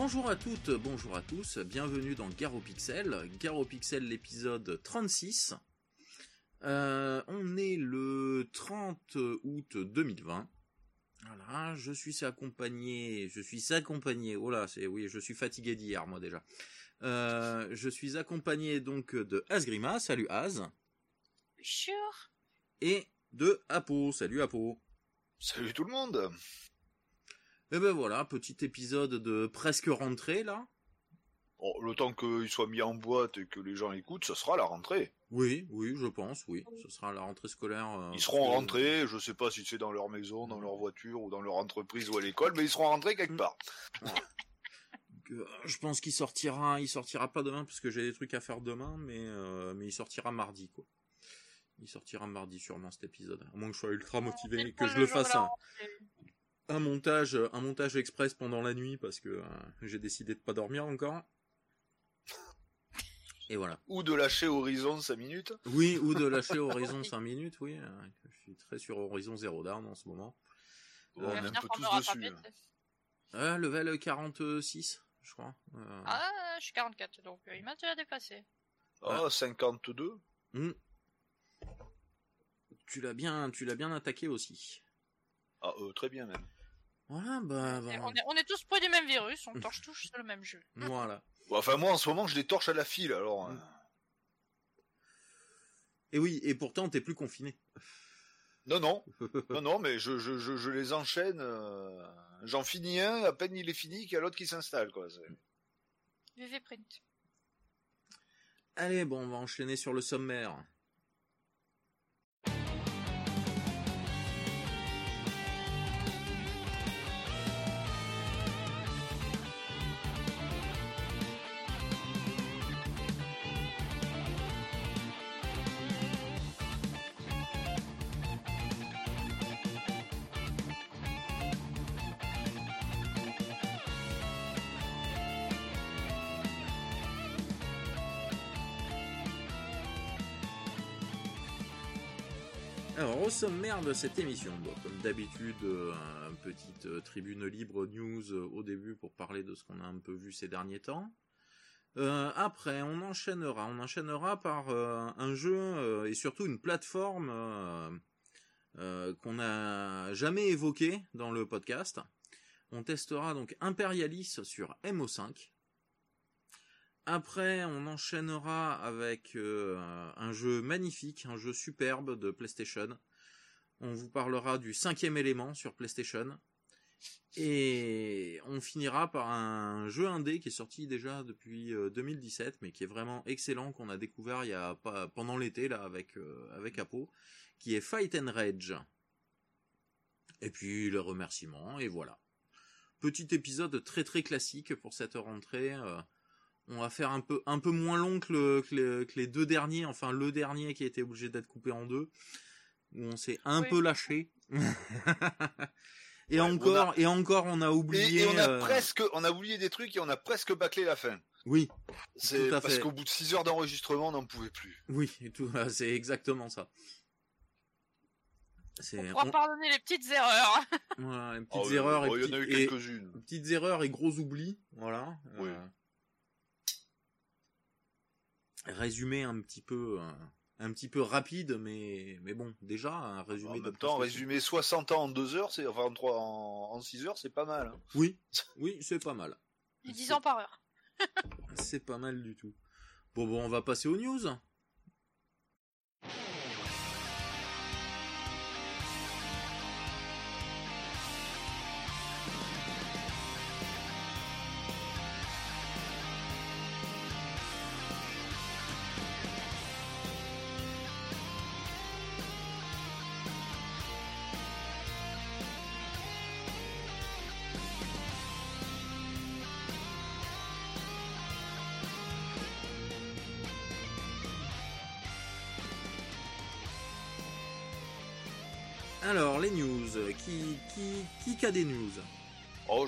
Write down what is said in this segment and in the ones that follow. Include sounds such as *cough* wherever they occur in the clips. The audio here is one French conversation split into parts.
Bonjour à toutes, bonjour à tous, bienvenue dans Garo Pixel, Garo Pixel l'épisode 36. Euh, on est le 30 août 2020. Voilà, je suis accompagné, je suis accompagné, oh là, c'est, oui, je suis fatigué d'hier, moi déjà. Euh, je suis accompagné donc de Asgrima, salut Az. Sure. Et de Apo, salut Apo. Salut tout le monde. Et ben voilà, petit épisode de presque rentrée là. Oh, le temps qu'il soit mis en boîte et que les gens écoutent, ce sera la rentrée. Oui, oui, je pense, oui. Ce sera la rentrée scolaire. euh, Ils seront rentrés, je sais pas si c'est dans leur maison, dans leur voiture ou dans leur entreprise ou à l'école, mais ils seront rentrés quelque part. que, je pense qu'il sortira, il sortira pas demain parce que j'ai des trucs à faire demain, mais euh, mais il sortira mardi quoi. Il sortira mardi sûrement cet épisode. À moins que je sois ultra motivé, C'est que je le fasse un. Un montage, un montage express pendant la nuit parce que euh, j'ai décidé de pas dormir encore. Et voilà. Ou de lâcher Horizon 5 minutes. Oui, ou de lâcher *laughs* Horizon 5 minutes, oui. euh, Je suis très sur Horizon Zero Dawn en ce moment. On Euh, est un peu tous dessus. hein. Level 46, je crois. Euh, Ah, je suis 44, donc euh, il m'a déjà dépassé. Ah, 52. hmm. Tu l'as bien, tu l'as bien attaqué aussi. Ah, euh, très bien même. Voilà, bah, bah, On, est, on est tous pris du même virus, on torche tous sur le même jeu. *laughs* voilà. Bon, enfin, moi, en ce moment, je les torche à la file, alors... Mm. hein. Et oui, et pourtant t'es plus confiné. Non, non, non, non, mais je, je, je, je les enchaîne. euh, J'en finis un, à peine il est fini, qu'il y a l'autre qui s'installe, quoi. VV Print. Allez, bon, on va enchaîner sur le sommaire. Au sommaire de cette émission, comme d'habitude, euh, petite euh, tribune libre news euh, au début pour parler de ce qu'on a un peu vu ces derniers temps. Après, on enchaînera, on enchaînera par un jeu et surtout une plateforme qu'on n'a jamais évoqué dans le podcast. On testera donc Imperialis sur MO5. Après, on enchaînera avec un jeu magnifique, un jeu superbe de PlayStation. On vous parlera du cinquième élément sur PlayStation. Et on finira par un jeu indé qui est sorti déjà depuis euh, 2017, mais qui est vraiment excellent, qu'on a découvert il y a pendant l'été là avec euh, avec Apo, qui est Fight and Rage. Et puis les remerciements et voilà. Petit épisode très très classique pour cette rentrée. euh, on va faire un peu moins long le- que les deux derniers, enfin le dernier qui a été obligé d'être coupé en deux, où on s'est un peu lâché. *laughs* et Ouais, encore on a- et encore on a oublié. et on a euh, presque, on a oublié des trucs et on a presque bâclé la fin. Oui, C'est parce qu'au bout de 6 heures d'enregistrement, on n'en pouvait plus. oui, et tout, *laughs* c'est exactement ça. C'est On pourra on- pardonner les petites erreurs. *laughs* voilà, les Oh, petites erreurs oh, et, il y en a eu et- petites erreurs et gros oublis, voilà. Oui. Euh, résumé un petit peu, euh, un petit peu rapide, mais mais bon, déjà un résumé. En de même temps, résumer 60 ans en 2 heures, c'est enfin en, 3, en, en 6 heures, c'est pas mal. hein. Oui, oui, c'est pas mal. Et 10 ans par heure. C'est pas mal du tout. Bon, bon, on va passer aux news.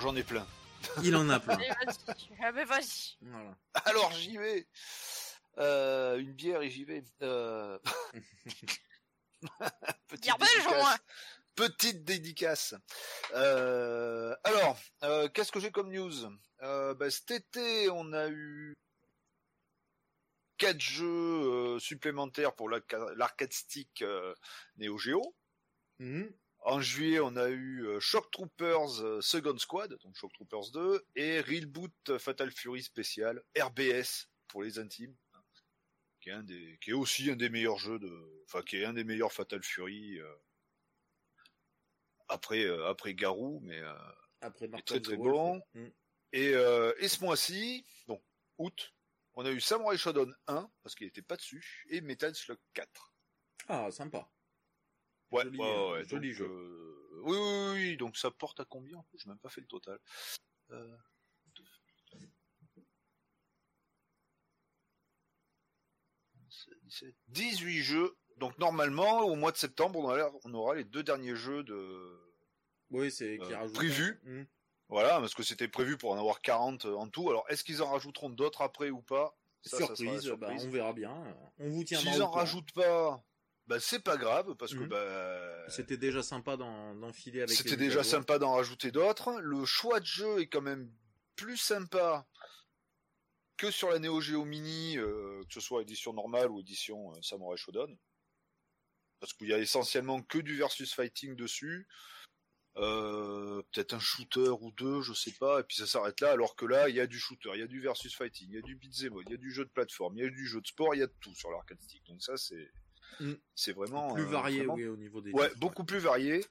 J'en ai plein. Il en a plein. Allez, vas-y. Ah vas-y. Voilà. Alors j'y vais. Euh, une bière et j'y vais. Euh... *laughs* Petite Bière belge, au dédicace- moins. Petite dédicace. Euh, alors, euh, qu'est-ce que j'ai comme news? Euh, bah, Cet été, on a eu quatre jeux euh, supplémentaires pour l'arca- l'arcade stick euh, Neo Geo. Mhm. En juillet, on a eu euh, Shock Troopers euh, Second Squad, donc Shock Troopers 2, et Real Boot euh, Fatal Fury spécial, RBS pour les intimes, hein, qui est, un des, qui est aussi un des meilleurs jeux de, enfin qui est un des meilleurs Fatal Fury euh, après euh, après Garou, mais euh, Après est Martin très très bon. Mhm. Et, et ce mois-ci, donc août, on a eu Samurai Shodown 1 parce qu'il était pas dessus, et Metal Slug 4. Ah, sympa. Ouais, Joli, ouais, euh, ouais, joli donc, jeu. euh, oui, oui, oui, donc ça porte à combien J'ai même pas fait le total. Euh... 17, 18 jeux. Donc normalement, au mois de septembre, on aura, on aura les deux derniers jeux de... Oui, c'est Euh, rajoute. prévu. Mhm. Voilà, parce que c'était prévu pour en avoir 40 en tout. Alors, est-ce qu'ils en rajouteront d'autres après ou pas? Ça, ça sera la surprise, bah, surprise. on verra bien. On vous tiendra S'ils en rajoutent pas, bah, c'est pas grave, parce que Mhm. bah, C'était déjà sympa d'en- d'enfiler avec. C'était déjà sympa d'en rajouter d'autres. Le choix de jeu est quand même plus sympa que sur la Neo Geo Mini, euh, que ce soit édition normale ou édition euh, Samurai Shodown. Parce qu'il y a essentiellement que du versus fighting dessus. Euh, peut-être un shooter ou deux, je sais pas, et puis ça s'arrête là, alors que là, il y a du shooter, il y a du versus fighting, il y a du beat'em up, il y a du jeu de plateforme, il y a du jeu de sport, il y a de tout sur l'arcade stick. Donc ça, c'est, Mm. c'est vraiment Plus euh, varié, vraiment- oui, au niveau des. Ouais, beaucoup plus varié.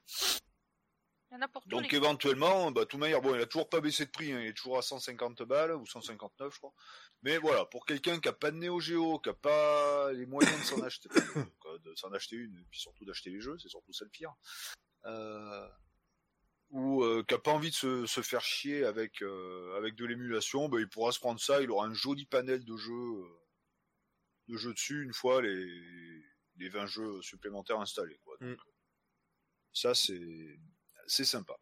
Il y en a pour Donc les éventuellement, bah, tout manière, bon, il a toujours pas baissé de prix, hein, il est toujours à 150 balles ou 159, je crois. Mais voilà, pour quelqu'un qui a pas de Neo Geo, qui a pas les moyens de s'en *coughs* acheter, quoi, de s'en acheter une, et puis surtout d'acheter les jeux, c'est surtout ça le pire. Euh, ou euh, qui a pas envie de se, se faire chier avec euh, avec de l'émulation, bah, il pourra se prendre ça, il aura un joli panel de jeux euh, de jeux dessus une fois les les 20 jeux supplémentaires installés, quoi. Donc, ça c'est c'est sympa.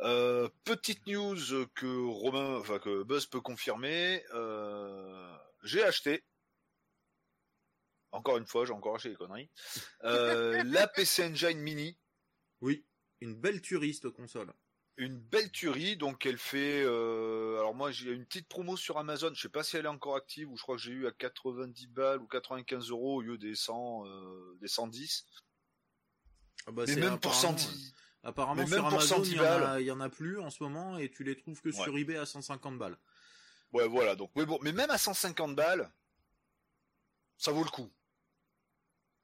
Euh, petite news que Romain, enfin que Buzz peut confirmer, euh, j'ai acheté. Encore une fois, j'ai encore acheté des conneries. Euh, *laughs* la PC Engine Mini, Oui, une belle turiste console. Une belle tuerie, donc elle fait. euh, alors moi, j'ai une petite promo sur Amazon. Je sais pas si elle est encore active ou je crois que j'ai eu à 90 balles ou 95 euros au lieu des 100, euh, des 110. Ah bah, Mais c'est même pour apparemment, 110. euh, Apparemment, mais sur Amazon, 110 il y, en a, balles. il y en a plus en ce moment et tu les trouves que sur eBay à 150 balles. Ouais, voilà. Donc, oui, bon, mais même à 150 balles, ça vaut le coup.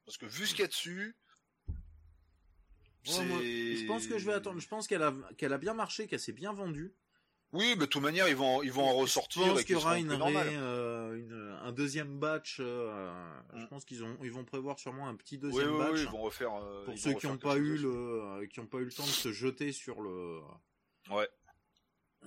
Parce que vu ce qu'il y a dessus, Ouais, moi, c'est. je pense que je vais attendre. Je pense qu'elle a, qu'elle a bien marché, qu'elle s'est bien vendue. Oui, mais de toute manière, ils vont, ils vont en Je ressortir. pense et qu'il y aura une, ré- euh, une- un deuxième batch. euh, Je Mm. pense qu'ils ont, ils vont prévoir sûrement un petit deuxième oui, batch oui, ils vont refaire. euh, pour ceux qui n'ont pas eu le, euh, qui ont pas eu le temps de se jeter sur le, Ouais.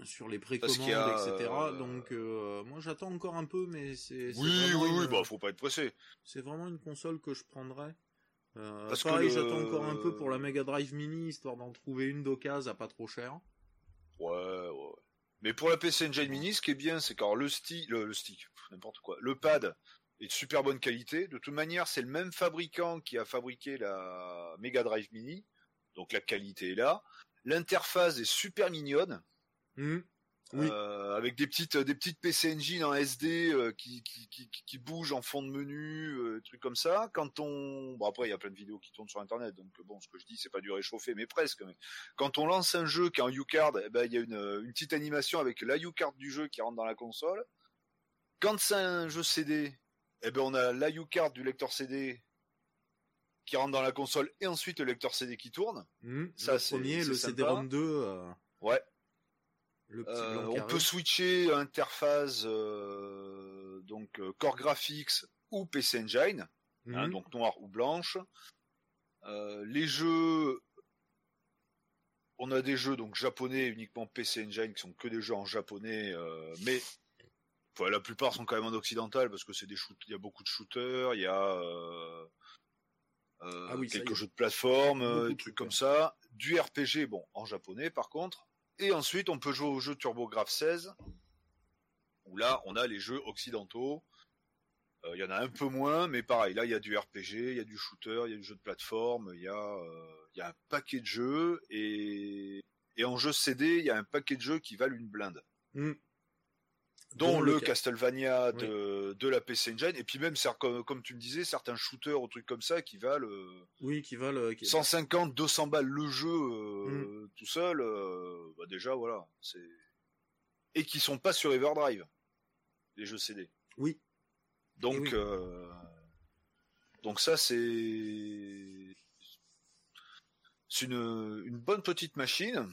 sur les précommandes, a, etc. euh, Donc euh, moi j'attends encore un peu, mais c'est Oui, oui, vraiment oui, une- bah, faut pas être pressé. c'est vraiment une console que je prendrais. Euh, Parce que le- j'attends encore un peu pour la Mega Drive Mini, histoire d'en trouver une d'occasion à pas trop cher. Ouais, ouais. Mais pour la PC Engine Mini, ce qui est bien, c'est car le stick, le, le stick, n'importe quoi, le pad est de super bonne qualité. De toute manière, c'est le même fabricant qui a fabriqué la Mega Drive Mini, donc la qualité est là. L'interface est super mignonne. Hmm. Oui. Euh, avec des petites des petites PC Engine en SD euh, qui, qui, qui, qui- bougent en fond de menu, euh, trucs comme ça. Quand on bon après il y a plein de vidéos qui tournent sur internet, donc bon ce que je dis c'est pas du réchauffé mais presque. Mais quand on lance un jeu qui est en U-card, eh ben il y a une, une petite animation avec la U-card du jeu qui rentre dans la console. Quand c'est un jeu CD, eh ben on a la U-card du lecteur CD qui rentre dans la console et ensuite le lecteur CD qui tourne. Hmm. Ça, le premier, le. CD-ROM 2, euh, Ouais. Le petit Euh, on peut switcher interface euh, donc euh, Core Graphics ou PC Engine, hein, Hmm. donc noir ou blanche. Euh, les jeux, on a des jeux donc japonais uniquement PC Engine qui sont que des jeux en japonais, mais enfin, la plupart sont quand même en occidental parce que c'est des shoot, il y a beaucoup de shooters, il y a Ah oui, quelques jeux de plateforme, des trucs comme ça, du RPG bon en japonais par contre, et ensuite on peut jouer au jeu TurboGrafx 16 où là on a les jeux occidentaux. Euh, Il y en a un peu moins, mais pareil, là il y a du RPG, il y a du shooter, il y a du jeu de plateforme, il y a, euh, y a un paquet de jeux et et en jeu CD, il y a un paquet de jeux qui valent une blinde. Hmm. Dont le, le ca- Castlevania de, de la PC Engine, et puis même, comme, comme tu me disais, certains shooters ou trucs comme ça qui valent euh, Oui, qui valent. euh, qui- 150, 200 balles le jeu euh, Mm. tout seul, euh, bah déjà voilà, c'est et qui sont pas sur Everdrive, les jeux CD. Oui. Donc Eh oui. euh, donc ça c'est c'est une, une bonne petite machine.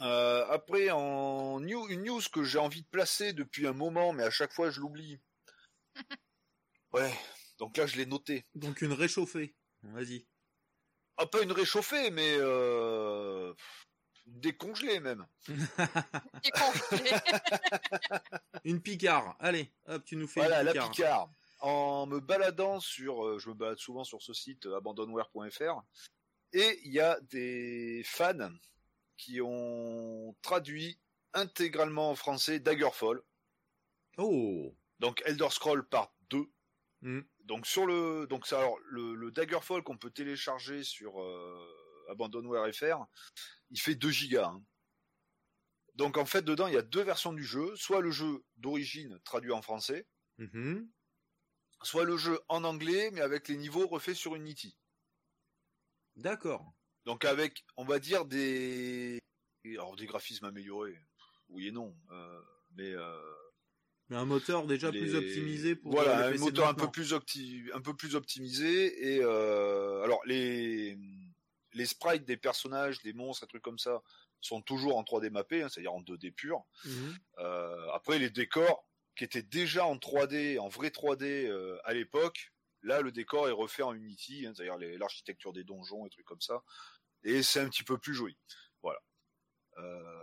Euh, après en new, une news que j'ai envie de placer depuis un moment, mais à chaque fois je l'oublie. *laughs* Ouais. Donc là je l'ai noté. Donc une réchauffée. Vas-y. Ah, pas une réchauffée, mais euh, décongelée même. *laughs* Et congelé. *laughs* Une Picard. Allez, hop, tu nous fais Voilà, une la Picard. Picard. En me baladant sur, euh, je me balade souvent sur ce site abandonware.fr, et il y a des fans qui ont traduit intégralement en français Daggerfall, Oh. donc Elder Scroll Part 2. Hmm. Donc sur le, donc ça, alors le, le Daggerfall qu'on peut télécharger sur euh, Abandonware.fr, il fait 2 gigas. hein. Donc en fait dedans il y a deux versions du jeu, soit le jeu d'origine traduit en français, Mhm. soit le jeu en anglais mais avec les niveaux refaits sur Unity. D'accord. Donc avec, on va dire des, alors des graphismes améliorés, oui et non, euh, mais euh, Mais un moteur déjà les- plus optimisé pour voilà un moteur un peu plus opti- un peu plus optimisé et euh, alors les les sprites des personnages, des monstres, et trucs comme ça sont toujours en 3D mappé, hein, c'est-à-dire en 2D pur. Mhm. Après les décors qui étaient déjà en 3D, en vrai 3D euh, à l'époque, là le décor est refait en Unity, hein, c'est-à-dire l'architecture des donjons et trucs comme ça, et c'est un petit peu plus joli. Voilà. Euh,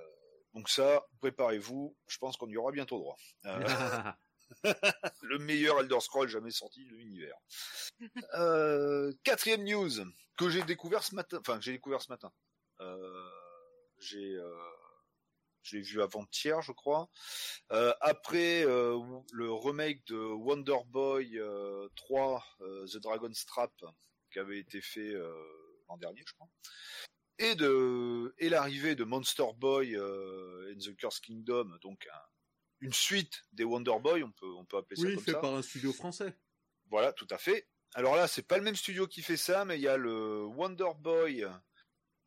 donc ça, préparez-vous, je pense qu'on y aura bientôt droit. Euh, *laughs* le meilleur Elder Scroll jamais sorti de l'univers. Euh, quatrième news que j'ai découvert ce matin, enfin que j'ai découvert ce matin. Euh, j'ai, euh, je l'ai vu avant-hier, je crois. Après le remake de Wonder Boy euh, 3, euh, The Dragon's Trap, qui avait été fait l'an dernier, je crois. Et de et l'arrivée de Monster Boy euh, in the Curse Kingdom, donc un- une suite des Wonder Boy, on peut on peut appeler ça Oui, comme fait ça. par un studio français. Voilà, tout à fait. Alors là, c'est pas le même studio qui fait ça, mais il y a le Wonder Boy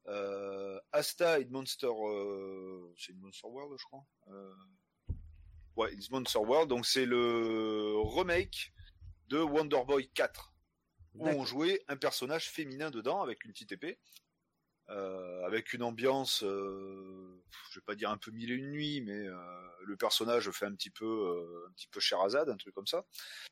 euh, Asta et Monster, euh, c'est une Monster World, je crois. Euh, ouais, It's Monster World. Donc c'est le remake de Wonder Boy 4, où on jouait un personnage féminin dedans avec une petite épée. Euh, avec une ambiance, euh, je vais pas dire un peu mille et une nuits, mais euh, le personnage fait un petit peu, euh, un petit peu Sherazade, un truc comme ça.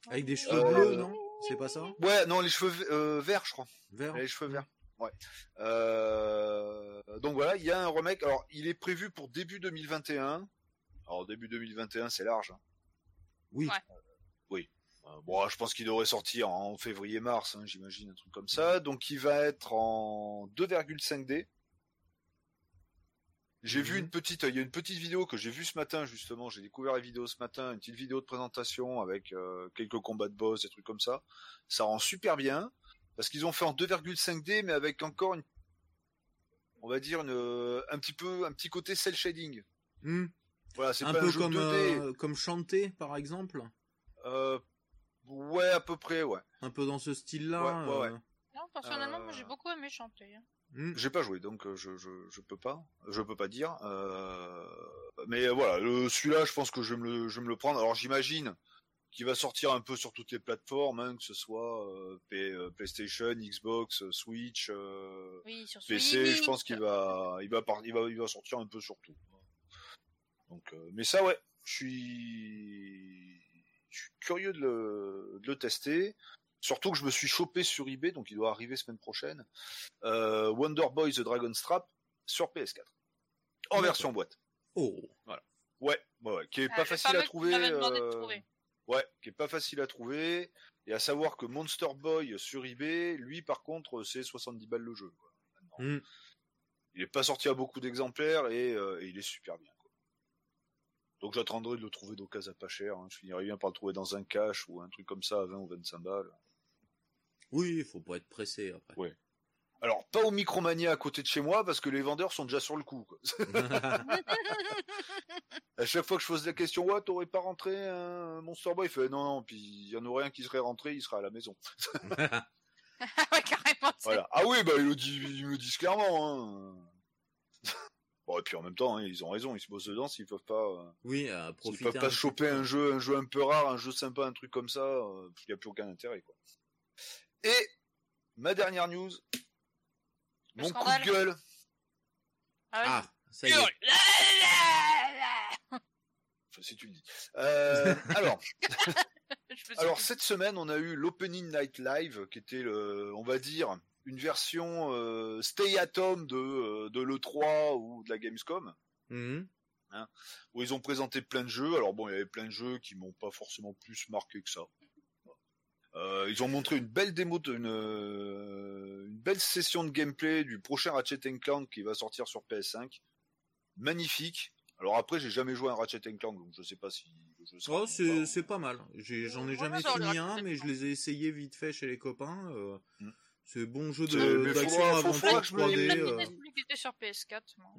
Avec des cheveux Euh, bleus, non? C'est pas ça? Ouais, non, les cheveux euh, verts, je crois. Vert Les cheveux verts. Ouais. Euh, donc voilà, il y a un remake. Alors, il est prévu pour début 2021. Alors début 2021, c'est large. hein. Oui. Ouais. Euh, bon, je pense qu'il devrait sortir en février-mars, hein, j'imagine, un truc comme ça. Donc, il va être en 2,5D. J'ai vu Mhm. une petite, il y a une petite vidéo que j'ai vue ce matin justement. J'ai découvert la vidéo ce matin, une petite vidéo de présentation avec euh, quelques combats de boss, des trucs comme ça. Ça rend super bien parce qu'ils ont fait en 2,5D, mais avec encore une, on va dire une, un petit peu, un petit côté cel shading. Hmm. Voilà, c'est Un pas peu un jeu comme, 2D. euh, comme Chanté, par exemple? Euh, ouais, à peu près, ouais. Un peu dans ce style-là. Ouais, ouais, ouais. euh, Non, personnellement, moi j'ai Euh. beaucoup aimé chanter. hein. hmm. J'ai pas joué, donc euh, je, je, je peux pas, je peux pas dire. Euh, mais voilà, le- celui-là, je pense que je vais me le, je vais me le prendre. Alors j'imagine qu'il va sortir un peu sur toutes les plateformes, hein, que ce soit euh, P- PlayStation, Xbox, Switch, euh, Oui, sur PC. Switch. Je pense qu'il va, il va, par- il va, il va sortir un peu sur tout. Donc, euh, mais ça, ouais, je suis, je suis curieux de le, de le tester. Surtout que je me suis chopé sur eBay, donc il doit arriver semaine prochaine. Euh, Wonder Boy The Dragon's Trap sur PS4 en version boîte. Oh. Ouais, ouais, ouais, qui est Ah, pas le facile à trouver. euh, trouver. Ouais, qui est pas facile à trouver. Et à savoir que Monster Boy sur eBay, lui par contre, c'est 70 balles le jeu. quoi. Hmm. Il est pas sorti à beaucoup d'exemplaires et, euh, et il est super bien. Donc j'attendrai de le trouver d'occasion à pas cher. hein. Je finirai bien par le trouver dans un cache ou un truc comme ça à 20 ou 25 balles. Oui, il faut pas être pressé après. Ouais. Alors, pas au Micromania à côté de chez moi, parce que les vendeurs sont déjà sur le coup. Quoi. *laughs* à chaque fois que je pose la question, ouais, t'aurais pas rentré un Monster Boy? Il fait non, non, puis il y en aurait un qui serait rentré, il sera à la maison. *laughs* ouais, carrément. Voilà. Ah oui, bah ils le disent, ils me le disent clairement. Hein. Bon, et puis en même temps, hein, ils ont raison, ils se bossent dedans s'ils peuvent pas. euh, oui, à peuvent pas choper peu. un jeu, un jeu un peu rare, un jeu sympa, un truc comme ça, euh, il n'y a plus aucun intérêt, quoi. Et ma dernière news, Le mon coup de gueule. Ah. Ah, ça y est. Hurle. *laughs* Enfin, si tu le dis. Euh, alors, *laughs* alors cette semaine, on a eu l'Opening Night Live, qui était, le, on va dire, une version euh, stay at home de, euh, de l'E3 ou de la Gamescom. Mhm. où ils ont présenté plein de jeux. Alors bon, il y avait plein de jeux qui m'ont pas forcément plus marqué que ça. Euh, ils ont montré une belle démo, de- une, une belle session de gameplay du prochain Ratchet Clank qui va sortir sur PS5. Magnifique. Alors après, j'ai jamais joué à un Ratchet Clank, donc je sais pas si sera Oh, c'est pas. mal. J'en ai jamais fini un, mais je les ai essayés vite fait chez les copains. euh, Mm. C'est bon jeu C'est- de- d'action aventure faudra que je me 3D. les- Peut-être euh, était- sur PS4. moi.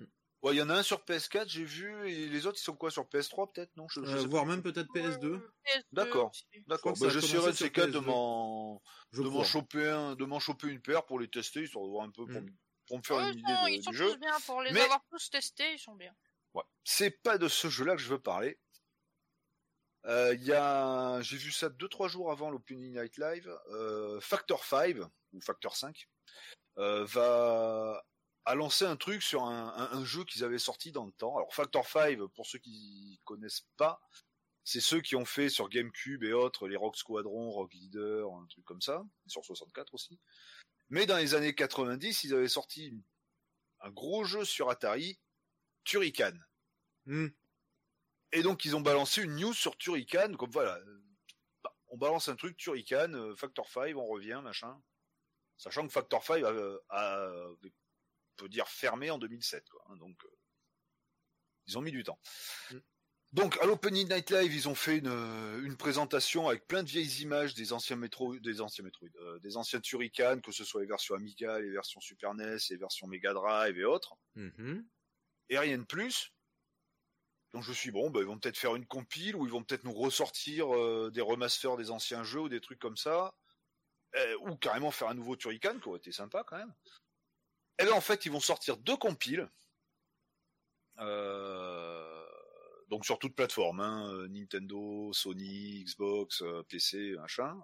Ouais, il y en a un sur PS4, j'ai vu, et les autres ils sont quoi sur PS3 peut-être? Non, je, je euh, sais voire pas. même peut-être PS2. Ouais, PS2 D'accord. D'accord. Bah, j'essaierai de ces quatre de PS2. m'en choper un, de m'en choper une paire pour les tester, histoire de voir un peu pour, Mm. me- pour me faire Ouais, une ils idée sont, de- ils sont du tous jeu. bien. Pour les Mais- avoir tous testés, ils sont bien. Ouais. C'est pas de ce jeu-là que je veux parler. Euh, Il y a, j'ai vu ça deux trois jours avant l'Opening Night Live. Euh, Factor 5 ou Factor 5 euh, va a lancé un truc sur un, un- un jeu qu'ils avaient sorti dans le temps. Alors Factor 5, pour ceux qui connaissent pas, c'est ceux qui ont fait sur GameCube et autres les Rock Squadron, Rock Leader, un truc comme ça, sur 64 aussi. Mais dans les années 90, ils avaient sorti un gros jeu sur Atari, Turrican. Hmm. Et donc ils ont balancé une news sur Turrican, comme voilà, on balance un truc Turrican, euh, Factor 5, on revient, machin. Sachant que Factor 5 a, peut dire fermé en 2007, quoi. hein, donc euh, ils ont mis du temps. Mm. Donc à l'Opening Night Live, ils ont fait une, une présentation avec plein de vieilles images des anciens métro, des anciens Metroid, euh, des anciens Turrican, que ce soit les versions Amiga, les versions Super NES, les versions Mega Drive et autres Mhm. et rien de plus. Donc je me suis dit, bon, bah, ils vont peut-être faire une compile ou ils vont peut-être nous ressortir euh, des remasters des anciens jeux ou des trucs comme ça, Euh, ou carrément faire un nouveau Turrican qui aurait été sympa quand même. Et bien en fait, ils vont sortir deux compiles, euh, donc sur toute plateforme, hein, euh, Nintendo, Sony, Xbox, PC, machin.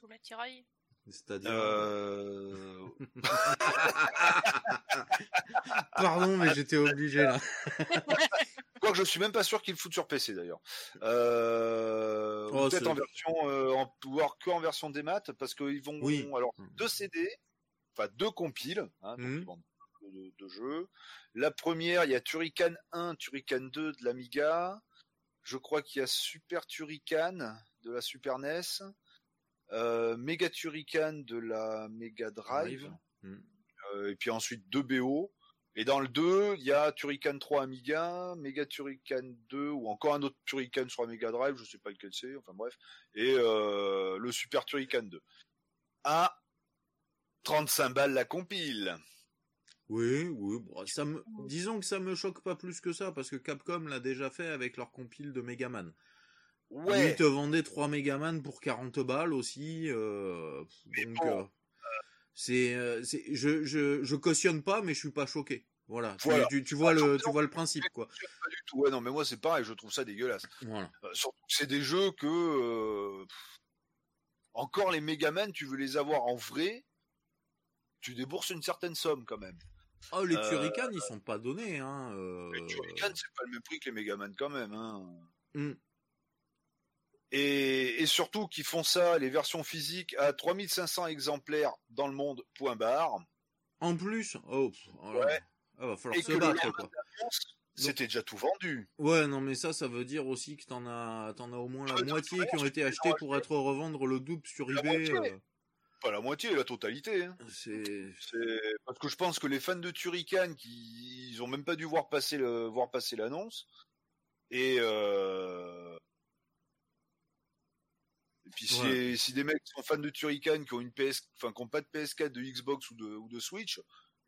Faut la tiraille. C'est-à-dire. Euh, *laughs* Pardon, mais j'étais obligé là. *laughs* Quoique je suis même pas sûr qu'ils le foutent sur PC d'ailleurs. Euh, Oh, peut-être en version, euh, en, voire que en version des maths, parce qu'ils vont, Oui. alors deux CD, enfin deux compiles, hein, donc ils vendent deux, jeux. La première, il y a Turrican 1, Turrican 2 de l'Amiga. Je crois qu'il y a Super Turrican de la Super NES, euh, Mega Turrican de la Mega Drive. Mhm. Euh, et puis ensuite deux BO. Et dans le 2, il y a Turrican 3 Amiga, Mega Turrican 2 ou encore un autre Turrican sur Mega Drive, je sais pas lequel c'est, enfin bref, et euh, le Super Turrican 2. À 35 balles la compile. Oui, oui. bon, ça me... Disons que ça me choque pas plus que ça, parce que Capcom l'a déjà fait avec leur compile de Megaman. Ouais. Ils te vendaient 3 Megaman pour 40 balles aussi. euh, donc, bon. euh, c'est, euh, c'est, je, je, je cautionne pas, mais je suis pas choqué. Voilà. Tu- Voilà. Tu, tu vois Ah, le, tu vois le principe, quoi. Pas du tout. Ouais, non, mais moi c'est pareil, je trouve ça dégueulasse. Voilà. Euh, surtout que c'est des jeux que euh, encore les Megaman, tu veux les avoir en vrai, tu débourses une certaine somme quand même. Oh, les Euh, Turrican, ils sont pas donnés, hein. Les Turrican, c'est pas le même prix que les Megaman quand même. Hein. hmm. Et, et surtout qu'ils font ça, les versions physiques, à 3500 exemplaires dans le monde, point barre. En plus, oh, oh là. Ouais. Ah, va falloir Et se battre, quoi. C'était déjà tout vendu. Ouais, non, mais ça, ça veut dire aussi que t'en as, t'en as au moins la Ouais, moitié qui ont été achetés pour être revendre le double sur La eBay. moitié. euh, Pas la moitié, la totalité. Hein. c'est, parce que je pense que les fans de Turrican, qui ils ont même pas dû voir passer le voir passer l'annonce. Et euh... Et puis si, Ouais. si des mecs sont fans de Turrican qui ont une PS, enfin qui ont pas de PS4, de Xbox ou de, ou de Switch,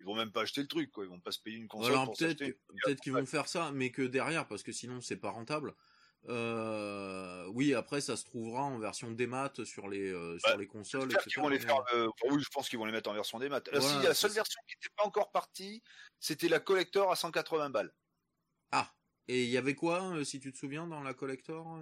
ils vont même pas acheter le truc, quoi. Ils vont pas se payer une console Alors peut-être peut-être qu'ils vont faire ça, mais que derrière, parce que sinon c'est pas rentable. Euh, oui, après ça se trouvera en version démat sur les euh, sur Bah, les consoles, etc. qu'ils vont les mais- faire. euh, oui, je pense qu'ils vont les mettre en version. Là, Voilà, si, la seule version qui n'était pas encore partie, c'était la collector à 180 balles. Ah, et il y avait quoi, si tu te souviens, dans la collector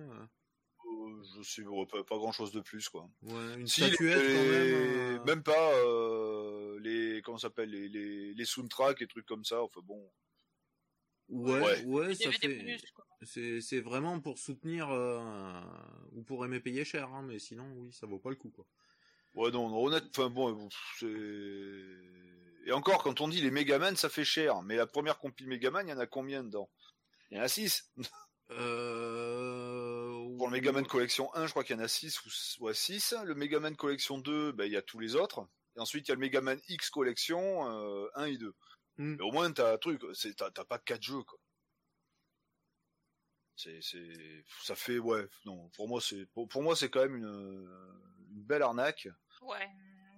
je sais ouais, pas, pas grand chose de plus, quoi. Ouais, une Si, statuette les- quand même. euh, même pas euh, les comment ça s'appelle les, les les soundtracks et trucs comme ça. Enfin bon. Ouais, Ouais. ouais, ça fait. C'est c'est vraiment pour soutenir euh, ou pour aimer payer cher, hein, mais sinon oui, ça vaut pas le coup quoi. Ouais, non, non, honnête. Enfin bon. Et encore, quand on dit les Megaman, ça fait cher. Mais la première compil Megaman, il y en a combien dedans? Il y en a 6. Euh... Pour le Megaman Collection 1, je crois qu'il y en a 6 ou ouais, 6. Le Megaman Collection 2, ben, il y a tous les autres. Et ensuite, il y a le Megaman X Collection euh, 1 et 2. Hmm. Mais au moins, t'as un truc. T'as t'as pas 4 jeux, quoi. C'est, c'est, ça fait, ouais, non, pour moi, c'est, pour, pour moi, c'est quand même une, une belle arnaque. Ouais.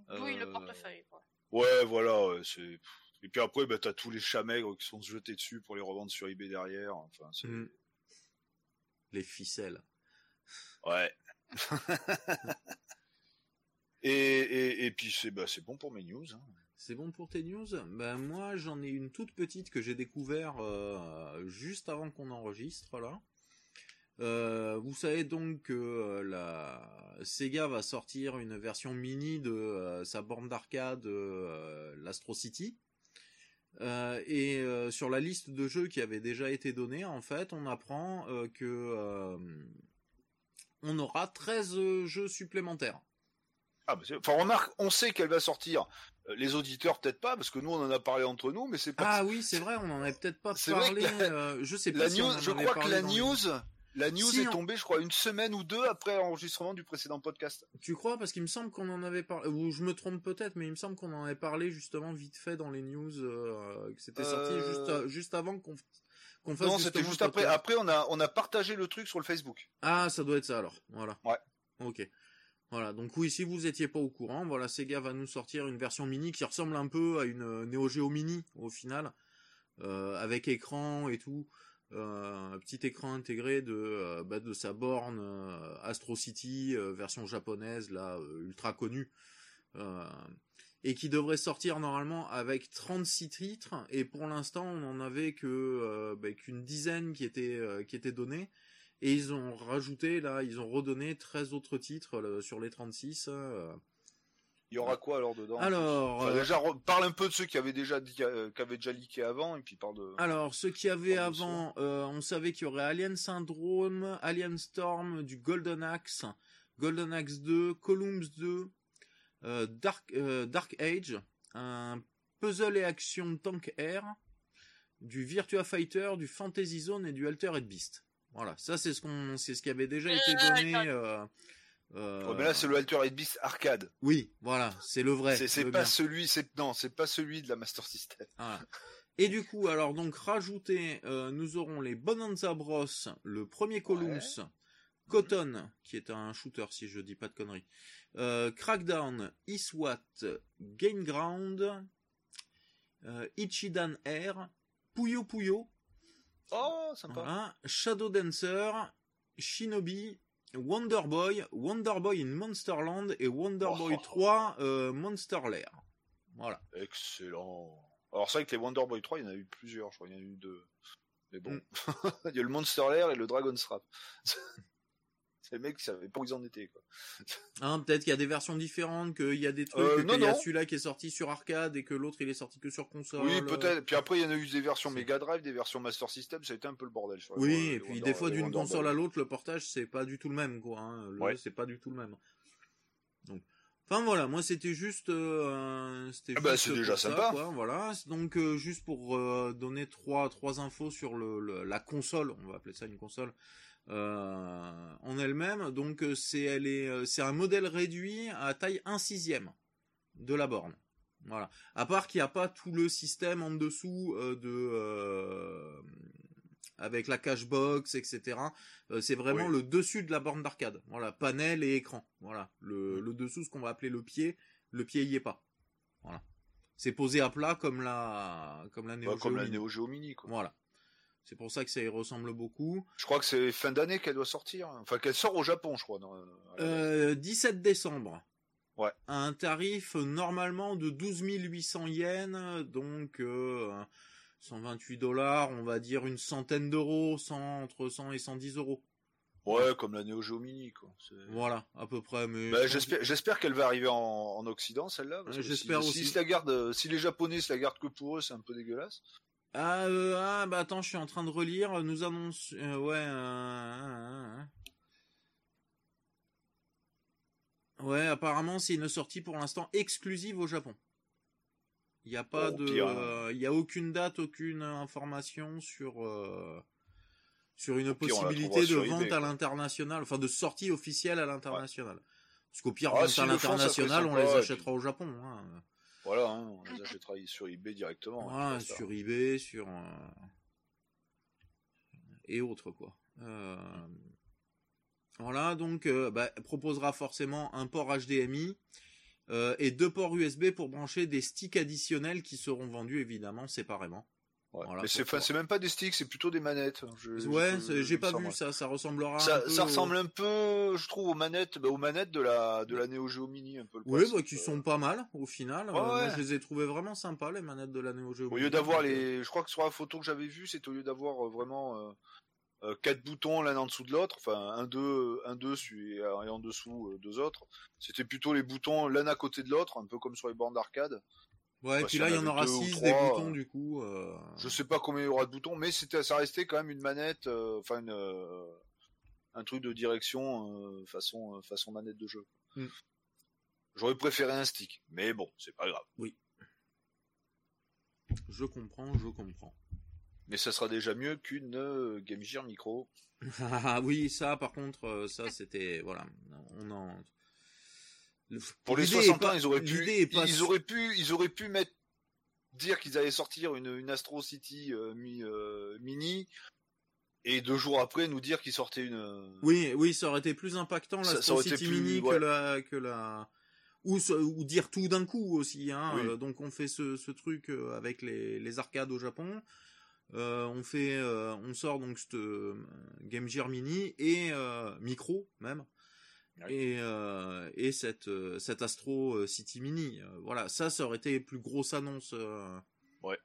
Oui, Euh, le portefeuille, quoi. Ouais, voilà, ouais, c'est, et puis après, bah, t'as tous les chamègres qui sont jetés dessus pour les revendre sur eBay derrière. Enfin, c'est, Mm. Les ficelles. Ouais. *laughs* et, et, et puis, c'est, bah, c'est bon pour mes news, hein. C'est bon pour tes news? Ben moi j'en ai une toute petite que j'ai découvert euh, juste avant qu'on enregistre là. Euh, vous savez donc que euh, la Sega va sortir une version mini de euh, sa borne d'arcade euh, l'Astro City. Euh, et euh, sur la liste de jeux qui avait déjà été donnée, en fait, on apprend euh, que euh, on aura 13 jeux supplémentaires. Ah, bah, enfin, remarque, on sait qu'elle va sortir. Euh, Les auditeurs, peut-être pas, parce que nous, on en a parlé entre nous, mais c'est pas, Ah oui, c'est vrai, on en avait peut-être pas C'est vrai que parlé. la- euh, je sais la pas si news, on en je crois que la news, la news Si, est tombée, je crois, une semaine ou deux après l'enregistrement du précédent podcast. Tu crois? Parce qu'il me semble qu'on en avait parlé, ou je me trompe peut-être, mais il me semble qu'on en avait parlé justement vite fait dans les news, euh, que c'était sorti Euh, juste avant qu'on qu'on fasse Non, c'était juste après. Après, on a, on a partagé le truc sur le Facebook. Ah, ça doit être ça alors. Voilà. Ouais. Ok. Voilà. Donc oui, si vous étiez pas au courant, voilà, Sega va nous sortir une version mini qui ressemble un peu à une euh, Neo Geo Mini au final, euh, avec écran et tout, euh, un petit écran intégré de euh, bah, de sa borne Astro City version japonaise là ultra connue. Euh, et qui devrait sortir normalement avec 36 titres et pour l'instant on en avait que euh, bah, qu'une dizaine qui étaient euh, qui étaient donnés et ils ont rajouté là ils ont redonné 13 autres titres là, sur les 36 euh. Il y aura quoi alors dedans alors Enfin, euh, déjà, parle un peu de ceux qui avaient déjà euh, qui avaient déjà leaké avant, et puis parle de. alors ce qu'il y avait Parle de avant euh, on savait qu'il y aurait Alien Syndrome Alien Storm du Golden Axe Golden Axe 2 Columns 2 euh, Dark euh, Dark Age un puzzle et action Tank Air du Virtua Fighter du Fantasy Zone et du Altered Beast voilà ça c'est ce qu'on c'est ce qui avait déjà été Euh, donné euh, euh, Ouais, mais là, c'est le Altered Beast arcade. Oui, voilà, c'est le vrai. c'est pas bien. celui, c'est non, c'est pas celui de la Master System. Voilà. Et du coup, alors donc rajouté, euh, nous aurons les Bonanza Bros, le premier Columns, Cotton, qui est un shooter si je dis pas de conneries, euh, Crackdown, Iswat, Game Ground, euh, Ichidan Air, Puyo Puyo, Oh, sympa. voilà, Shadow Dancer, Shinobi, Wonder Boy, Wonder Boy in Monsterland et Wonder Oh. Boy 3 euh, Monster Lair. Voilà. Excellent. Alors c'est vrai que les Wonder Boy 3, il y en a eu plusieurs, je crois, il y en a eu deux. Mais bon, Mm. *laughs* il y a le Monster Lair et le Dragon Strap. *laughs* c'est les mecs qui savaient pas où ils en étaient, quoi. *laughs* Hein, peut-être qu'il y a des versions différentes, qu'il y a des trucs, Euh, qu'il y a celui-là qui est sorti sur arcade et que l'autre il est sorti que sur console. Oui, peut-être. Puis après, il y en a eu des versions Mega Drive, des versions Master System, ça a été un peu le bordel. les- Oui, et puis Wonder- des fois d'une console à l'autre, le portage c'est pas du tout le même, quoi. Hein. Le Ouais. c'est pas du tout le même. Donc, enfin voilà, moi c'était juste, euh, c'était Ah bah, c'est déjà ça, sympa. quoi, voilà. Donc euh, juste pour euh, donner trois trois infos sur le, le- la console, on va appeler ça une console. Euh, en elle-même, donc euh, c'est elle est euh, c'est un modèle réduit à taille 1 sixième de la borne. Voilà. À part qu'il n'y a pas tout le système en dessous euh, de euh, avec la cashbox, etc. Euh, c'est vraiment Oui. le dessus de la borne d'arcade. Voilà, panel et écran. Voilà, le, le dessous, ce qu'on va appeler le pied, le pied y est pas. Voilà, c'est posé à plat comme la comme la Neo Bah, comme la. Neo Geo Mini. Quoi. Voilà, c'est pour ça que ça y ressemble beaucoup. Je crois que c'est fin d'année qu'elle doit sortir. Enfin, qu'elle sort au Japon, je crois. non, à la base. Euh, 17 décembre. Ouais. À un tarif euh, normalement de 12 800 yens, donc euh, 128 dollars, on va dire une centaine d'euros, 100 entre 100 et 110 euros. Ouais, comme la Neo Geo Mini. Quoi. Voilà, à peu près. Mais Bah, j'espère, qu'elle va arriver en, en Occident, celle-là. parce Ouais, que j'espère si, aussi. Si, se la garde, euh, si les Japonais se la gardent que pour eux, c'est un peu dégueulasse. Ah, euh, ah, bah attends, je suis en train de relire. Nous annonce, euh, ouais. euh. Ouais, apparemment, c'est une sortie pour l'instant exclusive au Japon. Il n'y a pas Oh, de, il y a aucune date, aucune information sur sur une pire, possibilité de vente à l'international, enfin de sortie officielle à l'international. Parce qu'au pire, Ah, à l'international, on les achètera au Japon. Hein. Voilà, hein, on les sur eBay directement. hein, ça. sur eBay, sur euh, et autres quoi. Euh, Voilà, donc euh, bah, proposera forcément un port HDMI et deux ports USB pour brancher des sticks additionnels qui seront vendus évidemment séparément. Ouais. Voilà, Mais c'est, même pas des sticks, c'est plutôt des manettes. Je- Ouais, j'ai pas vu ça, ça ressemblera un Ça, peu ça au- ressemble un peu, je trouve, aux manettes, bah, aux manettes de la de la Neo Geo Mini, un peu. Le Oui, bah, qui euh. sont pas mal au final. Ouais, Euh, Moi, ouais. je les ai trouvés vraiment sympas les manettes de la Neo Geo. Au Mini. lieu d'avoir euh, les, je crois que sur la photo que j'avais vue, c'est au lieu d'avoir euh, vraiment euh, euh, quatre boutons l'un en dessous de l'autre, enfin un deux, un deux et, en dessous euh, deux autres. C'était plutôt les boutons l'un à côté de l'autre, un peu comme sur les bornes d'arcade. Ouais, et bah, puis là, il y en aura deux ou 6 trois, des boutons euh, du coup. euh, Je sais pas combien il y aura de boutons, mais c'était, ça restait quand même une manette, euh, enfin une, un truc de direction façon façon manette de jeu. Mm. J'aurais préféré un stick, mais bon, c'est pas grave. Je comprends, je comprends. Mais ça sera déjà mieux qu'une Game Gear Micro. *laughs* Ah oui, ça par contre, ça c'était voilà, on en Le- Pour les l'idée est 60 pas- ans, ils auraient pu, pas ils auraient pu, ils auraient pu mettre, dire qu'ils allaient sortir une, une Astro City euh, mi- euh, mini, et deux jours après nous dire qu'ils sortaient une. euh, Oui, oui, ça aurait été plus impactant la été City plus- Mini que la que la ou, dire tout d'un coup aussi. Hein. Oui. Donc on fait ce, ce truc avec les, les arcades au Japon. Euh, on fait, euh, on sort donc cette euh, Game Gear Mini et micro même. Et, euh, et cette, euh, cette Astro euh, City Mini, Euh, voilà, ça, ça aurait été plus grosse annonce. euh. Ouais.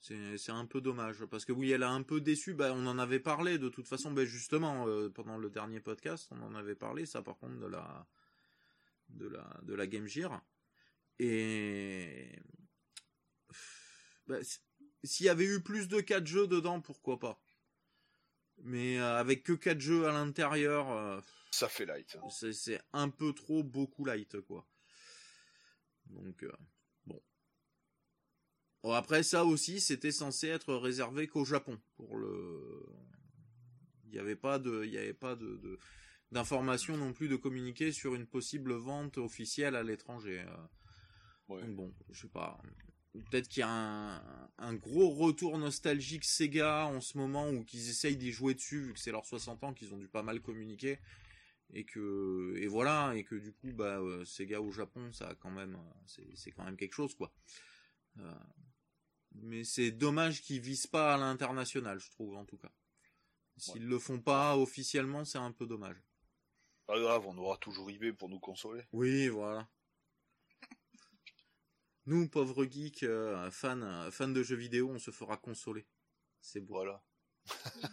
C'est un peu dommage parce que oui, elle a un peu déçu. Bah, on en avait parlé de toute façon. Bah, justement, euh, pendant le dernier podcast, on en avait parlé. Ça, par contre, de la de la de la Game Gear. Et bah, s'il y avait eu plus de 4 jeux dedans, pourquoi pas? Mais euh, avec que 4 jeux à l'intérieur, euh, Ça fait light. c'est c'est un peu trop beaucoup light quoi. Donc euh, bon. Bon, après ça aussi, c'était censé être réservé qu'au Japon pour le. Il n'y avait pas de, il y avait pas de, de- d'informations non plus de communiquer sur une possible vente officielle à l'étranger. Ouais. Donc bon, je sais pas. Peut-être qu'il y a un, un gros retour nostalgique Sega en ce moment ou qu'ils essayent d'y jouer dessus vu que c'est leurs 60 ans qu'ils ont dû pas mal communiquer et que et voilà et que du coup bah euh, Sega au Japon ça a quand même euh, c'est quand même quelque chose quoi. Euh, mais c'est dommage qu'ils visent pas à l'international, je trouve en tout cas. S'ils le font pas officiellement, c'est un peu dommage. Pas grave, on aura toujours eBay pour nous consoler. Oui, voilà. Nous, pauvres geeks, euh, fans, euh, fans de jeux vidéo, on se fera consoler. C'est beau. Voilà.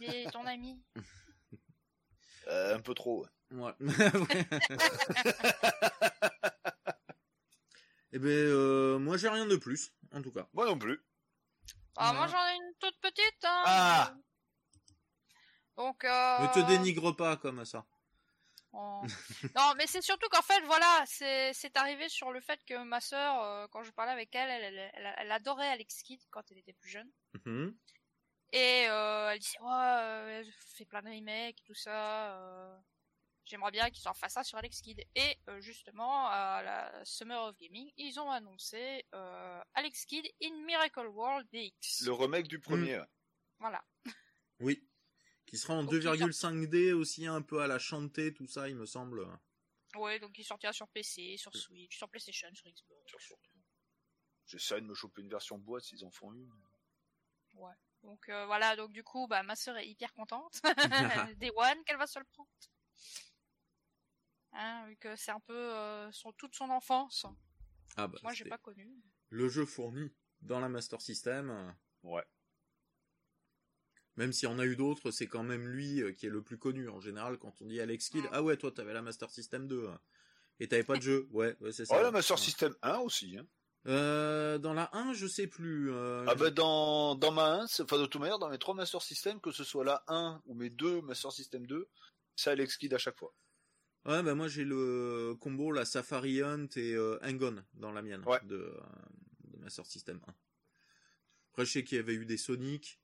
Il est ton ami. *laughs* Euh, un peu trop. ouais. Ouais. *laughs* Eh ben, euh, moi j'ai rien de plus, en tout cas. Moi non plus. Ah, moi j'en ai une toute petite. Hein. Ah. Donc. Euh... Ne te dénigre pas comme ça. Oh. *laughs* non, mais c'est surtout qu'en fait, voilà, c'est arrivé sur le fait que ma sœur, euh, quand je parlais avec elle, elle, elle, elle- elle adorait Alex Kidd quand elle était plus jeune. Mhm. Et euh, elle disait, ouais, euh, je fais plein de remakes et tout ça. euh, J'aimerais bien qu'ils en fassent ça sur Alex Kidd. Et euh, justement, à la Summer of Gaming, ils ont annoncé euh, Alex Kidd in Miracle World DX. Le remake du premier. ouais. Voilà. Oui. Qui sera en Donc, il sort- 2,5D aussi un peu à la chanter, tout ça, il me semble. Ouais, donc il sortira sur PC, sur Switch, sur PlayStation, sur Xbox. Sur- J'essaie de me choper une version boîte s'ils en font une. Donc euh, voilà, donc du coup, bah ma sœur est hyper contente. *laughs* *laughs* Day One, qu'elle va se le prendre. Hein, vu que c'est un peu euh, son, toute son enfance. Ah bah, Moi, j'ai pas connu. le jeu fourni dans la Master System. Ouais. Même s'il y en a eu d'autres, c'est quand même lui euh, qui est le plus connu. En général, quand on dit Alex Kidd, ah ouais, toi t'avais la Master System 2. hein. Et t'avais pas de jeu. Ouais, ouais c'est ça. Oh, la Master Ouais. System 1 aussi. Hein. Euh, dans la 1, je sais plus. euh, Ah bah dans, dans ma 1, c'est- enfin de toute manière, dans mes trois Master System, que ce soit la 1 ou mes deux Master System 2, c'est Alex Kidd à chaque fois. Ouais, bah moi j'ai le combo, la Safari Hunt et euh, Hang-On dans la mienne Ouais. de, de Master System 1. Après, je sais qu'il y avait eu des Sonic.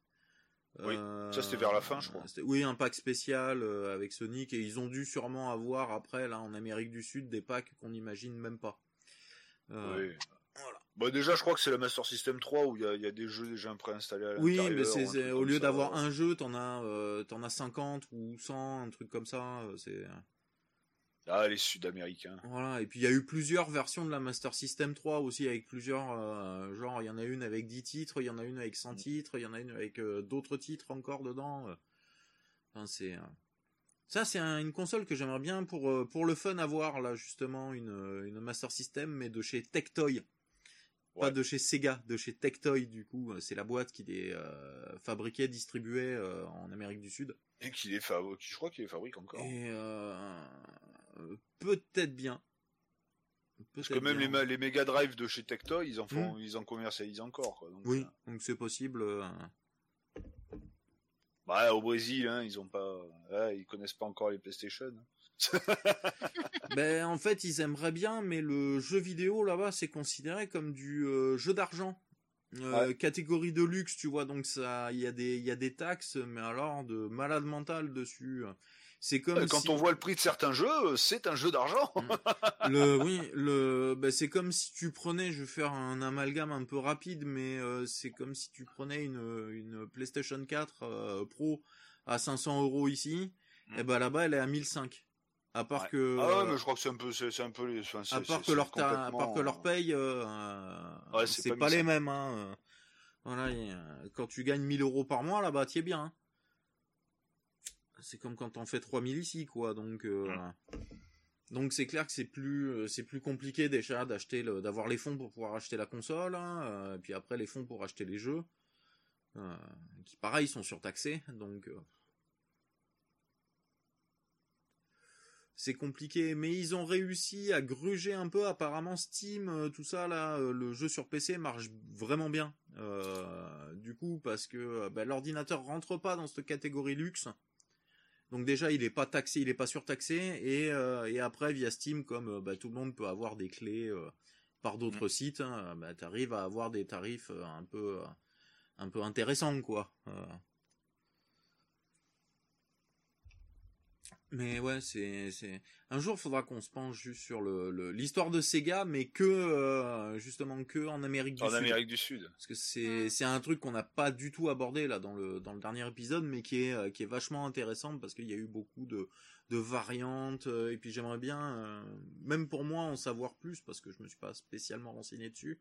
Oui, Euh, ça, c'était vers la fin, je crois. Oui, un pack spécial euh, avec Sonic et ils ont dû sûrement avoir après, là, en Amérique du Sud, des packs qu'on n'imagine même pas. Euh, Oui. voilà. Bah déjà, je crois que c'est la Master System 3 où il y a, il y a des jeux déjà préinstallés à Oui, mais c'est, au lieu d'avoir un jeu, t'en as, t'en as 50 ou 100, un truc comme ça. C'est Ah, les Sud-Américains. Voilà, et puis il y a eu plusieurs versions de la Master System 3 aussi, avec plusieurs, euh, genre il y en a une avec 10 titres, il y en a une avec 100 titres, il y en a une avec euh, d'autres titres encore dedans. euh. Enfin, c'est... euh, Ça, c'est un- une console que j'aimerais bien pour, pour le fun avoir, là, justement, une, une Master System, mais de chez Tectoy. Pas Ouais. de chez Sega, de chez Tectoy, du coup. C'est la boîte qui les euh, fabriquait, distribuait euh, en Amérique du Sud. Et qu'il est fa- qui, je crois qu'il les fabrique encore. Et euh, peut-être bien. Parce que même les, ma- les Mega Drive de chez Tectoy, ils en font, Mm. ils en commercialisent encore. Quoi. Donc, Oui, euh, donc c'est possible. euh, bah, au Brésil, hein, ils ont pas, ouais, ils connaissent pas encore les PlayStation. *laughs* *laughs* ben en fait, ils aimeraient bien, mais le jeu vidéo là-bas, c'est considéré comme du euh, jeu d'argent. Euh, Ouais. Catégorie de luxe, tu vois, donc ça, il y a des, il y a des taxes, mais alors de malade mental dessus. C'est comme Euh, Quand si- on voit le prix de certains jeux, c'est un jeu d'argent. le oui le ben, c'est comme si tu prenais je vais faire un amalgame un peu rapide mais euh, c'est comme si tu prenais une une PlayStation 4 euh, Pro à 500 euros ici Mm. et ben là-bas elle est à 1005 à part Ouais. que Ah ouais, mais je crois que c'est un peu, c'est un peu, les- enfin, à part que leur ta- à part que leur paye euh, euh, Ouais, c'est pas pas, les 1005. mêmes hein euh. voilà euh, quand tu gagnes 1000 euros par mois là-bas t'y es bien hein. C'est comme quand t'en fais 3000 ici quoi donc euh, donc c'est clair que c'est plus euh, c'est plus compliqué déjà d'acheter le d'avoir les fonds pour pouvoir acheter la console hein, euh, et puis après les fonds pour acheter les jeux euh, qui pareil sont surtaxés donc euh, c'est compliqué. Mais ils ont réussi à gruger un peu apparemment Steam tout ça là le jeu sur PC marche vraiment bien. Du coup parce que bah, l'ordinateur rentre pas dans cette catégorie luxe donc déjà, il est pas taxé, il est pas surtaxé, et, euh, et après via Steam, comme euh, bah, tout le monde peut avoir des clés euh, par d'autres sites, hein, bah, tu arrives à avoir des tarifs un peu un peu intéressants quoi. Mais ouais, c'est c'est un jour, faudra qu'on se penche juste sur le l'histoire de Sega, mais que euh, justement que en Amérique du En Sud. Amérique du Sud. Parce que c'est c'est un truc qu'on n'a pas du tout abordé là dans le dans le dernier épisode, mais qui est euh, qui est vachement intéressant parce qu'il y a eu beaucoup de de variantes euh, et puis j'aimerais bien euh, même pour moi en savoir plus parce que je me suis pas spécialement renseigné dessus,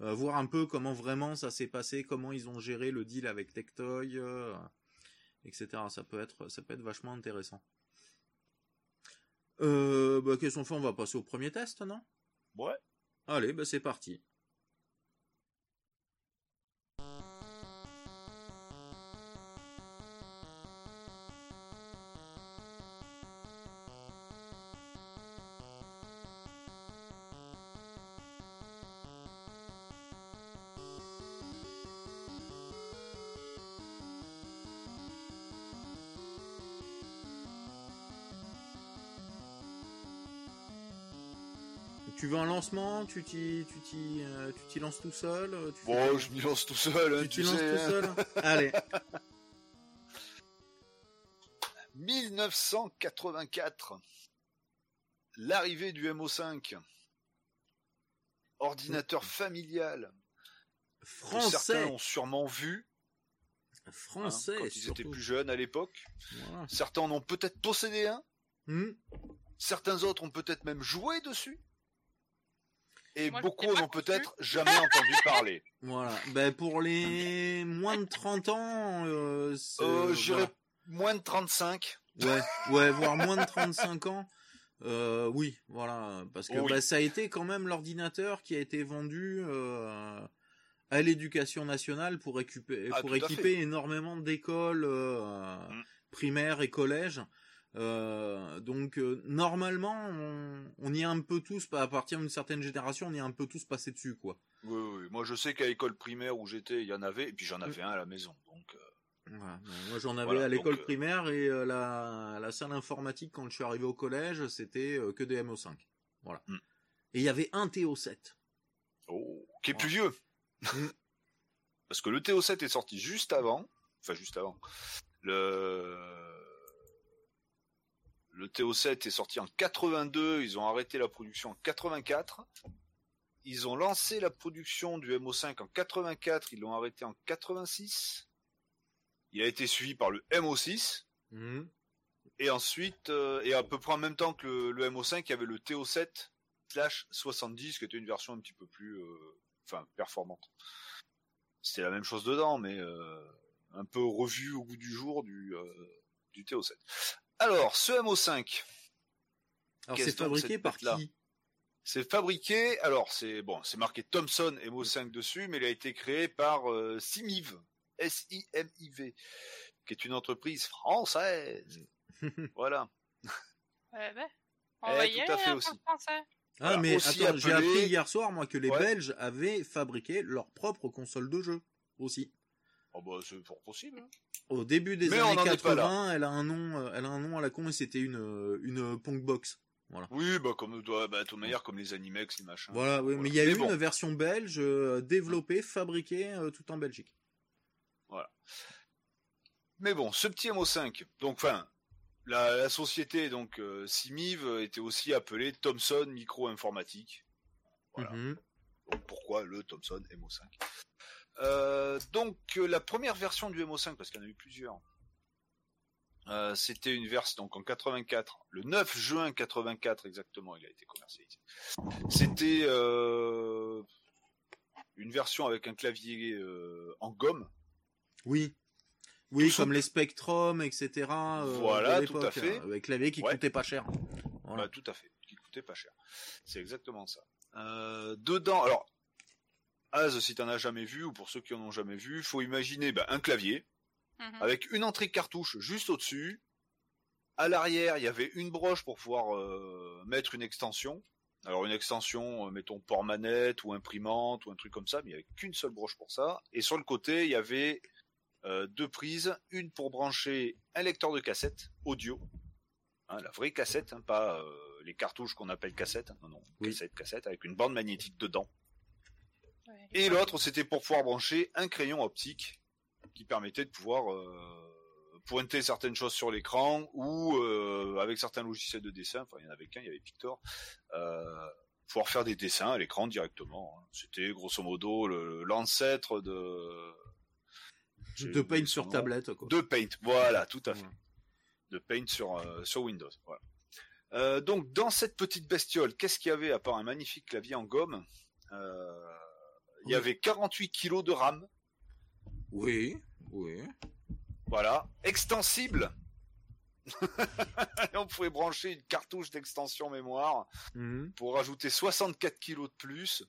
euh, voir un peu comment vraiment ça s'est passé, comment ils ont géré le deal avec Tectoy, etc. Ça peut être ça peut être vachement intéressant. Euh, bah, qu'est-ce qu'on fait? On va passer au premier test, non? Ouais. Allez, bah c'est parti. Veux un lancement Tu t'y, tu t'y, euh, tu t'y lances tout seul euh, tu Bon, je m'y lance tout seul, hein, tu tu t'y lances sais. tout hein. seul Allez. *laughs* 1984. L'arrivée du MO5. Ordinateur familial. Que certains Français. ont sûrement vu. hein, Français, quand ils étaient plus jeunes à l'époque. Voilà. Certains en ont peut-être possédé un. Hmm. Certains autres ont peut-être même joué dessus. Et Moi, beaucoup n'ont peut-être jamais entendu parler. *laughs* Voilà. Ben, pour les moins de 30 ans, euh, Euh, J'irais voilà. moins de 35. Ouais, ouais, voire moins de 35 ans. Euh, oui, voilà, parce que Oui. bah, ça a été quand même l'ordinateur qui a été vendu euh, à l'éducation nationale pour, récupérer, Ah, pour équiper énormément d'écoles euh, Mm. primaires et collèges. Euh, donc euh, normalement, on, on y est un peu tous, à partir d'une certaine génération, on y est un peu tous passé dessus, quoi. Oui, oui. Moi, je sais qu'à l'école primaire où j'étais, il y en avait, et puis j'en Mm. avais un à la maison. Donc, euh, Voilà. Moi, j'en avais Voilà, à l'école donc, primaire et la, la salle informatique quand je suis arrivé au collège, c'était que des MO5. Voilà. Mm. Et il y avait un TO7. oh, qui est plus vieux. Mm. *laughs* Parce que le TO7 est sorti juste avant, enfin juste avant. Le le TO7 est sorti en 82, ils ont arrêté la production en 84. Ils ont lancé la production du MO5 en 84, ils l'ont arrêté en 86. Il a été suivi par le MO6 Mm. et ensuite euh, et à peu près en même temps que le, le MO5, il y avait le TO7 slash 70 qui était une version un petit peu plus euh, enfin performante. C'était la même chose dedans, mais euh, un peu revu au goût du jour du, du TO7. Alors, ce MO5, Alors Qu'est-ce c'est fabriqué par qui? C'est fabriqué, alors c'est bon, c'est marqué Thomson MO5 dessus, mais il a été créé par euh, Simiv, S-I-M-I-V, qui est une entreprise française. *laughs* voilà. Ouais, ben. Eh, On va y tout à aller, fait hein, aussi. français. Ah Voilà, mais aussi attends, j'ai appelé- appris hier soir moi que les Ouais. Belges avaient fabriqué leur propre console de jeu aussi. Oh bah c'est fort possible. hein. Au début des Mais années n'en est pas là. 80, elle a un nom, euh, elle a un nom à la con et c'était une euh, une punk box. Oui, bah comme doit, bah, manière comme les Animex, les machins. Voilà, oui, Voilà. mais il y a eu bon. une version belge euh, développée, fabriquée euh, tout en Belgique. Mais bon, ce petit MO5, donc enfin, la, la société donc euh, Simiv était aussi appelée Thomson Micro Informatique. Voilà. Mhm. Donc pourquoi le Thomson MO5 Euh, Donc euh, la première version du MO5, parce qu'il y en a eu plusieurs, euh, c'était une version donc en 84, le 9 juin 84 exactement, il a été commercialisé. C'était euh, une version avec un clavier euh, en gomme. Oui. Oui, Tout comme les Spectrum, etc. Voilà, tout à l'époque, fait. Avec clavier qui Ouais. coûtait pas cher. Voilà. Bah, tout à fait, qui coûtait pas cher. C'est exactement ça. Dedans, alors, Az, si t'en as jamais vu, ou pour ceux qui en ont jamais vu, faut imaginer bah, un clavier, Mhm. avec une entrée cartouche juste au-dessus. À l'arrière, il y avait une broche pour pouvoir euh, mettre une extension. Alors une extension, euh, mettons port manette ou imprimante ou un truc comme ça, mais il n'y avait qu'une seule broche pour ça. Et sur le côté, il y avait euh, deux prises, une pour brancher un lecteur de cassette audio, hein, la vraie cassette, hein, pas euh, les cartouches qu'on appelle cassettes, non non, Oui. cassette, cassette, avec une bande magnétique dedans. Et l'autre, c'était pour pouvoir brancher un crayon optique qui permettait de pouvoir euh, pointer certaines choses sur l'écran ou euh, avec certains logiciels de dessin, enfin il y en avait qu'un, il y avait Pictor, euh, pouvoir faire des dessins à l'écran directement. hein. C'était grosso modo l'ancêtre de De paint sur tablette, quoi. De Paint, voilà, tout à fait de Paint sur, euh, sur Windows. Voilà. Euh, donc dans cette petite bestiole, qu'est-ce qu'il y avait à part un magnifique clavier en gomme Euh, Il y avait 48 kilos de RAM, Oui, oui. voilà, extensible. *laughs* On pouvait brancher une cartouche d'extension mémoire Mhm. pour rajouter 64 kilos de plus.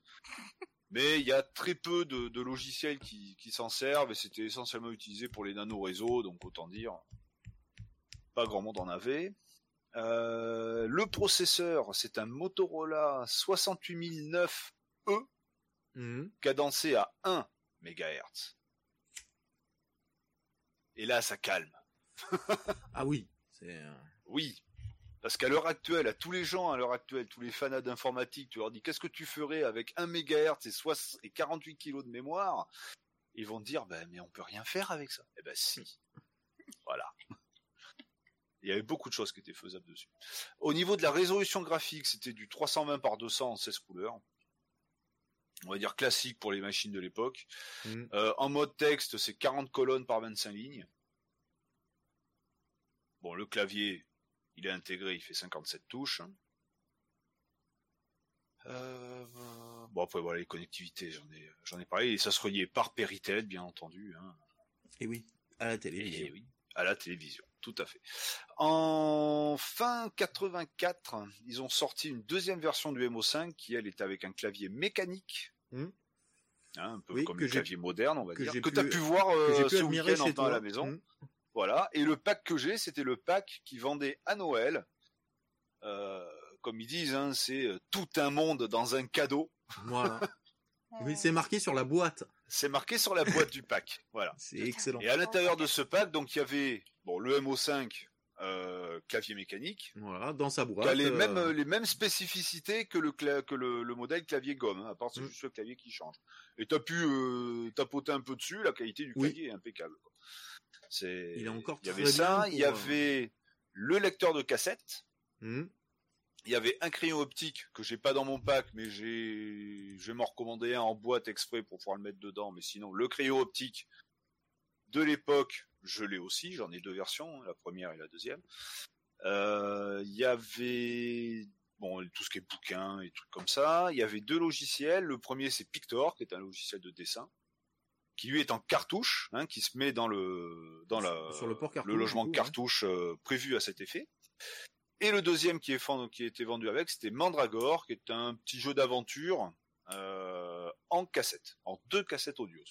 Mais il y a très peu de, de logiciels qui, qui s'en servent et c'était essentiellement utilisé pour les nano-réseaux, donc autant dire, pas grand monde en avait. Euh, le processeur, c'est un Motorola 68009 Mhm. cadencé à 1 MHz. Et là, ça calme. *laughs* Ah oui, c'est. euh, Oui. Parce qu'à l'heure actuelle, à tous les gens à l'heure actuelle, tous les fanats d'informatique, tu leur dis qu'est-ce que tu ferais avec 1 MHz et, soix- et 48 kilos de mémoire? Ils vont te dire, ben, mais on peut rien faire avec ça. Eh ben si. voilà. Il y avait beaucoup de choses qui étaient faisables dessus. Au niveau de la résolution graphique, c'était du 320 par 200 en 16 couleurs. On va dire classique pour les machines de l'époque. Mm. Euh, en mode texte, c'est 40 colonnes par 25 lignes. Bon, le clavier, il est intégré, il fait 57 touches. Euh, bon après voilà les connectivités, j'en ai j'en ai parlé et ça se reliait par Péritel bien entendu. Hein. Et oui, à la télévision. Et oui, à la télévision, tout à fait. En fin 84, ils ont sorti une deuxième version du MO5 qui elle était avec un clavier mécanique. Hmm. Hein, un peu Oui, comme le clavier moderne, on va que dire, que tu as pu voir euh, pu ce week-end en à la maison. Mm. Voilà. Et le pack que j'ai, c'était le pack qui vendait à Noël. Euh, comme ils disent, hein, c'est euh, tout un monde dans un cadeau. Voilà. *laughs* Oui, c'est marqué sur la boîte. C'est marqué sur la boîte du pack. Voilà. C'est excellent. Et à l'intérieur de ce pack, donc il y avait bon le MO5 euh, clavier mécanique, Voilà, dans sa qui boîte. a les euh, mêmes euh, les mêmes spécificités que le que le, le modèle clavier gomme, hein, à part c'est Mm. juste le clavier qui change. Et t'as pu euh, tapoter un peu dessus, la qualité du Oui. clavier est impeccable. quoi. C'est Il est encore il y avait ça, il y avait le lecteur de cassette. mm. Il y avait un crayon optique que j'ai pas dans mon pack, mais j'ai, je vais m'en recommander un en boîte exprès pour pouvoir le mettre dedans. Mais sinon, le crayon optique de l'époque, je l'ai aussi. J'en ai deux versions, hein, la première et la deuxième. Euh, Il y avait bon tout ce qui est bouquin et trucs comme ça. Il y avait deux logiciels. Le premier c'est Pictor, qui est un logiciel de dessin, qui lui est en cartouche, hein, qui se met dans le dans la Sur le port cartouche, le logement coup, cartouche euh, prévu à cet effet. Et le deuxième qui, est qui a été vendu avec, c'était Mandragore, qui est un petit jeu d'aventure euh, en cassette, en deux cassettes audio.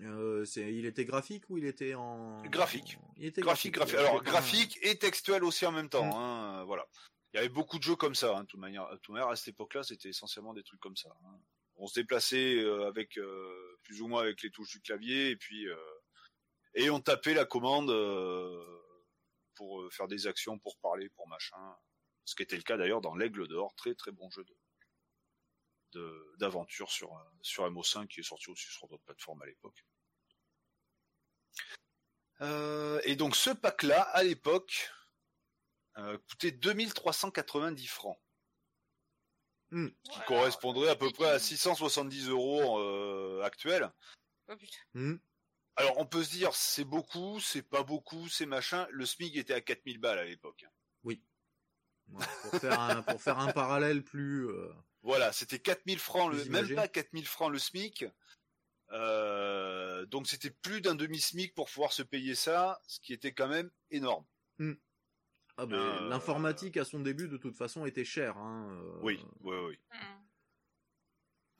Euh, c'est- il était graphique ou il était en Graphique. Il était Graphique, graphique. Alors graphique et textuel aussi en même temps. Mm. hein, voilà. Il y avait beaucoup de jeux comme ça. Hein, de toute manière, de toute manière, à cette époque-là, c'était essentiellement des trucs comme ça. hein. On se déplaçait euh, avec euh, plus ou moins avec les touches du clavier et puis euh, et on tapait la commande euh, pour faire des actions, pour parler, pour machin. Ce qui était le cas d'ailleurs dans l'Aigle d'Or, très très bon jeu de- d'aventure sur euh, sur MO5 qui est sorti aussi sur d'autres plateformes à l'époque. Euh, et donc ce pack-là, à l'époque, euh, coûtait 2390 francs, Hmm. qui Voilà. correspondrait à peu près à 670 euros euh, actuels. Oh. Hmm. Alors on peut se dire c'est beaucoup, c'est pas beaucoup, c'est machin. Le SMIC était à 4000 balles à l'époque. Ouais, pour, faire un, pour faire un parallèle plus. euh, Voilà, c'était 4000 francs, le, même pas 4000 francs le SMIC. Euh, donc c'était plus d'un demi-SMIC pour pouvoir se payer ça, ce qui était quand même énorme. Ah ben, Euh, L'informatique à son début de toute façon était chère. Hein, euh, Oui, oui, oui. Hmm.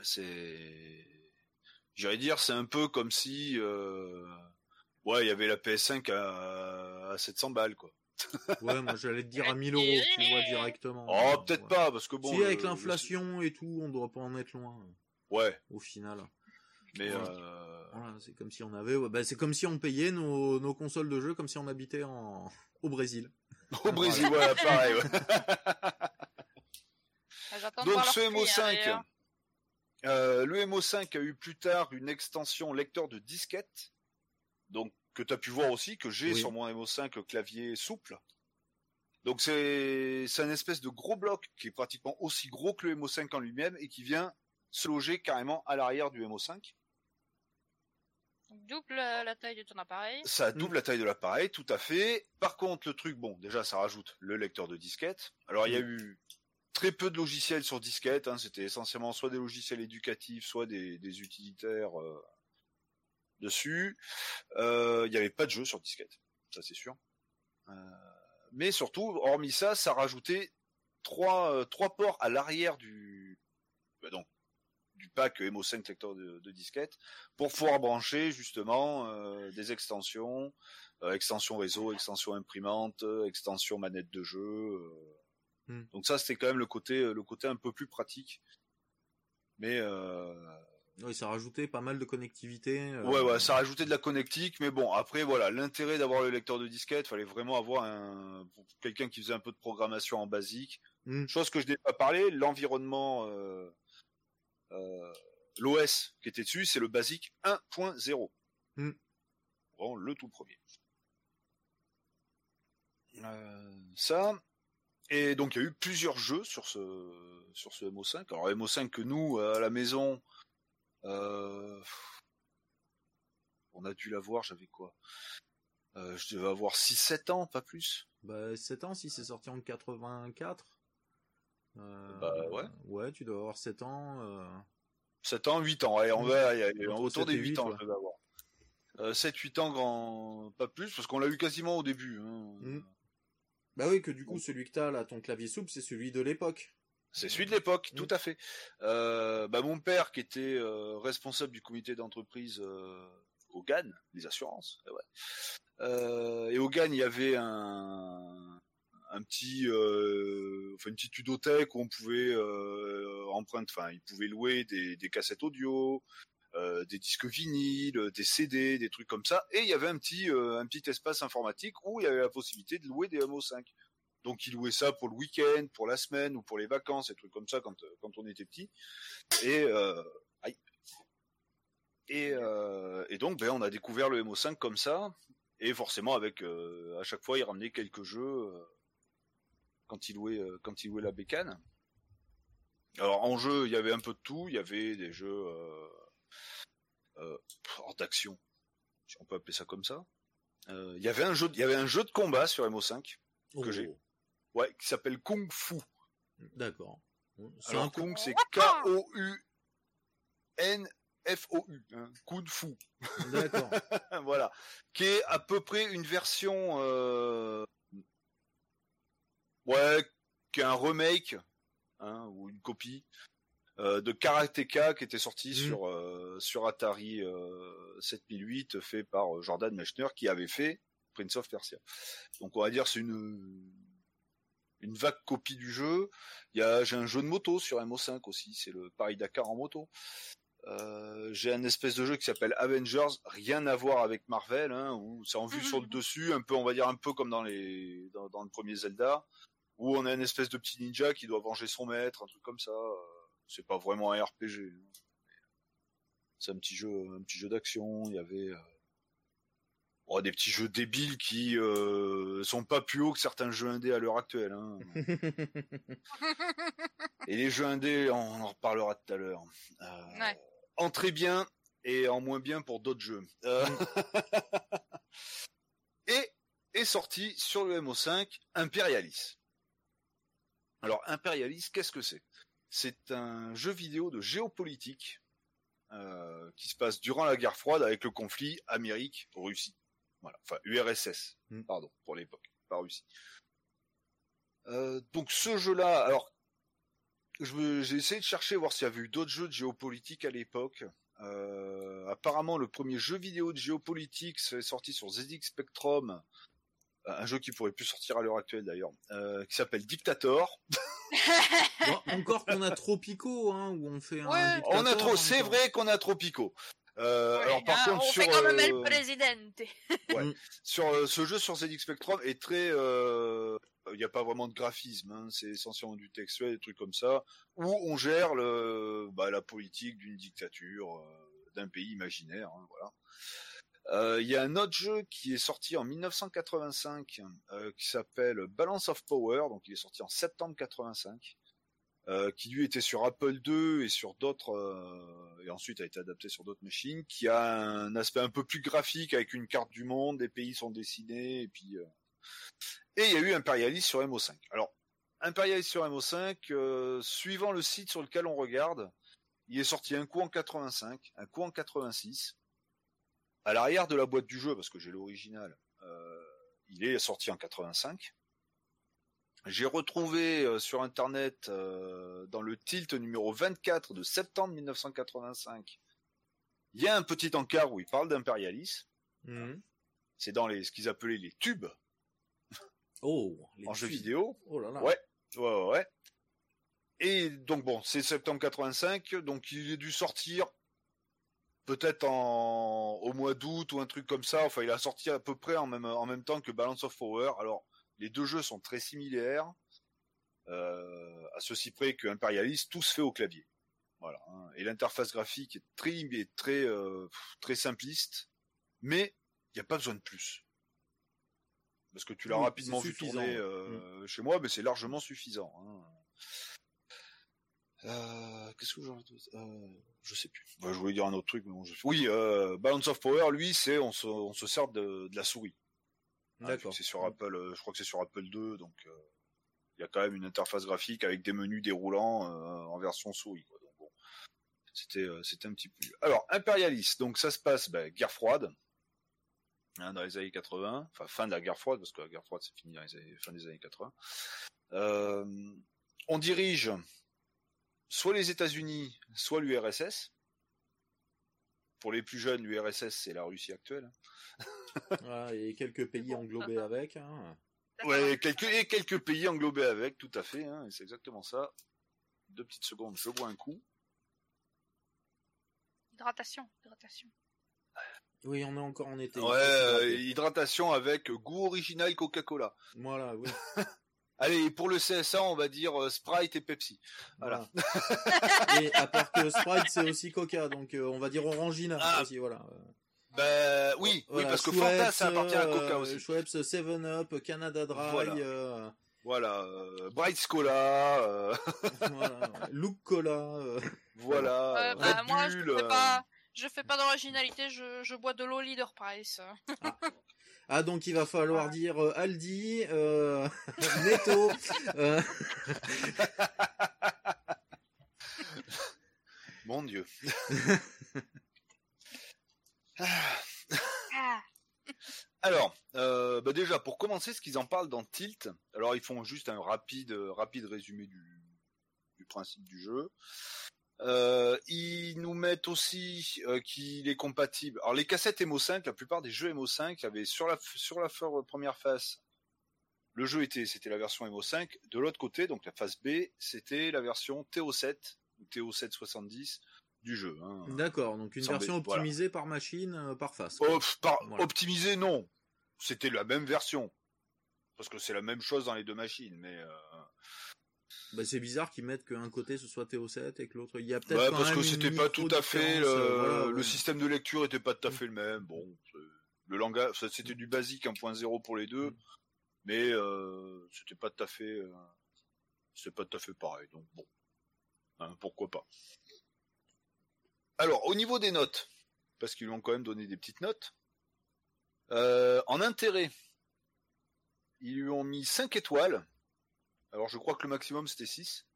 C'est, j'allais dire, c'est un peu comme si, euh... ouais, il y avait la PS5 à, à 700 balles, quoi. *laughs* Ouais, moi j'allais te dire à 1000 euros, tu vois, directement. Oh, Euh, peut-être ouais. pas, parce que bon. si, avec le- l'inflation et tout, on doit pas en être loin, Ouais, au final. mais euh... Voilà, c'est comme si on avait, ouais, bah, c'est comme si on payait nos, nos consoles de jeu comme si on habitait en, au Brésil. *laughs* au Brésil, voilà, pareil. ouais. Ah, Donc ce prix, hein, MO5, d'ailleurs. euh, le MO5 a eu plus tard une extension lecteur de disquette, donc que tu as pu voir aussi, que j'ai Oui. sur mon MO5 clavier souple. Donc c'est c'est un espèce de gros bloc qui est pratiquement aussi gros que le MO5 en lui-même et qui vient se loger carrément à l'arrière du MO5. Double euh, la taille de ton appareil. Ça double la taille de l'appareil, tout à fait. Par contre, le truc, bon, déjà, ça rajoute le lecteur de disquette. Alors, il y a eu très peu de logiciels sur disquette. Hein. C'était essentiellement soit des logiciels éducatifs, soit des, des utilitaires euh, dessus. Euh, Il n'y avait pas de jeu sur disquette, ça c'est sûr. Euh, mais surtout, hormis ça, ça rajoutait trois, euh, trois ports à l'arrière du, bah, donc, du pack MO5 lecteur de, de disquette pour pouvoir brancher justement euh, des extensions, euh, extension réseau, extension imprimante, extension manette de jeu. euh. Hmm. Donc ça c'était quand même le côté le côté un peu plus pratique. Mais Oui, ça rajoutait pas mal de connectivité. euh, ouais ouais, ça rajoutait de la connectique, mais bon après voilà l'intérêt d'avoir le lecteur de disquette, fallait vraiment avoir un quelqu'un qui faisait un peu de programmation en basique. Hmm. Chose que je n'ai pas parlé, l'environnement, euh, euh, l'OS qui était dessus, c'est le basique 1.0. Hmm. Bon, le tout premier. Ça. Et donc il y a eu plusieurs jeux sur ce sur ce MO5. Alors MO5 que nous à la maison, On a dû l'avoir, j'avais quoi? Euh, Je devais avoir 6-7 ans, pas plus. Bah, 7 ans si c'est sorti en 84. Euh, Bah, ouais. Ouais, tu dois avoir 7 ans. euh, 7 ans, 8 ans, ouais, on va, autour 7 des et 8 8, ans, ouais. je devais avoir. Euh, 7-8 ans, grand, pas plus, parce qu'on l'a eu quasiment au début. hein. Mm. Bah oui, que du coup, celui que t'as là, ton clavier souple, c'est celui de l'époque. C'est celui de l'époque, Mm. tout à fait. Euh, bah, mon père, qui était euh, responsable du comité d'entreprise euh, au GAN, les assurances, ouais. Euh, et au GAN, il y avait un, un petit, euh, enfin une petite ludothèque où on pouvait euh, emprunter, enfin, il pouvait louer des, des cassettes audio, euh, des disques vinyles, des CD, des trucs comme ça. Et il y avait un petit, euh, un petit espace informatique où il y avait la possibilité de louer des MO5. Donc il louait ça pour le week-end, pour la semaine ou pour les vacances, des trucs comme ça quand, euh, quand on était petit. Et euh, euh, et donc ben, on a découvert le MO5 comme ça. Et forcément avec à chaque fois il ramenait quelques jeux quand il louait euh, quand la bécane. Alors en jeu il y avait un peu de tout, il y avait des jeux hors d'action, si on peut appeler ça comme ça. Il y avait un jeu, il y avait un jeu de combat sur MO5 que j'ai. Ouais, qui s'appelle Kung Fu. D'accord. C'est Alors un. Kung, c'est K-O-U-N-F-O-U. Hein, Kung Fu. D'accord. *laughs* voilà. Qui est à peu près une version... Euh... Ouais, qui est un remake, hein, ou une copie, euh, de Karateka qui était sorti Mhm. sur, euh, sur Atari euh, 7008, fait par Jordan Mechner, qui avait fait Prince of Persia. Donc on va dire c'est une une vague copie du jeu. Il y a j'ai un jeu de moto sur MO5 aussi, c'est le Paris Dakar en moto. Euh, j'ai un espèce de jeu qui s'appelle Avengers, rien à voir avec Marvel, hein, où c'est en vue sur le dessus, un peu on va dire un peu comme dans les dans, dans le premier Zelda, où on a une espèce de petit ninja qui doit venger son maître, un truc comme ça. Euh, C'est pas vraiment un RPG. hein. C'est un petit jeu, un petit jeu d'action. Il y avait euh, oh, des petits jeux débiles qui euh, sont pas plus hauts que certains jeux indés à l'heure actuelle. hein. *laughs* Et les jeux indés, on en reparlera tout à l'heure. Euh, Ouais. En très bien et en moins bien pour d'autres jeux. Euh, *laughs* et est sorti sur le MO5 Imperialis. Alors Imperialis, qu'est-ce que c'est? C'est un jeu vidéo de géopolitique euh, qui se passe durant la guerre froide avec le conflit Amérique-Russie. Voilà, enfin URSS, Mm. pardon, pour l'époque, pas Russie. Euh, donc ce jeu-là, alors j'ai essayé de chercher voir s'il y avait eu d'autres jeux de géopolitique à l'époque. Euh, apparemment, le premier jeu vidéo de géopolitique c'est sorti sur ZX Spectrum, un jeu qui pourrait plus sortir à l'heure actuelle d'ailleurs, euh, qui s'appelle Dictator. *laughs* Bon, encore qu'on a Tropico, hein, où on fait un. Ouais. On a trop, c'est vrai qu'on a Tropico. Euh, Ouais, alors par contre on sur fait quand même euh, El Presidente. sur euh, ce jeu sur ZX Spectrum est très euh, il n'y a pas vraiment de graphisme hein, c'est essentiellement du textuel des trucs comme ça où on gère le bah, la politique d'une dictature euh, d'un pays imaginaire hein, voilà. Euh, il y a un autre jeu qui est sorti en 1985 euh, qui s'appelle Balance of Power donc il est sorti en septembre 85 euh, qui lui était sur Apple II et sur d'autres euh, et ensuite a été adapté sur d'autres machines, qui a un aspect un peu plus graphique avec une carte du monde, les pays sont dessinés et puis euh, et il y a eu Imperialis sur MO5. Alors Imperialis sur MO5, euh, suivant le site sur lequel on regarde, il est sorti un coup en 85, un coup en 86. À l'arrière de la boîte du jeu, parce que j'ai l'original, euh, il est sorti en 85. J'ai retrouvé euh, sur internet euh, dans le tilt numéro 24 de septembre 1985. Il y a un petit encart où il parle d'impérialisme. Mhm. C'est dans les ce qu'ils appelaient les tubes *laughs* Oh, les en jeu vidéo. Oh là là. Ouais, ouais, ouais, ouais. Et donc bon, c'est septembre 85, donc il est dû sortir peut-être en au mois d'août ou un truc comme ça. Enfin, il a sorti à peu près en même en même temps que Balance of Power. Alors, les deux jeux sont très similaires, euh, à ceci près que Imperialist, tout se fait au clavier. Voilà. hein. Et l'interface graphique est très est très euh, très simpliste, mais il n'y a pas besoin de plus. Parce que tu l'as Oui, rapidement vu suffisant, tourner euh, chez moi, mais c'est largement suffisant. hein. Euh, Qu'est-ce que j'aurais euh, Je sais plus. Bah, je voulais dire un autre truc, mais bon, je... Oui, euh, Balance of Power, lui, c'est on se, on se sert de, de la souris. Hein, D'accord. c'est sur Apple, euh, je crois que c'est sur Apple 2, donc euh, il y a quand même une interface graphique avec des menus déroulants euh, en version souris. Quoi. Donc, bon, c'était, c'était un petit peu. Alors, impérialiste, donc ça se passe, ben, guerre froide, hein, dans les années 80, enfin fin de la guerre froide, parce que la guerre froide c'est fini dans les années, fin des années 80. Euh, on dirige soit les États-Unis, soit l'URSS. Pour les plus jeunes, l'URSS c'est la Russie actuelle. Voilà, et quelques pays englobés avec. Hein. Ouais, quelques, et quelques pays englobés avec, tout à fait, hein, et c'est exactement ça. Deux petites secondes, je bois un coup. Hydratation, hydratation. Oui, on est encore en été. Ouais, euh, hydratation avec goût original Coca-Cola. Voilà, oui. *laughs* Allez, pour le CSA, on va dire euh, Sprite et Pepsi. Voilà. Voilà. et à part que Sprite, c'est aussi Coca, donc euh, on va dire Orangina Ah. aussi, voilà. Ben oui, oui, parce que Schweppes, Fanta, ça appartient à Coca euh, aussi. Schweppes, 7-Up, Canada Dry, Voilà. euh, Voilà, euh, Bright Cola, euh, *laughs* voilà, Look Cola. euh. voilà, Euh, euh, bah, Red moi, je Bull, fais euh, pas, je fais pas d'originalité, je, je bois de l'eau Leader Price. Ah, donc il va falloir dire euh, Aldi, euh, *laughs* Netto. euh, Mon Dieu. *laughs* Ah, *laughs* Alors, euh, bah déjà pour commencer, ce qu'ils en parlent dans Tilt, alors ils font juste un rapide, rapide résumé du, du principe du jeu. Euh, ils nous mettent aussi euh, qu'il est compatible. Alors les cassettes MO5, la plupart des jeux MO5 avaient sur la sur la première face, le jeu était c'était la version MO5. De l'autre côté, donc la face B, c'était la version TO7 ou TO770 du jeu. hein. D'accord, donc une Sans version voilà. optimisée par machine, euh, par face. Oh, pff, par- Voilà. Optimisé, non. C'était la même version. Parce que c'est la même chose dans les deux machines, mais euh, Bah, c'est bizarre qu'ils mettent qu'un côté ce soit TO7 et que l'autre. Il y a peut-être. ouais, quand parce que même c'était pas tout à fait le, euh, voilà, le ouais. système de lecture était pas tout à fait le même. Bon, c'est- le langage, c'était du basique 1.0 pour les deux, Mm. mais euh, c'était pas tout à fait, c'était pas tout à fait pareil. Donc bon, Hein, pourquoi pas. Alors, au niveau des notes, parce qu'ils lui ont quand même donné des petites notes, euh, en intérêt, ils lui ont mis 5 étoiles. Alors, je crois que le maximum c'était 6.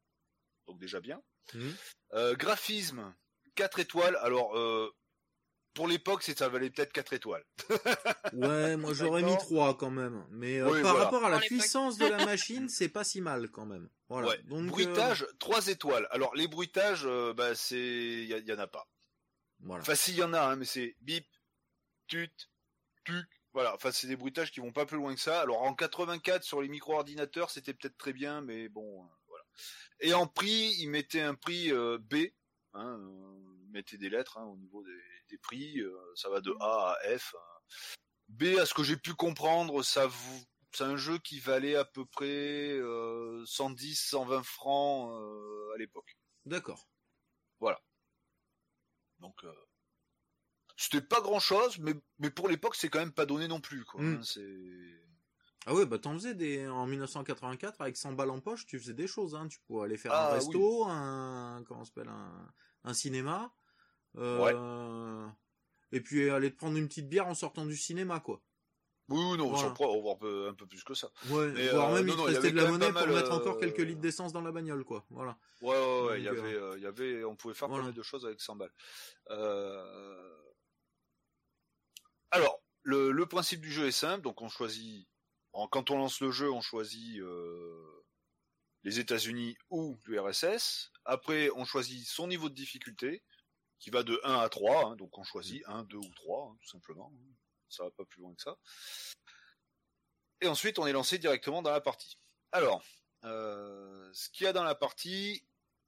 Donc déjà bien. Mhm. Euh, graphisme, 4 étoiles. Alors, euh, pour l'époque, c'est- ça valait peut-être 4 étoiles. *laughs* Ouais, moi j'aurais mis D'accord. 3 quand même. Mais euh, Oui, par voilà. rapport à la puissance de la machine, c'est pas si mal quand même. Voilà. Ouais. Donc, euh, Bruitage, 3 étoiles. Alors, les bruitages, euh, bah, c'est, il y, y en a pas. Voilà. Enfin, s'il y en a, hein, mais c'est bip, tut, tuc. Voilà, enfin, c'est des bruitages qui vont pas plus loin que ça. Alors, en 84, sur les micro-ordinateurs, c'était peut-être très bien, mais bon, euh, voilà. Et en prix, ils mettaient un prix euh, B, hein, euh, ils mettaient des lettres hein, au niveau des, des prix, ça va de A à F. hein. B, à ce que j'ai pu comprendre, ça vous, c'est un jeu qui valait à peu près euh, 110, 120 francs euh, à l'époque. D'accord. Donc euh, c'était pas grand chose, mais, mais pour l'époque c'est quand même pas donné non plus. Quoi, hein, c'est... Ah ouais, bah t'en faisais des. En 1984, avec 100 balles en poche, tu faisais des choses. Hein. Tu pouvais aller faire Ah, un resto, un. Comment s'appelle un... un cinéma. Euh... Et puis aller te prendre une petite bière en sortant du cinéma, quoi. Oui, oui, non, Voilà. on va un peu, un peu plus que ça. Ouais, Mais, voire euh, même non, il restait de la monnaie pour mal, mettre encore euh, quelques litres d'essence dans la bagnole, quoi. Voilà. Ouais, ouais, ouais, il y Donc, avait, euh, il y avait, on pouvait faire voilà. pas mal de choses avec 100 balles. Euh... Alors, le, le principe du jeu est simple, donc on choisit, en, quand on lance le jeu, on choisit euh, les États-Unis ou l'URSS. Après, on choisit son niveau de difficulté, qui va de 1 à 3, hein, donc on choisit 1, 2 ou 3, hein, tout simplement. Ça va pas plus loin que ça. Et ensuite, on est lancé directement dans la partie. Alors, euh, ce qu'il y a dans la partie,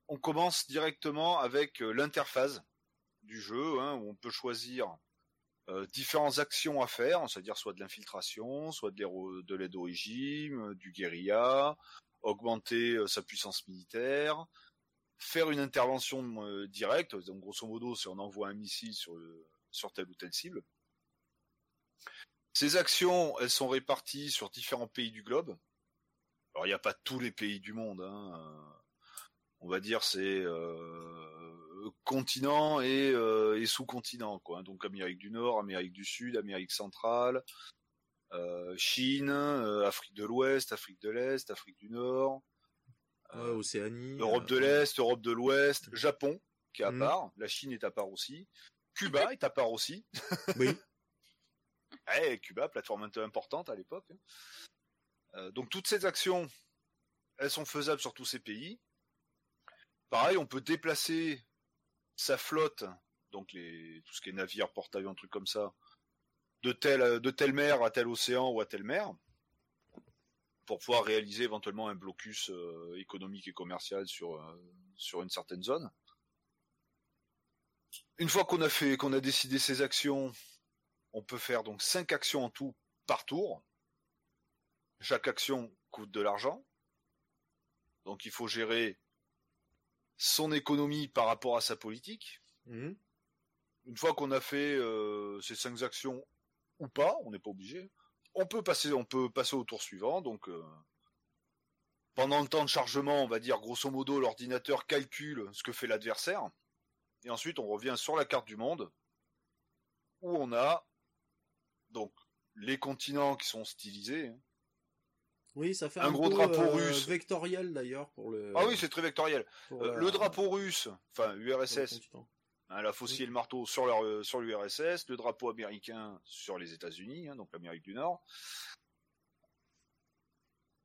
on commence directement avec euh, l'interface du jeu, hein, où on peut choisir euh, différentes actions à faire, c'est-à-dire soit de l'infiltration, soit de l'aide au régime, du guérilla, augmenter sa puissance militaire, faire une intervention directe, donc grosso modo, si on envoie un missile sur, sur telle ou telle cible. Ces actions, elles sont réparties sur différents pays du globe. Alors, il n'y a pas tous les pays du monde. Hein. on va dire c'est euh, continent et, euh, et sous-continent quoi. Donc Amérique du Nord, Amérique du Sud, Amérique centrale, euh, Chine, euh, Afrique de l'Ouest, Afrique de l'Est, Afrique du Nord, Ouais, Océanie. Europe de l'Est, Europe de l'Ouest, Japon qui est à Mhm. part, la Chine est à part aussi, Cuba *laughs* est à part aussi. Oui. Eh, Cuba, plateforme un peu importante à l'époque. hein. Euh, donc toutes ces actions, elles sont faisables sur tous ces pays. Pareil, on peut déplacer sa flotte, donc tout ce qui est navire, porte-avions, trucs comme ça, de telle, telle mer à tel océan ou à telle mer, pour pouvoir réaliser éventuellement un blocus euh, économique et commercial sur, euh, sur une certaine zone. Une fois qu'on a fait, qu'on a décidé ces actions, on peut faire donc cinq actions en tout par tour. Chaque action coûte de l'argent. Donc il faut gérer son économie par rapport à sa politique. Mhm. Une fois qu'on a fait euh, ces cinq actions ou pas, on n'est pas obligé. On peut passer, on peut passer au tour suivant. Donc euh, pendant le temps de chargement, on va dire grosso modo, l'ordinateur calcule ce que fait l'adversaire. Et ensuite, on revient sur la carte du monde où on a donc les continents qui sont stylisés. hein. Oui, ça fait Un un, gros drapeau euh, russe. vectoriel d'ailleurs pour le. Ah oui, c'est très vectoriel. Euh, la- le drapeau russe, enfin URSS, hein, la faucille et le marteau sur leur, euh, sur l'URSS, le drapeau américain sur les États-Unis, hein, donc l'Amérique du Nord.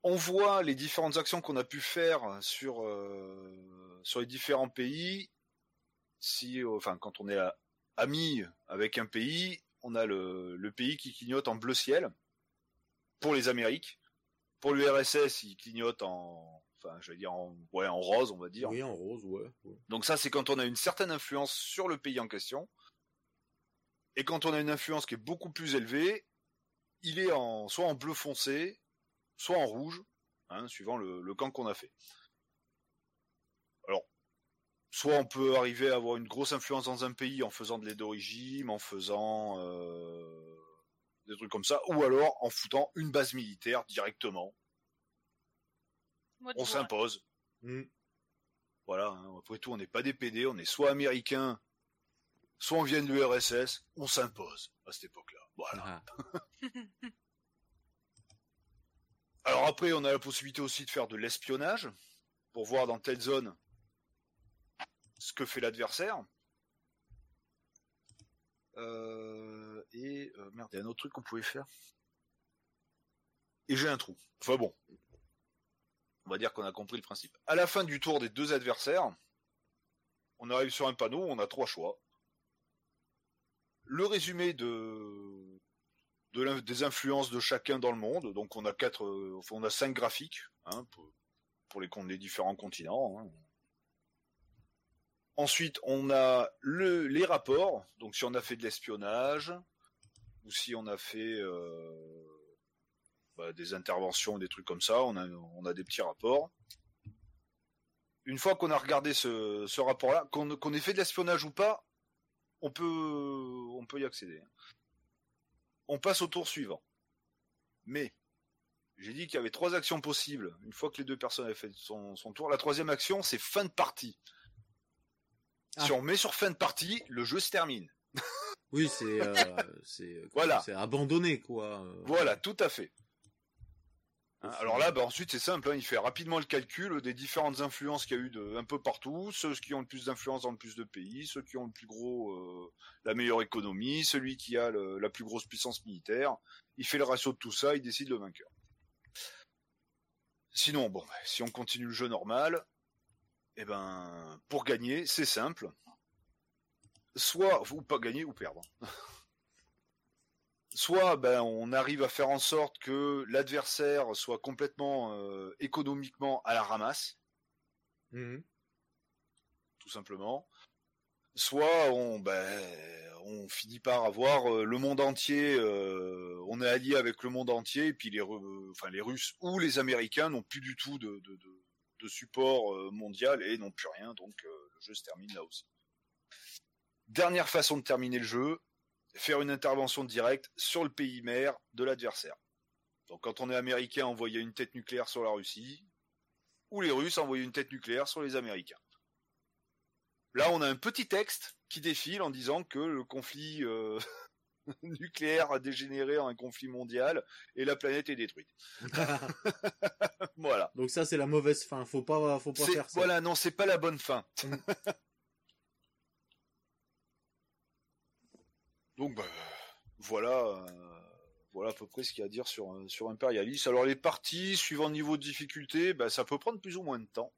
On voit les différentes actions qu'on a pu faire sur sur les différents pays. Si, enfin, quand on est à- ami avec un pays, on a le, le pays qui clignote en bleu ciel pour les Amériques. Pour l'URSS, il clignote en, enfin, je vais dire en, ouais, en rose, on va dire. Oui, en rose, ouais. ouais. Donc ça, c'est quand on a une certaine influence sur le pays en question. Et quand on a une influence qui est beaucoup plus élevée, il est en soit en bleu foncé, soit en rouge, hein, suivant le, le camp qu'on a fait. Soit on peut arriver à avoir une grosse influence dans un pays en faisant de l'aide au régime, en faisant euh, des trucs comme ça, ou alors en foutant une base militaire directement. On s'impose. Mhm. Voilà, hein, après tout, on n'est pas des PD, on est soit américain, soit on vient de l'URSS, on s'impose à cette époque-là. Voilà. Ah. *laughs* Alors après, on a la possibilité aussi de faire de l'espionnage pour voir dans telle zone ce que fait l'adversaire. Euh, et euh, merde, il y a un autre truc qu'on pouvait faire. Et j'ai un trou. Enfin bon. On va dire qu'on a compris le principe. À la fin du tour des deux adversaires, on arrive sur un panneau, on a trois choix. Le résumé de, des influences de chacun dans le monde. Donc on a quatre, euh, enfin, on a cinq graphiques hein, pour, les différents continents. hein. Ensuite, on a le, les rapports. Donc si on a fait de l'espionnage ou si on a fait euh, bah, des interventions, des trucs comme ça, on a, des petits rapports. Une fois qu'on a regardé ce, rapport-là, qu'on ait fait de l'espionnage ou pas, on peut, y accéder. On passe au tour suivant. Mais, j'ai dit qu'il y avait trois actions possibles une fois que les deux personnes avaient fait son tour. La troisième action, c'est fin de partie. Si Ah. on met sur fin de partie, le jeu se termine. *laughs* Oui, c'est euh, c'est Voilà. c'est abandonné quoi. euh. Voilà, tout à fait. Hein, alors là, bah, ensuite c'est simple, hein, il fait rapidement le calcul des différentes influences qu'il y a eu de, un peu partout, ceux qui ont le plus d'influence dans le plus de pays, ceux qui ont le plus gros, euh, la meilleure économie, celui qui a le- la plus grosse puissance militaire. Il fait le ratio de tout ça, il décide le vainqueur. Sinon, bon, si on continue le jeu normal, eh ben, pour gagner, c'est simple. Soit, ou pas gagner ou perdre. *laughs* soit ben, on arrive à faire en sorte que l'adversaire soit complètement euh, économiquement à la ramasse, Mhm. tout simplement. Soit on, ben, on finit par avoir euh, le monde entier, euh, on est allié avec le monde entier, et puis les, enfin, les Russes ou les Américains n'ont plus du tout de, de, de, de support euh, mondial et n'ont plus rien, donc euh, le jeu se termine là aussi. Dernière façon de terminer le jeu, faire une intervention directe sur le pays mère de l'adversaire. Donc quand on est américain, envoyer une tête nucléaire sur la Russie, ou les Russes envoyaient une tête nucléaire sur les Américains. Là, on a un petit texte qui défile en disant que le conflit euh, *laughs* *laughs* nucléaire a dégénéré en un conflit mondial et la planète est détruite. *laughs* voilà. Donc ça c'est la mauvaise fin. Faut pas, faut pas faire ça. Voilà, non, c'est pas la bonne fin. Mm. *laughs* Donc, bah, voilà, euh, voilà à peu près ce qu'il y a à dire sur, euh, sur Imperialis. Alors, les parties, suivant le niveau de difficulté, bah, ça peut prendre plus ou moins de temps.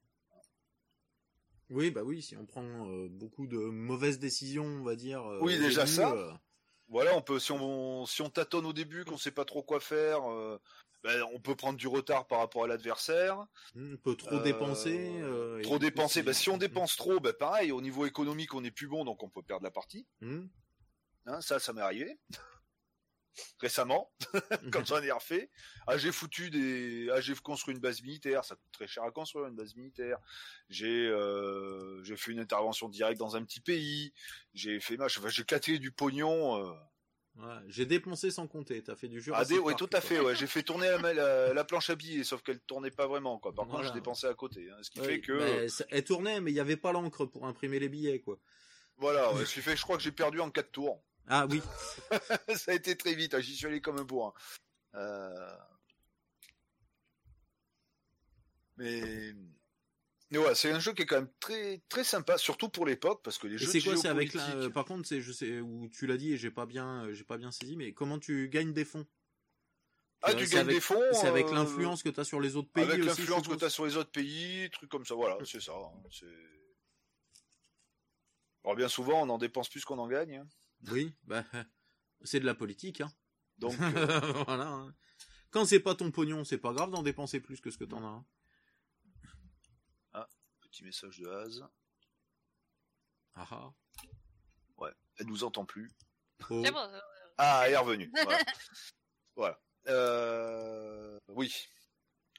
Oui, bah oui, si on prend euh, beaucoup de mauvaises décisions, on va dire. euh, Oui, déjà début, ça. Voilà, on peut, si on, si on tâtonne au début, qu'on sait pas trop quoi faire, euh, ben, on peut prendre du retard par rapport à l'adversaire. on peut trop Euh, dépenser. euh, trop dépenser. Ben, si on dépense trop, ben, pareil, au niveau économique, on est plus bon, donc on peut perdre la partie. Hmm. Hein, ça, ça m'est arrivé. Récemment, *laughs* quand j'en ai refait. Ah, j'ai foutu des, ah, j'ai construit une base militaire. Ça coûte très cher à construire une base militaire. J'ai, euh, j'ai fait une intervention directe dans un petit pays. J'ai fait, machin. Enfin, j'ai éclaté du pognon. euh, Ouais, J'ai dépensé sans compter. T'as fait du jeu. Ah, des, ouais, tout à fait. Ouais, j'ai fait tourner la, la, la planche à billets, sauf qu'elle tournait pas vraiment. Quoi. Par contre, je dépensais à côté. hein, ce qui fait que, elle tournait, mais il y avait pas l'encre pour imprimer les billets, quoi. voilà. ouais, ce qui fait, que je crois que j'ai perdu en quatre tours. Ah oui. *laughs* ça a été très vite, hein, j'y suis allé comme un bourrin. Euh... Mais... Mais ouais, c'est un jeu qui est quand même très très sympa, surtout pour l'époque, parce que les Et jeux c'est quoi C'est avec la. euh, par contre, c'est je sais où tu l'as dit et j'ai pas bien, euh, j'ai pas bien saisi, mais comment tu gagnes des fonds? Ah, tu gagnes des fonds C'est avec euh, l'influence que t'as sur les autres pays Avec l'influence que tu as sur les autres pays, trucs comme ça, voilà, c'est ça. hein. Alors bien souvent, on en dépense plus qu'on en gagne. hein. Oui, bah *laughs* c'est de la politique, hein. Donc, *laughs* euh, voilà. hein. Quand c'est pas ton pognon, c'est pas grave d'en dépenser plus que ce que t'en as. hein. petit message de Haz. Ah ah. Elle nous entend plus. Oh. C'est bon. euh, Ah, elle est revenue. Voilà. *laughs* voilà. Euh... Oui.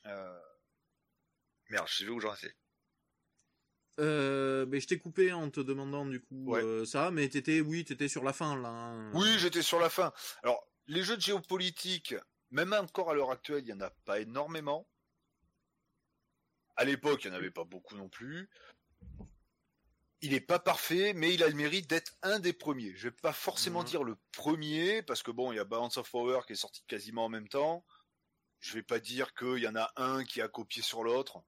Euh... Merde, je sais où j'en étais. Euh, mais je t'ai coupé en te demandant du coup Ouais. euh, ça, mais t'étais, oui, t'étais sur la fin là. hein. Oui, j'étais sur la fin. Alors, les jeux de géopolitique, même encore à l'heure actuelle, il y en a pas énormément. À l'époque, il n'y en avait pas beaucoup non plus. Il n'est pas parfait, mais il a le mérite d'être un des premiers. Je vais pas forcément Mhm. dire le premier, parce que bon, il y a Balance of Power qui est sorti quasiment en même temps. Je vais pas dire qu'il y en a un qui a copié sur l'autre.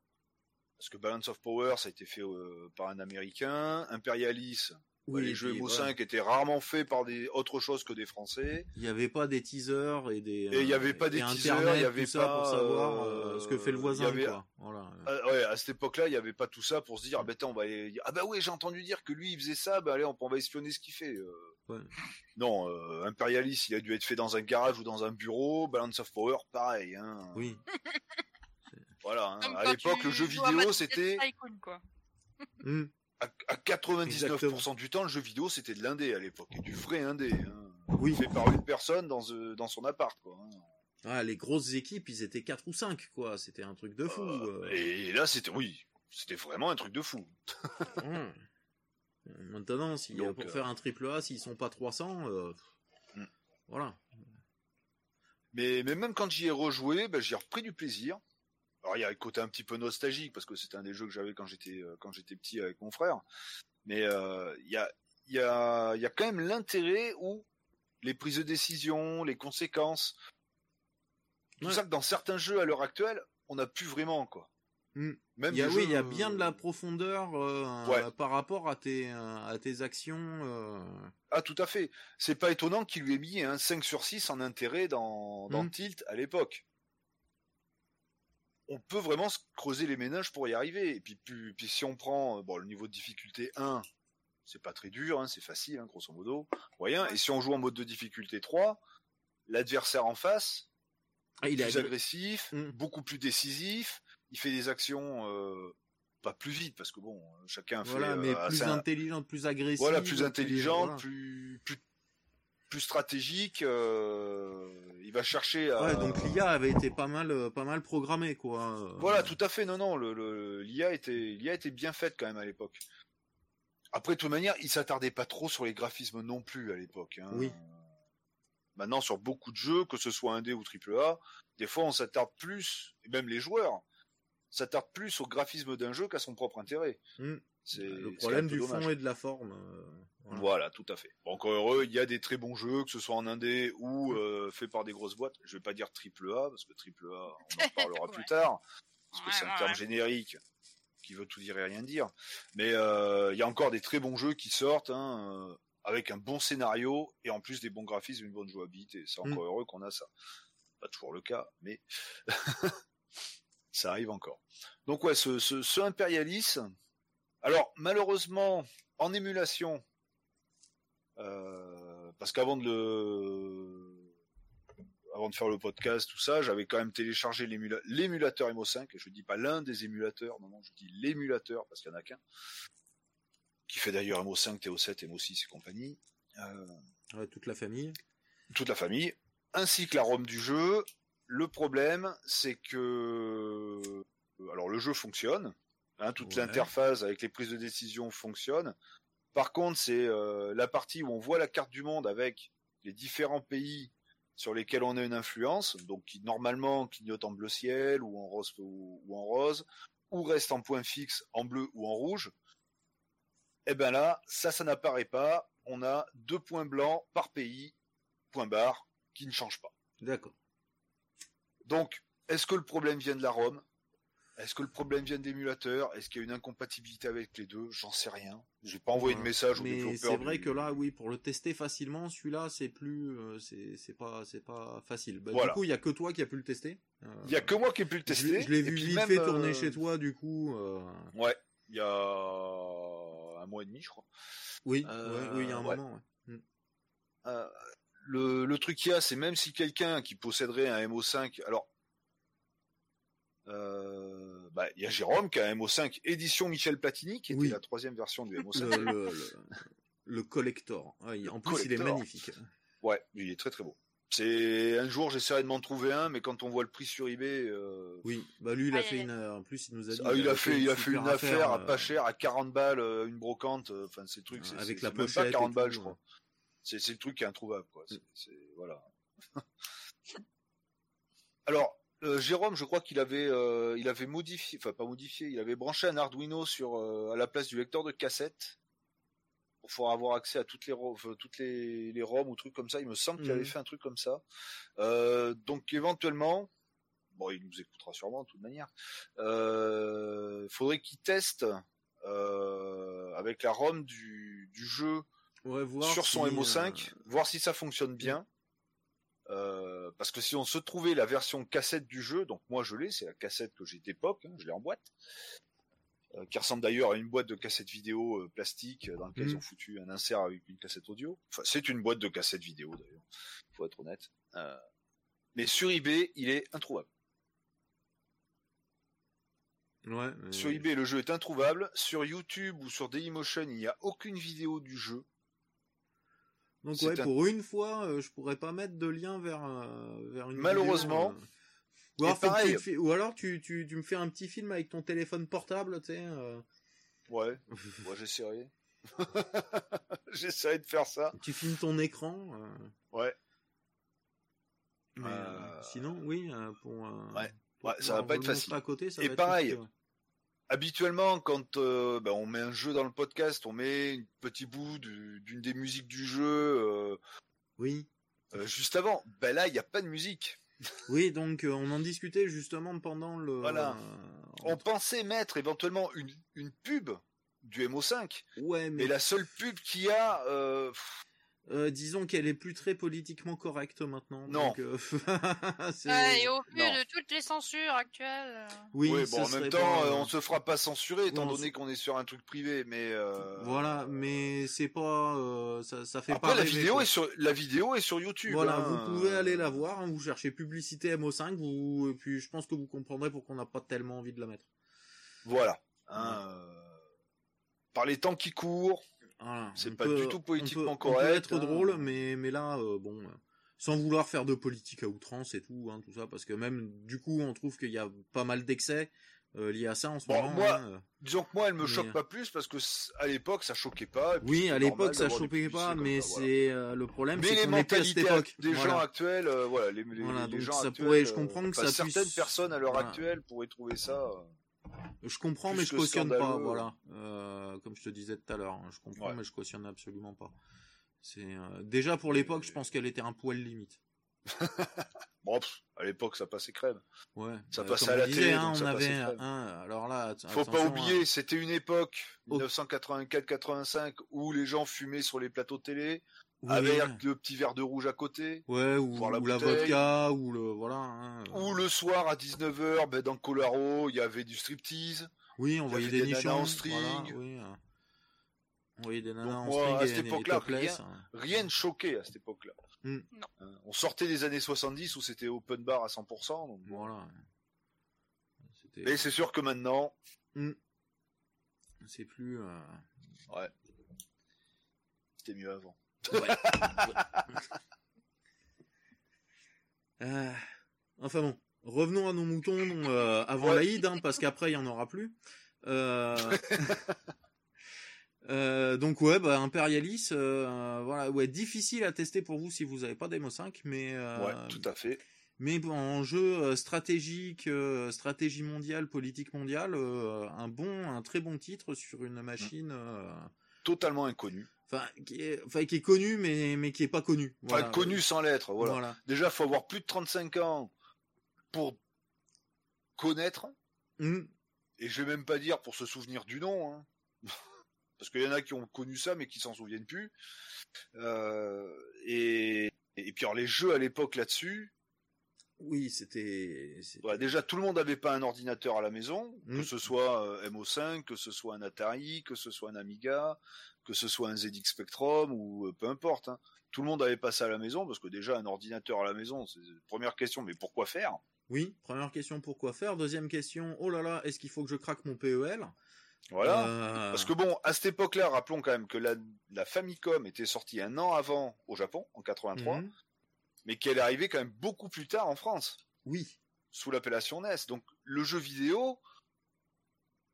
Parce que Balance of Power, ça a été fait euh, par un Américain. Imperialis, Oui, les jeux puis, MO5 voilà. étaient rarement faits par des autres choses que des Français. Il y avait pas des teasers et des. Et il y euh, avait pas des teasers, il y avait tout ça pas, pour savoir euh, euh, ce que fait le voisin, avait- quoi. Voilà. Ouais, à cette époque-là, il n'y avait pas tout ça pour se dire, ah ben, on va aller- ah bah oui, j'ai entendu dire que lui, il faisait ça, bah allez, on, on va espionner ce qu'il fait. euh. Ouais. Non, euh, Imperialis, il a dû être fait dans un garage ou dans un bureau. Balance of Power, pareil. Hein. Oui. *laughs* Voilà. hein. À l'époque, le jeu vidéo, c'était. Hmm. à, à 99% Exactement. du temps, le jeu vidéo, c'était de l'indé à l'époque, et du vrai indé. Hein. Oui. Fait par une personne dans, euh, dans son appart, quoi. hein. Ah, les grosses équipes, ils étaient 4 ou 5, quoi. C'était un truc de fou. Euh, euh. Et là, c'était, oui, c'était vraiment un truc de fou. Hum. *laughs* Maintenant, si, Donc, pour euh, faire un triple A, s'ils sont pas 300, euh, Hmm. voilà. Mais, mais même quand j'y ai rejoué, ben, j'y ai repris du plaisir. Alors il y a le côté un petit peu nostalgique parce que c'était un des jeux que j'avais quand j'étais euh, quand j'étais petit avec mon frère. Mais euh, il y a il y a il y a quand même l'intérêt où les prises de décision, les conséquences, tout Ouais. ça que dans certains jeux à l'heure actuelle, on n'a plus vraiment quoi. Hmm. Même Il y a, oui, il y a bien de la profondeur euh, Ouais. euh, par rapport à tes, euh, à tes actions. Ah tout à fait. C'est pas étonnant qu'il lui ait mis un 5 sur 6 en intérêt dans, dans Mm. Tilt à l'époque. On peut vraiment se creuser les ménages pour y arriver. Et puis, puis, puis si on prend euh, bon, le niveau de difficulté 1, c'est pas très dur, hein, c'est facile, hein, grosso modo, moyen. Et si on joue en mode de difficulté 3, l'adversaire en face, Ah, il est plus agré- agressif, Mm. beaucoup plus décisif, il fait des actions euh, pas plus vite, parce que bon, chacun fait... Mais euh, plus un- intelligente, plus agressive. voilà, plus intelligente, voilà. plus, plus, plus stratégique. euh, il va chercher à. Ouais, donc l'IA avait été pas mal, euh, pas mal programmée, quoi. euh. Voilà, tout à fait. Non, non, le- l'IA était, l'IA était bien faite quand même à l'époque. Après, de toute manière, il s'attardait pas trop sur les graphismes non plus à l'époque. hein. Oui. Maintenant, sur beaucoup de jeux, que ce soit indé ou triple A, des fois, on s'attarde plus, et même les joueurs, s'attarde plus au graphisme d'un jeu qu'à son propre intérêt. Hmm. C'est le problème du dommage. fond et de la forme. euh, voilà. Voilà, tout à fait. Encore heureux, il y a des très bons jeux, que ce soit en indé ou euh, fait par des grosses boîtes. Je vais pas dire triple A, parce que triple A, on en *laughs* parlera Ouais. plus tard, parce que Ouais, c'est un ouais, terme ouais. générique qui veut tout dire et rien dire. Mais euh, il y a encore des très bons jeux qui sortent, hein, euh, avec un bon scénario et en plus des bons graphismes, une bonne jouabilité. C'est encore heureux qu'on a ça. Pas toujours le cas, mais *laughs* ça arrive encore. Donc ouais, ce, ce, ce Imperialis. Alors malheureusement, en émulation, euh, parce qu'avant de le avant de faire le podcast, tout ça, j'avais quand même téléchargé l'émula- l'émulateur MO5, et je dis pas l'un des émulateurs, non, non, je dis l'émulateur, parce qu'il y en a qu'un, qui fait d'ailleurs MO5, TO7, MO6 et compagnie, euh, Ouais, toute la famille. toute la famille, ainsi que la ROM du jeu. Le problème, c'est que, alors le jeu fonctionne, hein, toute Ouais. l'interface avec les prises de décision fonctionne. Par contre, c'est euh, la partie où on voit la carte du monde avec les différents pays sur lesquels on a une influence, donc qui normalement clignotent en bleu ciel ou en rose ou, ou en rose, ou reste en point fixe en bleu ou en rouge. Et ben là, ça, ça n'apparaît pas. On a deux points blancs par pays, point barre, qui ne changent pas. D'accord. Donc, est-ce que le problème vient de la ROM Est-ce que le problème vient d'émulateur Est-ce qu'il y a une incompatibilité avec les deux? J'en sais rien. J'ai pas envoyé de message au Mais développeur. c'est vrai du- que là, oui, pour le tester facilement, celui-là, c'est plus, euh, c'est pas, c'est pas facile. Bah, Voilà. Du coup, il y a que toi qui a pu le tester. Euh, Il y a que moi qui ai pu le je tester. Je l'ai vu vite fait tourner euh, chez toi, du coup. euh, Ouais, il y a un mois et demi, je crois. Oui, Euh, ouais, oui, il y a un ouais. moment. ouais. Euh, le, le truc qu'il y a, c'est même si quelqu'un qui posséderait un MO5, alors euh, bah, il y a Jérôme qui a un MO5 édition Michel Platini, qui était Oui. la troisième version du MO5. Le, le, le, le collector. Ah, il- en plus, il est magnifique. Ouais, il est très très beau. C'est un jour j'essaierai de m'en trouver un, mais quand on voit le prix sur eBay, euh, Oui, bah lui, il a fait une. En plus, il nous a dit. ah, il a fait, il a fait une affaire, à euh, pas cher, à 40 balles, euh, une brocante, enfin ces trucs, c'est Avec c'est- la c'est même pas et 40 balles, je crois. ouais. C'est c'est le truc qui est introuvable, quoi. C'est- Mm. c'est- voilà. *laughs* Alors, euh, Jérôme, je crois qu'il avait, euh, il avait modifié, enfin pas modifié, il avait branché un Arduino sur euh, à la place du lecteur de cassette pour pouvoir avoir accès à toutes les toutes les, les ROM ou trucs comme ça. Il me semble qu'il Mhm. avait fait un truc comme ça. Donc éventuellement, bon, il nous écoutera sûrement de toute manière. Euh, faudrait qu'il teste avec la ROM du, du jeu Ouais, voir sur son si, MO5, euh, voir si ça fonctionne bien. Euh, parce que si on se trouvait la version cassette du jeu, donc moi je l'ai, c'est la cassette que j'ai d'époque, hein, je l'ai en boîte, euh, qui ressemble d'ailleurs à une boîte de cassette vidéo euh, plastique dans laquelle ils ont foutu un insert avec une cassette audio. Enfin, c'est une boîte de cassette vidéo d'ailleurs, faut être honnête. Mais sur eBay, il est introuvable. Ouais, mais- Sur eBay, le jeu est introuvable. Sur YouTube ou sur Dailymotion, il n'y a aucune vidéo du jeu. Donc ouais, un- pour une fois, euh, je pourrais pas mettre de lien vers euh, vers une. Malheureusement. vidéo, euh. Ou alors, pareil. tu ou alors tu, tu, tu me fais un petit film avec ton téléphone portable, tu sais. euh. Ouais, *laughs* moi j'essaierai. *laughs* j'essaierai de faire ça. tu filmes ton écran. Ouais. Mais, Sinon, oui, pour. Ouais. Ouais, ça va pas être facile. À côté, ça Et va pareil. Habituellement, quand euh, ben, on met un jeu dans le podcast, on met un petit bout du- d'une des musiques du jeu euh, Oui. euh, juste avant. Ben là, il n'y a pas de musique. *laughs* Oui, donc on en discutait justement pendant le. Voilà. On pensait mettre éventuellement une, une pub du MO5, Ouais, mais mais la seule pub qu'il y a, euh, pff, euh, disons qu'elle est plus très politiquement correcte maintenant. Non. donc, euh, *laughs* Ouais, et au vu Non. de toutes les censures actuelles. euh, Oui, ce bon, en même pas, temps, euh, on se fera pas censurer étant on donné qu'on est sur un truc privé, mais euh, Voilà, mais c'est pas, euh, ça, ça fait après pas la rêver, vidéo quoi. est sur la vidéo est sur YouTube. Voilà, hein. vous pouvez aller la voir, hein, vous cherchez publicité MO5, vous, et puis je pense que vous comprendrez pourquoi on n'a pas tellement envie de la mettre. Voilà. hein, euh, Par les temps qui courent, Voilà, C'est on pas peut- du tout on politiquement peut- On correct, peut être hein. drôle, mais, mais là, euh, bon, euh, sans vouloir faire de politique à outrance et tout, hein, tout ça, parce que même, du coup, on trouve qu'il y a pas mal d'excès euh, liés à ça en ce Bon, moment. moi, hein, euh. disons que moi, elle me Mais- choque pas plus parce que à l'époque, ça choquait pas. et puis Oui, à l'époque, ça choquait pas, mais voilà. c'est euh, le problème, Mais c'est les était à cette mentalités des Voilà. gens actuels, euh, voilà, les, les- Voilà, les donc gens ça actuels, pourrait- je euh, comprends que ça puisse- certaines personnes à l'heure actuelle pourraient trouver ça. Je comprends, mais je cautionne pas, voilà. Euh, comme je te disais tout à l'heure, hein, je comprends, Ouais. mais je cautionne absolument pas. C'est euh, déjà pour l'époque, je pense qu'elle était un poil limite. *laughs* Bon, pff, à l'époque, ça passait crème. Ouais. Ça bah, passait à on la télé, hein, donc on ça avait passait crème. un. Alors là, Faut pas oublier, hein. c'était une époque, Oh. 1984-85, où les gens fumaient sur les plateaux de télé, Oui. avec le petit verre de rouge à côté. Ouais, ou, voir la ou la bouteille. vodka, ou le voilà. hein. Ou le soir à 19h, ben, dans Colaro, il y avait du striptease. Oui, on voyait des, des nanas en string. voilà, oui. euh. On voyait des nanas Donc en moi, string à et- cette et époque-là, topless, hein. Rien ne choquait à cette époque-là. Hmm. Non. Hein, On sortait des années 70 où c'était open bar à 100%. donc. Voilà. Mais c'est sûr que maintenant, C'est plus. euh, ouais, c'était mieux avant. Ouais. *laughs* Euh, enfin bon, revenons à nos moutons euh, avant Ouais. l'Aïd, hein, parce qu'après il y en aura plus. Euh, *laughs* donc ouais, bah, Imperialis, voilà, ouais, difficile à tester pour vous si vous n'avez pas Demo 5, mais Ouais, tout à fait. mais bon, en jeu stratégique, euh, stratégie mondiale, politique mondiale, euh, un bon, un très bon titre sur une machine. euh, Totalement inconnu. Enfin, qui est, enfin, qui est connu, mais, mais qui est pas connu. Enfin, connu sans l'être, voilà. Voilà. Déjà, faut avoir plus de 35 ans pour connaître, Mm. et je vais même pas dire pour se souvenir du nom, hein. *laughs* parce qu'il y en a qui ont connu ça mais qui s'en souviennent plus. Euh, et, et puis alors les jeux à l'époque là-dessus, Oui, c'était. déjà tout le monde n'avait pas un ordinateur à la maison, que ce soit euh, MO5, que ce soit un Atari, que ce soit un Amiga, que ce soit un ZX Spectrum ou euh, peu importe. hein. Tout le monde avait pas ça à la maison parce que déjà un ordinateur à la maison, c'est première question, mais pourquoi faire? Oui, première question, pourquoi faire? Deuxième question, oh là là, est-ce qu'il faut que je craque mon PEL Voilà. Euh, Parce que bon, à cette époque-là, rappelons quand même que la, la Famicom était sortie un an avant au Japon, en 83, mhm. mais qu'elle est arrivée quand même beaucoup plus tard en France, Oui, sous l'appellation NES. Donc le jeu vidéo,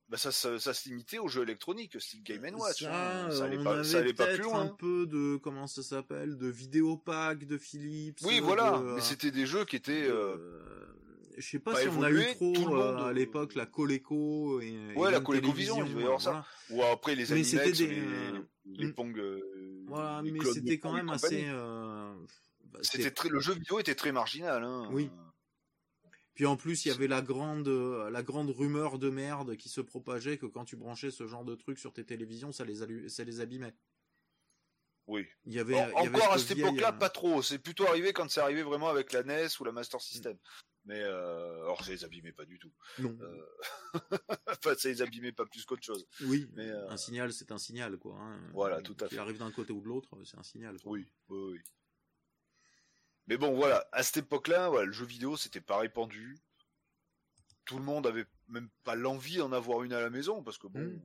bah, ça, ça, ça se limitait aux jeux électroniques, style Game Watch. ça, hein. euh, ça allait on pas, ça avait allait pas plus loin. un peu de, comment ça s'appelle, de vidéopack de Philips. Oui, euh, voilà, de, mais euh, c'était des jeux qui étaient... euh, euh, je sais pas pas si on a évolué, eu trop euh, monde, à euh, l'époque la Coleco et, et Ouais, la même ColecoVision, il devait y avoir ça. Ou après les Mais c'était Animex, des, les, euh, les mm. Pong... euh, Voilà, les mais c'était quand et même assez. euh, bah, C'était très, le jeu vidéo était très marginal. Hein. Oui. Puis en plus, il y avait la grande, euh, la grande rumeur de merde qui se propageait que quand tu branchais ce genre de truc sur tes télévisions, ça les, allu- ça les abîmait. Oui. Il y avait, En- il y avait encore à cette époque-là, euh, pas trop. C'est plutôt arrivé quand c'est arrivé vraiment avec la NES ou la Master System. Mais euh, alors ça les abîmait pas du tout. Non. Euh, *laughs* enfin, ça les abîmait pas plus qu'autre chose. oui. mais, euh, Un signal, c'est un signal, quoi. hein. Voilà, tout à fait. arrive d'un côté ou de l'autre, c'est un signal. quoi. Oui, oui, oui. Mais bon, voilà, à cette époque-là, voilà, le jeu vidéo c'était pas répandu. Tout le monde avait même pas l'envie d'en avoir une à la maison parce que bon, Mm.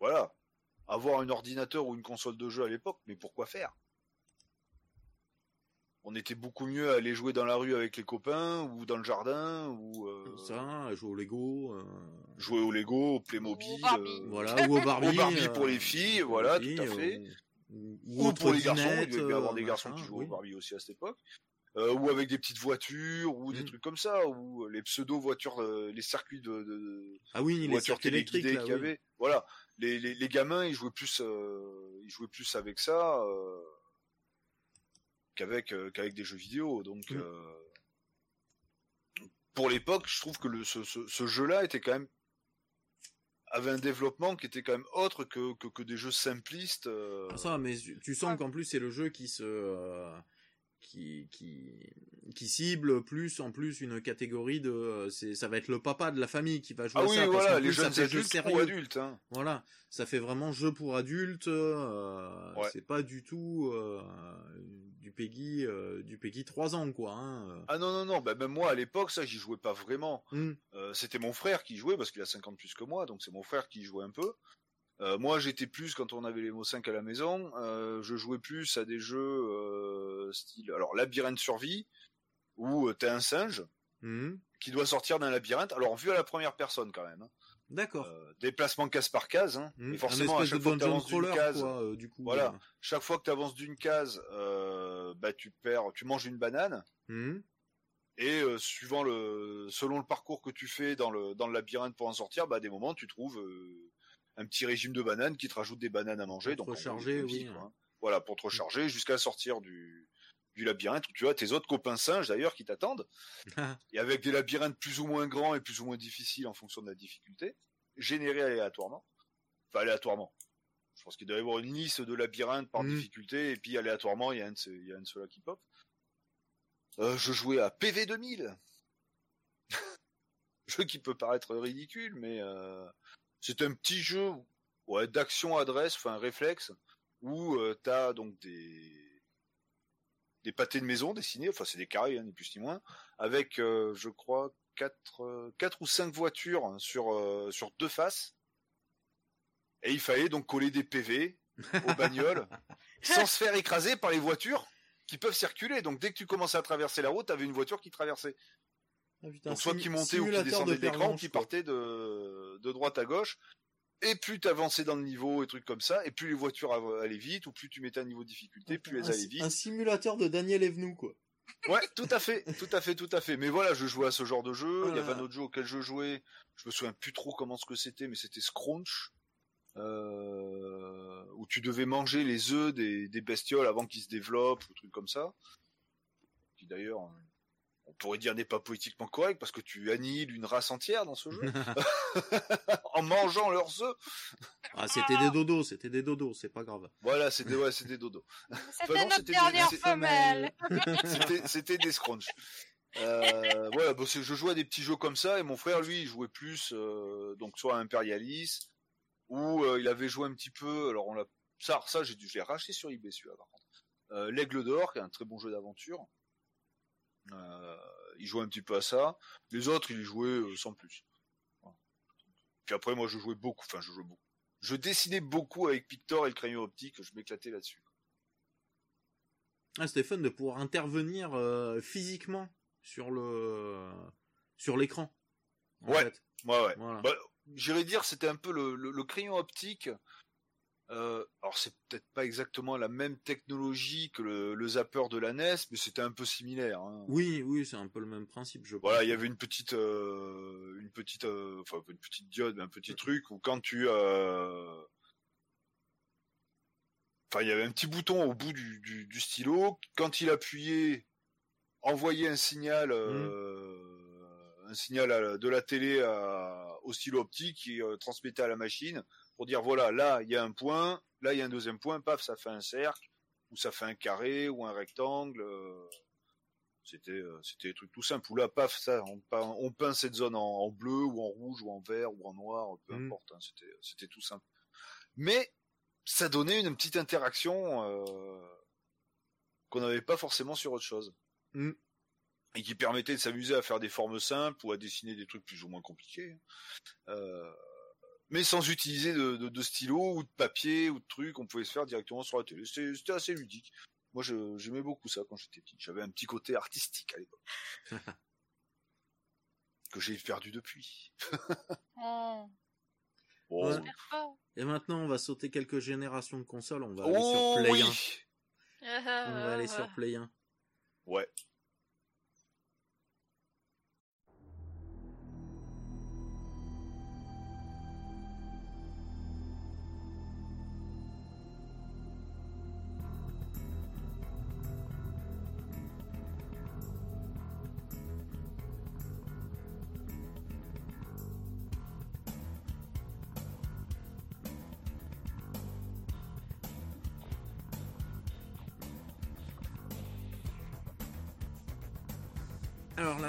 voilà, avoir un ordinateur ou une console de jeu à l'époque, mais pourquoi faire? On était beaucoup mieux à aller jouer dans la rue avec les copains ou dans le jardin ou euh, Ça, jouer au Lego. euh, jouer au Lego, au Playmobil, Au Barbie. euh, Voilà, ou au Barbie. *laughs* Au Barbie euh, pour les filles, voilà, filles, tout à fait. Ou, pour les garçons, il devait y avoir euh, des garçons machin, qui jouaient oui. au Barbie aussi à cette époque. Euh, ou avec des petites voitures, ou des Mm. trucs comme ça, ou les pseudo-voitures, euh, les circuits de, de- Ah oui, les voitures électriques, qu'il y oui. avait. Voilà, les, les, les gamins, ils jouaient plus, euh, ils jouaient plus avec ça euh, qu'avec euh, qu'avec des jeux vidéo. Donc, Mm. euh, pour l'époque, je trouve que le, ce, ce, ce jeu-là était quand même avait un développement qui était quand même autre que, que, que des jeux simplistes. euh, Ah, ça, mais tu tu sens Ouais. qu'en plus c'est le jeu qui se euh, qui qui qui cible plus en plus une catégorie de euh, c'est ça va être le papa de la famille qui va jouer Ah à oui, ça voilà, les plus, ça fait jeu adultes ou sérieux. adultes. Hein. Voilà, ça fait vraiment jeu pour adultes. euh, Ouais. C'est pas du tout euh, du Peggy euh, du Peggy 3 ans quoi. Hein. Ah non, non, non, bah, même moi à l'époque, ça, j'y jouais pas vraiment. Euh, c'était mon frère qui jouait parce qu'il a 50 plus que moi, donc c'est mon frère qui jouait un peu. Euh, moi, j'étais plus quand on avait les mots 5 à la maison. euh, je jouais plus à des jeux euh, style, alors labyrinthe survie où t'es un singe hum. qui doit sortir d'un labyrinthe. Alors vu à la première personne quand même. hein. D'accord. Déplacement case par case. Hein. Et forcément, un à chaque fois que dungeon t'avances d'une crawler case, quoi. du coup. Voilà. chaque fois que t'avances d'une case, bah tu perds, tu manges une banane. Hum. Et euh, suivant le, selon le parcours que tu fais dans le dans le labyrinthe pour en sortir, bah à des moments tu trouves euh, un petit régime de bananes qui te rajoute des bananes à manger. Pour donc recharger, oui, ouais. hein. Voilà, pour te recharger jusqu'à sortir du du labyrinthe où tu as tes autres copains singes d'ailleurs qui t'attendent *laughs* et avec des labyrinthes plus ou moins grands et plus ou moins difficiles en fonction de la difficulté, générés aléatoirement. Enfin aléatoirement. Je pense qu'il doit y avoir une liste de labyrinthes par Mhm. difficulté et puis aléatoirement il y a un de, ces- il y a un de ceux-là qui pop. Euh, je jouais à PV 2000. *laughs* jeu qui peut paraître ridicule, mais euh, c'est un petit jeu ouais, d'action adresse, enfin réflexe, où euh, t'as donc des des pâtés de maison dessinés, enfin c'est des carrés, hein, ni plus ni moins, avec euh, je crois quatre euh, quatre ou cinq voitures hein, sur euh, sur deux faces, et il fallait donc coller des PV aux bagnoles *laughs* sans se faire écraser par les voitures qui peuvent circuler. Donc dès que tu commençais à traverser la route, t'avais une voiture qui traversait. Ah, putain, Donc soit qui montait ou qui descendait de l'écran, qui partait de, de droite à gauche. Et plus t'avançais dans le niveau et trucs comme ça, et plus les voitures allaient vite, ou plus tu mettais un niveau de difficulté, plus elles allaient vite. un simulateur de Daniel Evenou, quoi. Ouais, tout à fait, tout à fait, tout à fait. Mais voilà, je jouais à ce genre de jeu. Il y avait Voilà. un autre jeu auquel je jouais. Je me souviens plus trop comment ce que c'était, mais c'était Scrunch. Euh, où tu devais manger les œufs des, des bestioles avant qu'ils se développent, ou trucs comme ça. Qui d'ailleurs, on pourrait dire n'est pas politiquement correct parce que tu annihiles une race entière dans ce jeu *laughs* *laughs* en mangeant leurs œufs. Ah, c'était des dodos, c'était des dodos, c'est pas grave. Voilà, c'était ouais, c'est des dodos. *laughs* C'était notre des- dernière c'est- femelle. C'était des scrunch. Euh, voilà, je jouais à des petits jeux comme ça et mon frère lui il jouait plus euh, donc soit à Imperialis ou euh, il avait joué un petit peu alors on l'a ça ça j'ai dû je l'ai racheté sur eBay celui-là par contre. Euh, L'aigle d'or qui est un très bon jeu d'aventure. Euh, il jouait un petit peu à ça. Les autres il y jouait euh, sans plus. Voilà. Puis après moi je jouais beaucoup enfin je jouais beaucoup. Je dessinais beaucoup avec Pictor et le crayon optique, je m'éclatais là-dessus. Ah, c'était fun de pouvoir intervenir euh, physiquement sur le sur l'écran. Ouais. Ouais ouais. Voilà. Bah, J'irais dire c'était un peu le, le, le crayon optique. Euh, alors c'est peut-être pas exactement la même technologie que le, le zapper de la NES, mais c'était un peu similaire. hein. Oui, oui, c'est un peu le même principe, je pense. Voilà, il y avait une petite, euh, une petite, euh, enfin une petite diode, un petit truc où quand tu, enfin il y avait un petit bouton au bout du, du, du stylo, quand il appuyait, envoyait un signal, euh, un signal à- de la télé à- au stylo optique qui transmettait à la machine pour dire voilà là il y a un point, là il y a un deuxième point, paf ça fait un cercle ou ça fait un carré ou un rectangle. euh, c'était euh, c'était des trucs tout simples. Ou là, paf, ça, on peint, on peint cette zone en, en bleu ou en rouge ou en vert ou en noir, peu Mhm. importe. hein, c'était c'était tout simple. Mais ça donnait une petite interaction euh, qu'on n'avait pas forcément sur autre chose. Mhm. Et qui permettait de s'amuser à faire des formes simples ou à dessiner des trucs plus ou moins compliqués. Euh, mais sans utiliser de, de, de stylo ou de papier ou de trucs, on pouvait se faire directement sur la télé. C'était assez ludique. Moi, j'aimais beaucoup ça quand j'étais petit. J'avais un petit côté artistique à l'époque. *laughs* que j'ai perdu depuis. *laughs* Oh, pas. Et maintenant, on va sauter quelques générations de consoles, on va aller Oh sur Play oui 1. *laughs* On va aller sur Play 1. Ouais.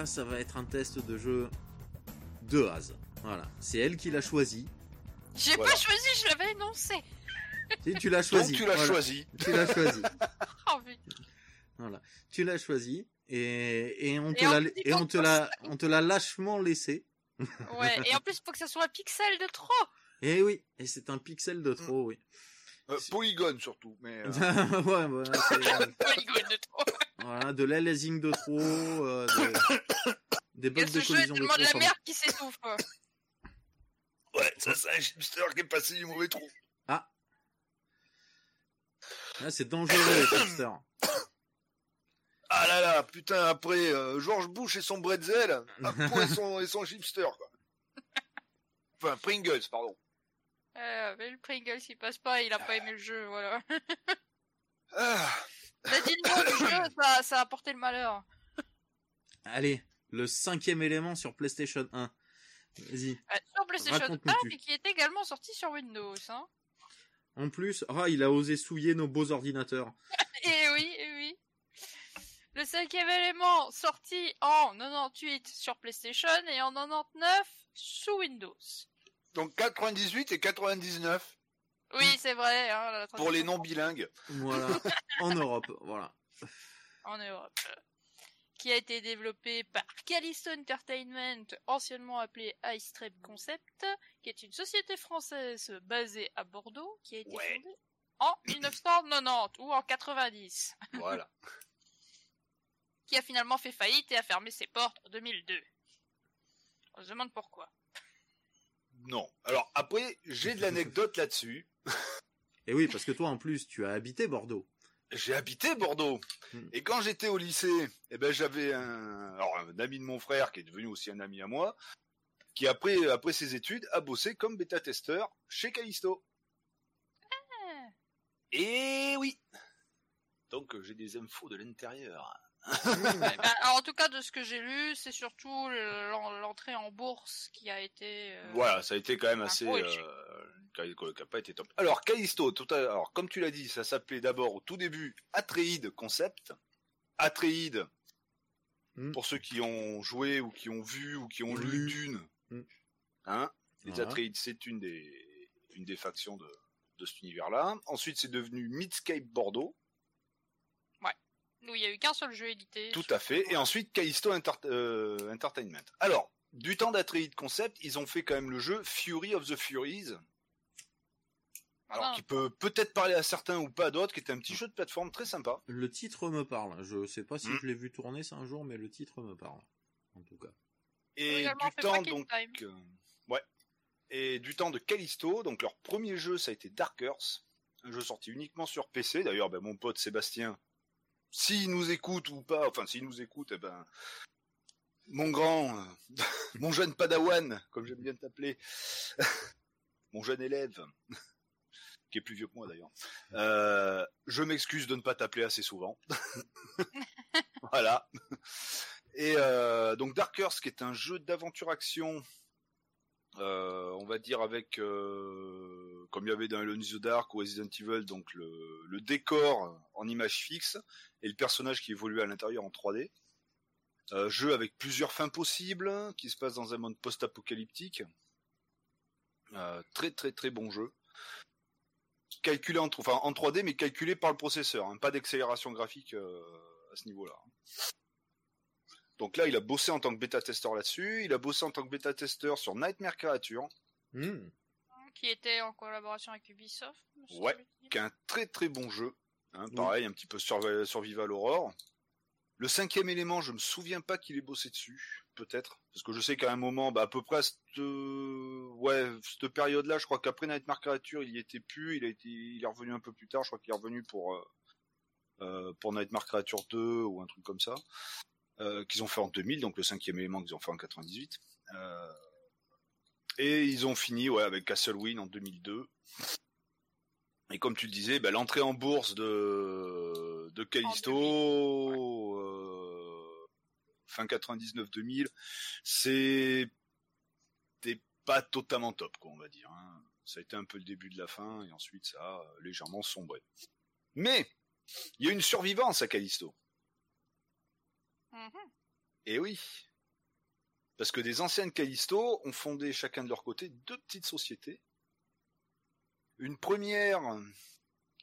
Là, ça va être un test de jeu de Haz. Voilà, c'est elle qui l'a choisi. J'ai Voilà. pas choisi, je l'avais énoncé. Si, tu l'as choisi. Donc tu l'as voilà. choisi. Tu l'as choisi. *laughs* Oh. Voilà, tu l'as choisi et, et on te l'a et on te l'a on te l'a lâchement laissé. Ouais, et en plus, faut que ça soit un pixel de trop. Et oui, et c'est un pixel de trop, oui. Euh, polygone surtout. Mais, *laughs* euh, ouais, voilà, c'est- *laughs* Polygone de trop. voilà, de l'aliasing de trop, euh, de- des bugs de jeu collision de trop. de la merde qui s'étouffe, quoi. Ouais, ça c'est un hipster qui est passé du mauvais trou. Là, c'est dangereux, les hipsters. Ah là là putain, après euh, George Bush et son bretzel, Apo et son, et son chipster, quoi. Enfin, Pringles, pardon. Euh, mais le Pringles, il passe pas, il a pas aimé le jeu, voilà. Ah, *laughs* Il a dit le mot du jeu, ça, ça a apporté le malheur. Allez, le cinquième élément sur PlayStation 1. Vas-y. Euh, sur PlayStation 1, Raconte-nous tout. mais qui est également sorti sur Windows, hein. En plus, ah, il a osé souiller nos beaux ordinateurs. *laughs* Et oui, et oui. Le cinquième élément sorti en 98 sur PlayStation et en 99 sous Windows. Donc 98 et 99 Oui, c'est vrai. Hein, la pour les traduction non bilingues. Voilà. en Europe, voilà. en Europe. Qui a été développé par Callisto Entertainment, anciennement appelé Ice Trap Concept, qui est une société française basée à Bordeaux, qui a été Ouais. fondée en *coughs* 1990 ou en 90, Voilà. qui a finalement fait faillite et a fermé ses portes en 2002. On se demande pourquoi. Non. Alors après, j'ai de l'anecdote là-dessus. Et oui, parce que toi, en plus, tu as habité Bordeaux. J'ai habité Bordeaux. Hmm. Et quand j'étais au lycée, eh ben j'avais un, alors un ami de mon frère qui est devenu aussi un ami à moi, qui après après ses études a bossé comme bêta-testeur chez Callisto. Ah. Et oui. Donc j'ai des infos de l'intérieur. *laughs* Bah, alors, en tout cas, de ce que j'ai lu, c'est surtout le- l'en- l'entrée en bourse qui a été. euh, Voilà, ça a été quand même assez euh, échec. qui a- qui a pas été top. Alors Callisto, tout à, alors comme tu l'as dit, ça s'appelait d'abord au tout début Atreide Concept. Atreide, Hmm. pour ceux qui ont joué ou qui ont vu ou qui ont lu Lu. Dune, Hmm. hein, les Voilà. Atreides, c'est une des une des factions de de cet univers-là. Ensuite, c'est devenu Midscape Bordeaux, Où il y a eu qu'un seul jeu édité. tout à fait, et ensuite Callisto Enter- euh, Entertainment. Alors, du temps d'Atreide Concept, ils ont fait quand même le jeu Fury of the Furies. Alors, qui peut peut-être parler à certains ou pas à d'autres, qui était un petit jeu de plateforme très sympa. Le titre me parle. Je sais pas si Hmm. je l'ai vu tourner ça un jour, mais le titre me parle. En tout cas. Et du temps donc, euh, ouais. Et du temps de Callisto, donc leur premier jeu, ça a été Dark Earth, un jeu sorti uniquement sur PC. D'ailleurs, ben, mon pote Sébastien, s'il nous écoute ou pas, enfin s'il nous écoute, eh ben, mon grand, euh, *laughs* mon jeune Padawan, comme j'aime bien t'appeler, *laughs* mon jeune élève, *laughs* qui est plus vieux que moi d'ailleurs. Euh, je m'excuse de ne pas t'appeler assez souvent. voilà. Et euh, donc Dark Earth, qui est un jeu d'aventure-action, on va dire avec, euh, comme il y avait dans Alone in Dark ou Resident Evil, donc le, décor en image fixe et le personnage qui évolue à l'intérieur en 3D. Euh, jeu avec plusieurs fins possibles, qui se passe dans un monde post-apocalyptique. Euh, très très très bon jeu. Calculé en, enfin, en 3D, mais calculé par le processeur. hein. Pas d'accélération graphique euh, à ce niveau-là. Donc là, il a bossé en tant que bêta-testeur là-dessus. Il a bossé en tant que bêta-testeur sur Nightmare Creature, Hmm. Qui était en collaboration avec Ubisoft. Ouais, qui est un très très bon jeu. Hein, Oui. pareil, un petit peu survi- Survival Horror. Le cinquième élément, je me souviens pas qu'il ait bossé dessus, peut-être, parce que je sais qu'à un moment, bah, à peu près à cette, euh, ouais, cette période-là, je crois qu'après Nightmare Creature, il y était plus, il a été, il est revenu un peu plus tard, je crois qu'il est revenu pour euh, euh, pour Nightmare Creature 2 ou un truc comme ça, euh, qu'ils ont fait en 2000, donc le cinquième élément qu'ils ont fait en 98. Euh, et ils ont fini, ouais, avec Castle Win en 2002. Et comme tu le disais, bah, l'entrée en bourse de, de Callisto, euh, fin 99-2000, c'est c'était pas totalement top, quoi, on va dire. hein. Ça a été un peu le début de la fin, et ensuite ça a légèrement sombré. Mais, il y a une survivance à Callisto. Mhm. Et oui. Parce que des anciennes Callisto ont fondé chacun de leur côté deux petites sociétés. Une première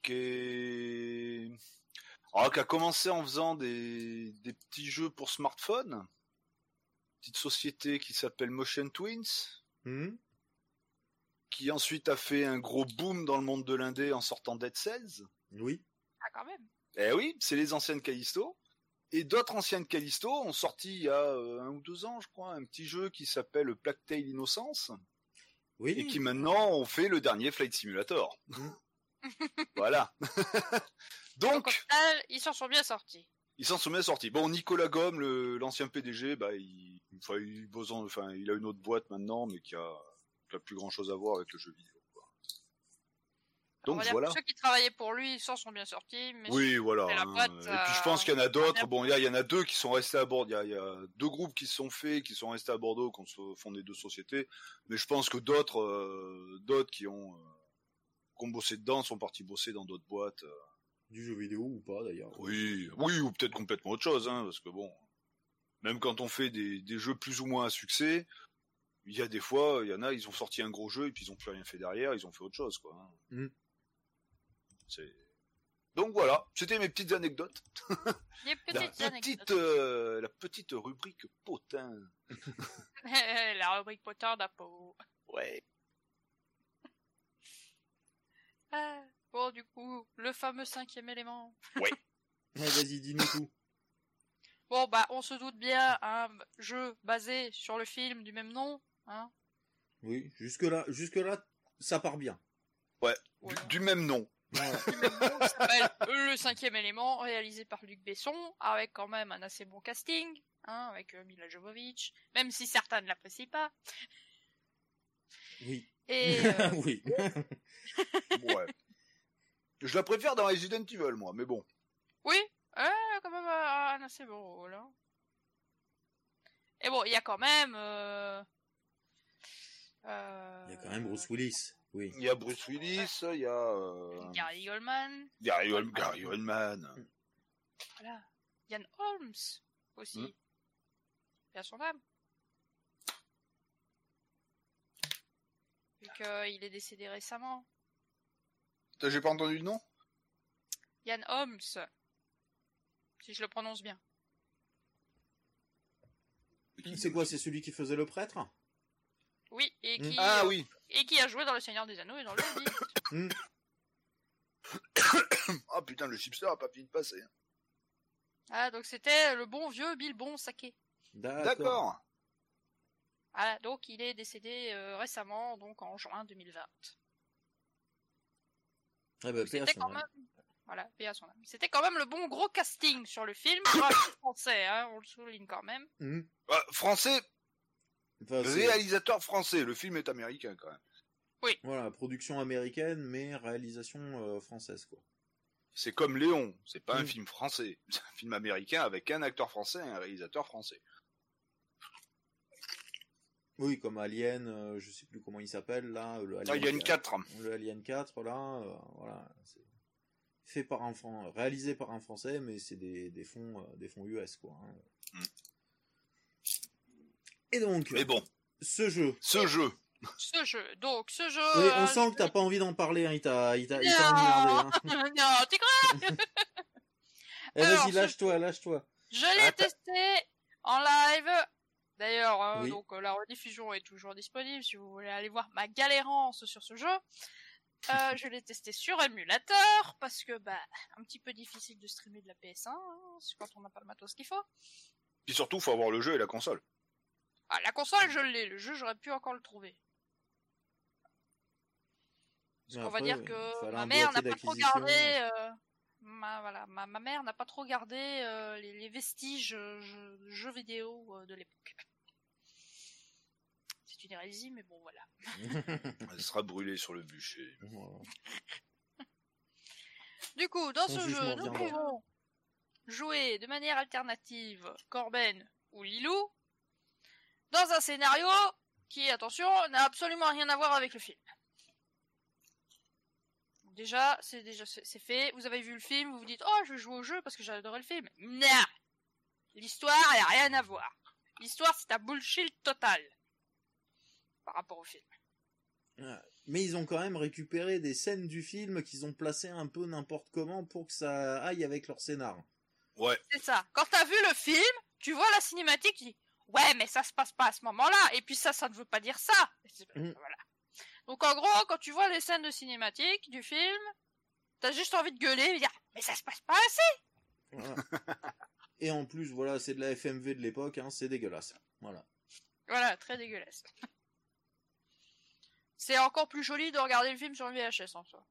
qui est... qui a commencé en faisant des, des petits jeux pour smartphone. Petite société qui s'appelle Motion Twins, Hmm. qui ensuite a fait un gros boom dans le monde de l'indé en sortant Dead Cells. Oui. Ah, quand même. Eh oui, c'est les anciennes Callisto. Et d'autres anciennes Callisto ont sorti il y a euh, un ou deux ans, je crois, un petit jeu qui s'appelle Plague Tale Innocence, Oui. et qui maintenant ont fait le dernier Flight Simulator. Mm. *laughs* voilà. *laughs* Donc, ils s'en sont bien sortis. il s'en sont bien sortis. Bon, Nicolas Gomme, l'ancien PDG, bah, il, enfin, il, boson- enfin, il a une autre boîte maintenant, mais qui a, qui a plus grand chose à voir avec le jeu vidéo. On Donc va dire voilà. que ceux qui travaillaient pour lui, ils s'en sont bien sortis. Mais Oui, voilà. la hein. boîte, Et puis je euh, pense qu'il y en a d'autres. Bon, il y, a- il y en a deux qui sont restés à Bordeaux. Il y a, il y a deux groupes qui se sont faits, qui sont restés à Bordeaux, qui ont fondé deux sociétés. Mais je pense que d'autres, euh, d'autres qui ont, euh, qui ont bossé dedans, sont partis bosser dans d'autres boîtes. euh. Du jeu vidéo ou pas d'ailleurs. Oui, oui, ou peut-être complètement autre chose, hein, parce que bon, même quand on fait des, des jeux plus ou moins à succès, il y a des fois, il y en a, ils ont sorti un gros jeu et puis ils ont plus rien fait derrière, ils ont fait autre chose, quoi. hein. Donc voilà, c'était mes petites anecdotes. *laughs* La anecdotes. petite, euh, la petite rubrique potin. *laughs* la rubrique potin d'Apo. Ouais. Ah, Bon, du coup, le fameux cinquième élément. Ouais, *laughs* vas-y, dis-nous tout. Bon, bah, on se doute bien, un jeu basé sur le film du même nom. Hein Oui, jusque là, jusque là, ça part bien. Ouais. Ouais. Du, du même nom. S'appelle Le cinquième élément, réalisé par Luc Besson, avec quand même un assez bon casting, hein, avec euh, Mila Jovovich, même si certains ne l'apprécient pas. Oui. Et *laughs* euh, oui. *laughs* Ouais. Je la préfère dans Resident Evil, moi, mais bon. oui, elle a quand même un, un assez bon rôle. hein. Et bon, il y a quand même... euh, euh, Il y a quand même Bruce Willis. Oui. Il y a Bruce Willis, il y a euh, Gary Goldman, Gary, Ol- Gary Oldman. voilà. Ian Holmes aussi. Il a son âme. Vu qu'il est décédé récemment. T'as- J'ai pas entendu le nom? Ian Holmes. Si je le prononce bien. C'est quoi? C'est celui qui faisait le prêtre? Oui, et qui, Ah euh, oui. Et qui a joué dans Le Seigneur des Anneaux et dans le Hobbit. Hmm. *coughs* Ah putain, le chipster a pas fini de passer. Ah, donc c'était le bon vieux Bilbon Saké. D'accord. Voilà, donc il est décédé euh, récemment, donc en juin 2020. Ah bah, C'était son quand même, voilà, paix à son âme. C'était quand même le bon gros casting sur le film, *coughs* français, hein, on le souligne quand même. Hmm. Ah, français, Enfin, réalisateur français. Le film est américain quand même. Voilà, production américaine, mais réalisation euh, française, quoi. C'est comme Léon. C'est pas un Mm. film français. *laughs* C'est un film américain avec un acteur français et un réalisateur français. Oui, comme Alien, euh, je sais plus comment il s'appelle, là. Le Ah, il y a une 4. Le Alien 4, là, euh, voilà. C'est fait par un Fran- réalisé par un Français, mais c'est des, des fonds, euh, des fonds US, quoi. hein. Et donc, Mais bon, ce jeu. ce jeu. Ce jeu, donc ce jeu. Oui, euh, on sent que t'as pas envie d'en parler, hein, il t'a, il t'a, il t'a Non. emmerdé, hein. *laughs* non, t'es grave. *laughs* Eh, vas-y, lâche-toi, lâche-toi. Je l'ai testé en live. D'ailleurs, euh, Oui. donc euh, la rediffusion est toujours disponible si vous voulez aller voir ma galérance sur ce jeu. Euh, *laughs* je l'ai testé sur émulateur parce que bah un petit peu difficile de streamer de la PS1 hein, quand on n'a pas le matos qu'il faut. Puis surtout, faut avoir le jeu et la console. Ah, la console je l'ai, le jeu j'aurais pu encore le trouver. Parce qu'on va dire il que ma mère n'a pas trop gardé. euh, ma, voilà, ma, ma mère n'a pas trop gardé euh, les, les vestiges euh, jeux, jeux vidéo euh, de l'époque. C'est une hérésie, mais bon voilà. *laughs* Elle sera brûlée sur le bûcher. Voilà. Du coup, dans Son ce jeu, nous pouvons jouer de manière alternative Corben ou Lilou dans un scénario qui, attention, n'a absolument rien à voir avec le film. Déjà, c'est déjà c'est c'est fait. Vous avez vu le film, vous vous dites oh je vais jouer au jeu parce que adoré le film. Non, l'histoire elle a rien à voir. L'histoire c'est un bullshit total par rapport au film. Mais ils ont quand même récupéré des scènes du film qu'ils ont placées un peu n'importe comment pour que ça aille avec leur scénar. Ouais. C'est ça. Quand t'as vu le film, tu vois la cinématique, tu dis ouais, mais ça se passe pas à ce moment-là. Et puis ça, ça ne veut pas dire ça. Mm. Voilà. Donc en gros, quand tu vois les scènes de cinématique du film, t'as juste envie de gueuler et de dire mais ça se passe pas assez. Voilà. *laughs* Et en plus, voilà, c'est de la FMV de l'époque, hein, c'est dégueulasse. Voilà. Voilà, très dégueulasse. C'est encore plus joli de regarder le film sur une VHS en soi.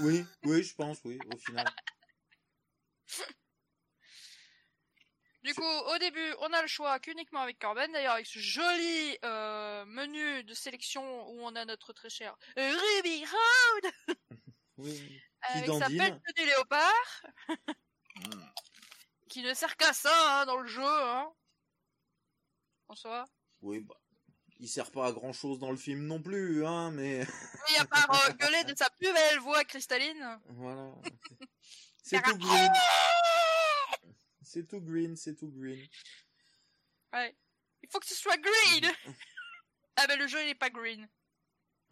Oui, oui, je pense, oui, au final. *laughs* Du coup, au début, on a le choix qu'uniquement avec Corben, d'ailleurs avec ce joli euh, menu de sélection où on a notre très cher Ruby Road *laughs* Oui. avec sa pelle du léopard, *laughs* qui ne sert qu'à ça hein, dans le jeu. Hein. En soi. Oui, bah. Il sert pas à grand chose dans le film non plus, hein, mais *laughs* à part euh, gueuler de sa plus belle voix cristalline. voilà. C'est tout. C'est tout green, c'est tout green. Ouais. Il faut que ce soit green *laughs* Ah ben le jeu il est pas green,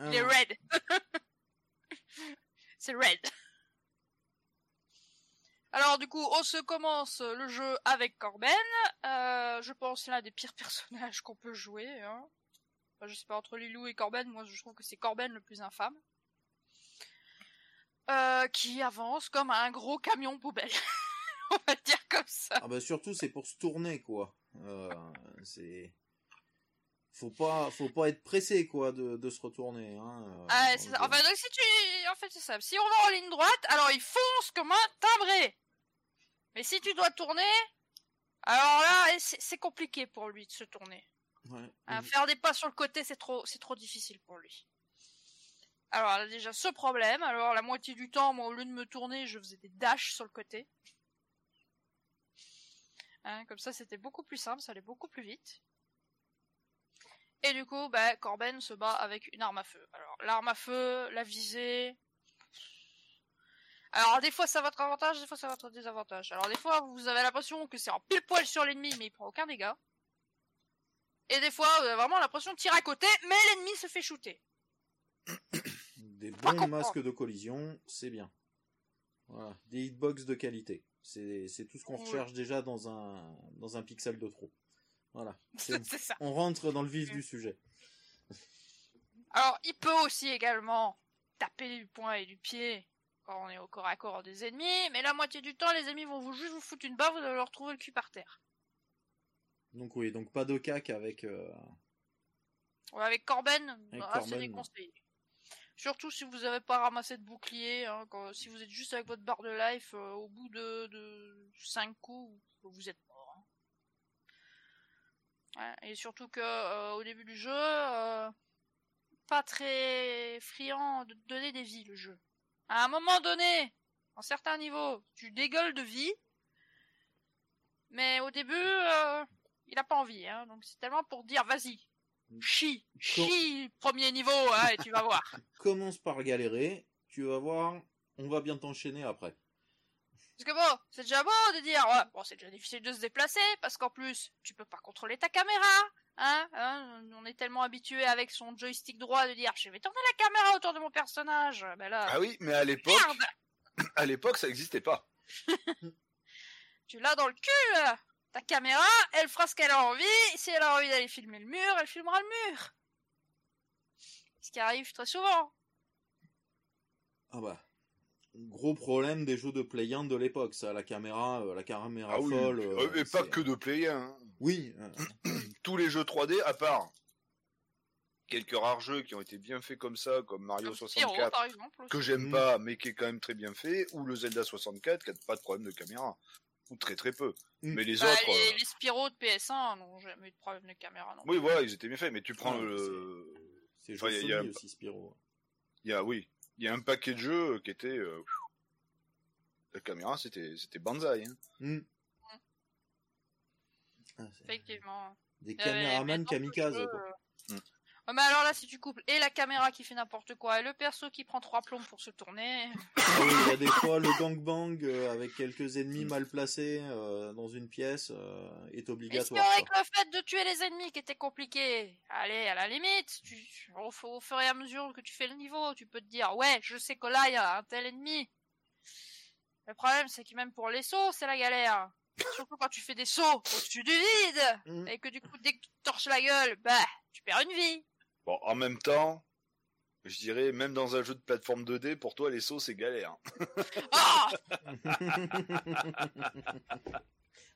il est Ah, red. *laughs* C'est red. Alors du coup, on se commence le jeu avec Corben. Euh, je pense l'un des pires *laughs* personnages qu'on peut jouer. Hein. Enfin, je sais pas, entre Lilou et Corben, moi je trouve que c'est Corben le plus infâme. Euh, qui avance comme un gros camion poubelle. *laughs* on va dire comme ça. Ah bah surtout c'est pour se tourner quoi. Euh, c'est faut pas faut pas être pressé quoi de, de se retourner hein. euh, Ah, c'est ça. Enfin, donc, si tu, en fait, c'est ça. Si on va en ligne droite, alors il fonce comme un timbré. Mais si tu dois tourner, alors là, c'est compliqué pour lui de se tourner. Ouais. Hein, Mhm. Faire des pas sur le côté, c'est trop, c'est trop difficile pour lui. Alors, elle a déjà ce problème. Alors, la moitié du temps, moi, au lieu de me tourner, je faisais des dashs sur le côté. Hein, comme ça, c'était beaucoup plus simple, ça allait beaucoup plus vite. Et du coup, bah, Corben se bat avec une arme à feu. Alors, l'arme à feu, la visée. Alors, des fois, ça va être avantage, des fois, ça va être désavantage. Alors, des fois, vous avez l'impression que c'est en pile poil sur l'ennemi, mais il prend aucun dégât. Et des fois, vous avez vraiment l'impression de tirer à côté, mais l'ennemi se fait shooter. Des bons masques de collision, c'est bien. Voilà, des hitbox de qualité. C'est tout ce qu'on recherche déjà dans un dans un pixel de trop. Voilà. *laughs* Ça. On rentre dans le vif du sujet. Alors, il peut aussi également taper du poing et du pied quand on est au corps à corps des ennemis, mais la moitié du temps, les ennemis vont vous juste vous foutre une barre, vous allez leur trouver le cul par terre. Donc oui, donc pas de cac avec euh, Ouais, avec Corben, Avec c'est Corben, déconseillé. Surtout si vous n'avez pas ramassé de bouclier, hein, si vous êtes juste avec votre barre de life, euh, au bout de, de 5 coups, vous êtes mort. hein. Et surtout que euh, au début du jeu, euh, pas très friand de donner des vies le jeu. À un moment donné, en certains niveaux, tu dégueules de vie, mais au début, il a pas envie, hein, donc c'est tellement pour dire vas-y, chie, chie, premier niveau, hein, et tu vas voir. *laughs* commence par galérer, tu vas voir, on va bien t'enchaîner après. Parce que bon, c'est déjà beau de dire, ouais, bon, c'est déjà difficile de se déplacer, parce qu'en plus, tu peux pas contrôler ta caméra, hein, hein, on est tellement habitué avec son joystick droit de dire, je vais tourner la caméra autour de mon personnage, ben là, Ah oui, mais à l'époque, *coughs* à l'époque, ça n'existait pas. *laughs* tu l'as dans le cul, là. Ta caméra, elle fera ce qu'elle a envie, si elle a envie d'aller filmer le mur, elle filmera le mur. Ce qui arrive très souvent. Ah bah. Gros problème des jeux de Play 1 de l'époque, ça, la caméra, euh, la caméra Ah oui, folle. euh, euh, et pas que de Play 1. hein. Oui, *clears throat* Tous les jeux 3D, à part quelques rares jeux qui ont été bien faits comme ça, comme Mario Comme Spyro, 64, par exemple. aussi. que j'aime pas, mais qui est quand même très bien fait, ou le Zelda 64, qui a pas de problème de caméra. Ou très très peu. Mm. Mais les Bah, autres... les, euh, les Spyro de PS1 n'ont jamais eu de problème de caméra non Oui, voilà, ils étaient bien faits, mais tu prends le... c'est jeu Enfin, il y a- il y a Sony un- aussi, Spyro. Il y a, oui, il y a un paquet de jeux qui étaient... euh, La caméra, c'était c'était banzai. Hein. Ah, c'est- Effectivement. Des Euh, caméramans kamikazes, quoi. euh, Mm. Ouais, mais alors là, si tu couples et la caméra qui fait n'importe quoi, et le perso qui prend trois plombs pour se tourner, Ah oui, il y a des fois le gangbang euh, avec quelques ennemis mal placés euh, dans une pièce euh, est obligatoire. qu'avec quoi. le fait de tuer les ennemis qui était compliqué, allez, à la limite, tu, au, au fur et à mesure que tu fais le niveau, tu peux te dire, ouais, je sais que là, il y a un tel ennemi. Le problème, c'est que même pour les sauts, c'est la galère. Surtout quand tu fais des sauts au-dessus du vide, Mm. et que du coup, dès que tu torches la gueule, bah, tu perds une vie. Bon, en même temps, je dirais, même dans un jeu de plateforme 2D, pour toi, les sauts, c'est galère. Ah *laughs*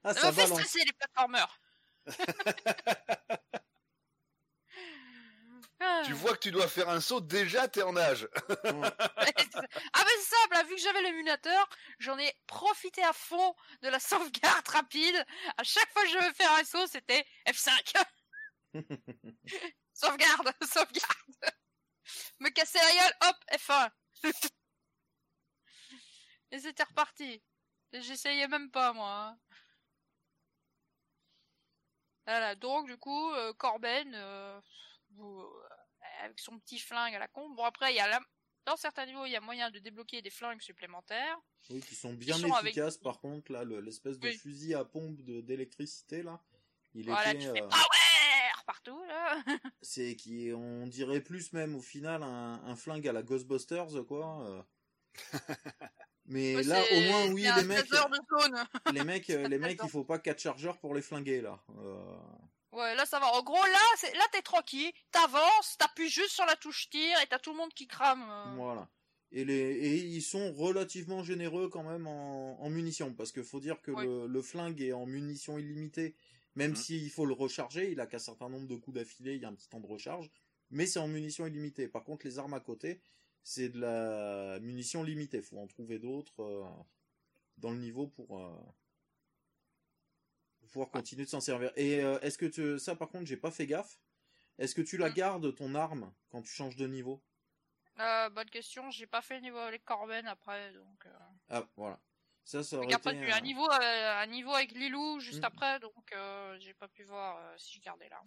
ah, Ça ça me fait balance. stresser les platformers. Ah. *laughs* *laughs* Tu vois que tu dois faire un saut, déjà t'es en nage. ah mais c'est simple, hein, vu que j'avais l'émulateur, j'en ai profité à fond de la sauvegarde rapide. À chaque fois que je veux faire un saut, c'était F5. Sauvegarde, *laughs* sauvegarde. Me casser la gueule, hop, F1. *laughs* Et c'était reparti. J'essayais même pas moi. Hein. Voilà, donc du coup, euh, Corben, euh, euh, avec son petit flingue à la con. Bon après, il y a la... dans certains niveaux, il y a moyen de débloquer des flingues supplémentaires. Oui, qui sont bien efficaces. Par contre, là, l'espèce de fusil à pompe d'électricité là, il voilà, était. Tu fais power partout là. *laughs* C'est qui, on dirait plus même au final un, un flingue à la Ghostbusters quoi. *laughs* Mais là, au moins, oui, *laughs* les mecs, les mecs, les mecs, il faut pas quatre chargeurs pour les flinguer là. Euh... Ouais, là ça va. En gros, là, c'est, là t'es tranquille, t'avances, t'appuies juste sur la touche tir et t'as tout le monde qui crame. Euh. Voilà. Et les, et ils sont relativement généreux quand même en, en munitions, parce que faut dire que le, le, flingue est en munitions illimitées, même mhm. s'il faut le recharger, il a qu'un certain nombre de coups d'affilée, il y a un petit temps de recharge, mais c'est en munitions illimitées. Par contre, les armes à côté, c'est de la munition limitée. Faut en trouver d'autres euh, dans le niveau pour, euh, pouvoir continuer de s'en servir. Et euh, est-ce que tu... ça, par contre, j'ai pas fait gaffe. Est-ce que tu la mm. gardes ton arme quand tu changes de niveau? Bonne question. J'ai pas fait le niveau avec Corben après, donc. Ah voilà. Ça, ça aurait après, un niveau, un niveau avec Lilou juste mm. après, donc j'ai pas pu voir si je gardais l'arme.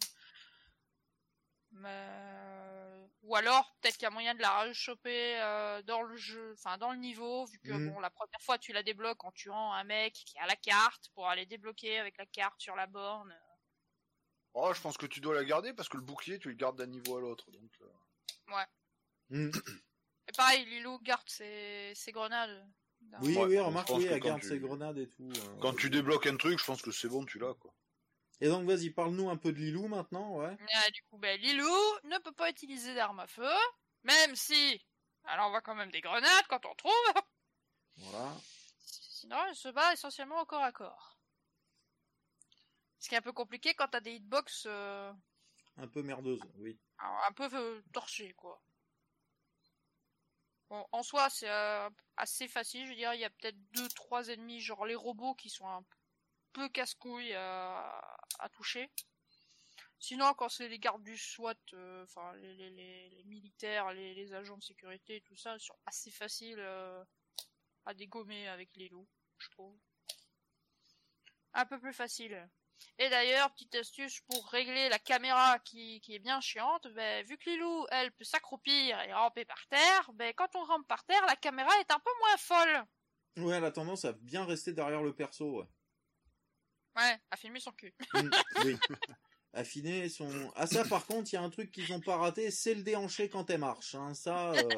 Mais... Ou alors, peut-être qu'il y a moyen de la rechoper euh, dans le jeu, enfin dans le niveau, vu que mm. bon, la première fois tu la débloques en tuant un mec qui a la carte pour aller débloquer avec la carte sur la borne. Oh, je pense que tu dois la garder parce que le bouclier tu le gardes d'un niveau à l'autre, donc. Euh. Ouais. Mm. Et pareil, Lilo garde ses, ses grenades. Oui, oui, remarque, oui, elle garde ses grenades et tout. Euh, quand tu débloques un truc, je pense que c'est bon, tu l'as, quoi. Et donc vas-y, parle-nous un peu de Lilou maintenant, ouais. Ah, du coup, ben, Lilou ne peut pas utiliser d'armes à feu, même si elle envoie quand même des grenades quand on trouve. Voilà. Sinon, elle se bat essentiellement au corps à corps. Ce qui est un peu compliqué quand t'as des hitbox... Euh... Un peu merdeuse, oui. Un peu euh, torché, quoi. En soi, c'est euh, assez facile, je veux dire, il y a peut-être deux, trois ennemis, genre les robots qui sont un peu casse-couille à, toucher. Sinon, quand c'est les gardes du SWAT, euh, enfin les, militaires, les, agents de sécurité, tout ça, ils sont assez faciles euh, à dégommer avec les loups, je trouve. Un peu plus facile. Et d'ailleurs, petite astuce pour régler la caméra qui, est bien chiante, ben, vu que Lilou, elle peut s'accroupir et ramper par terre, ben, quand on rampe par terre, la caméra est un peu moins folle. Ouais, elle a tendance à bien rester derrière le perso, ouais. Ouais, à filmer son cul. Mm, oui. *laughs* Affiner son. Ah ça par contre, il y a un truc qu'ils ont pas raté, c'est le déhanché quand elle marche. Hein. Ça, euh,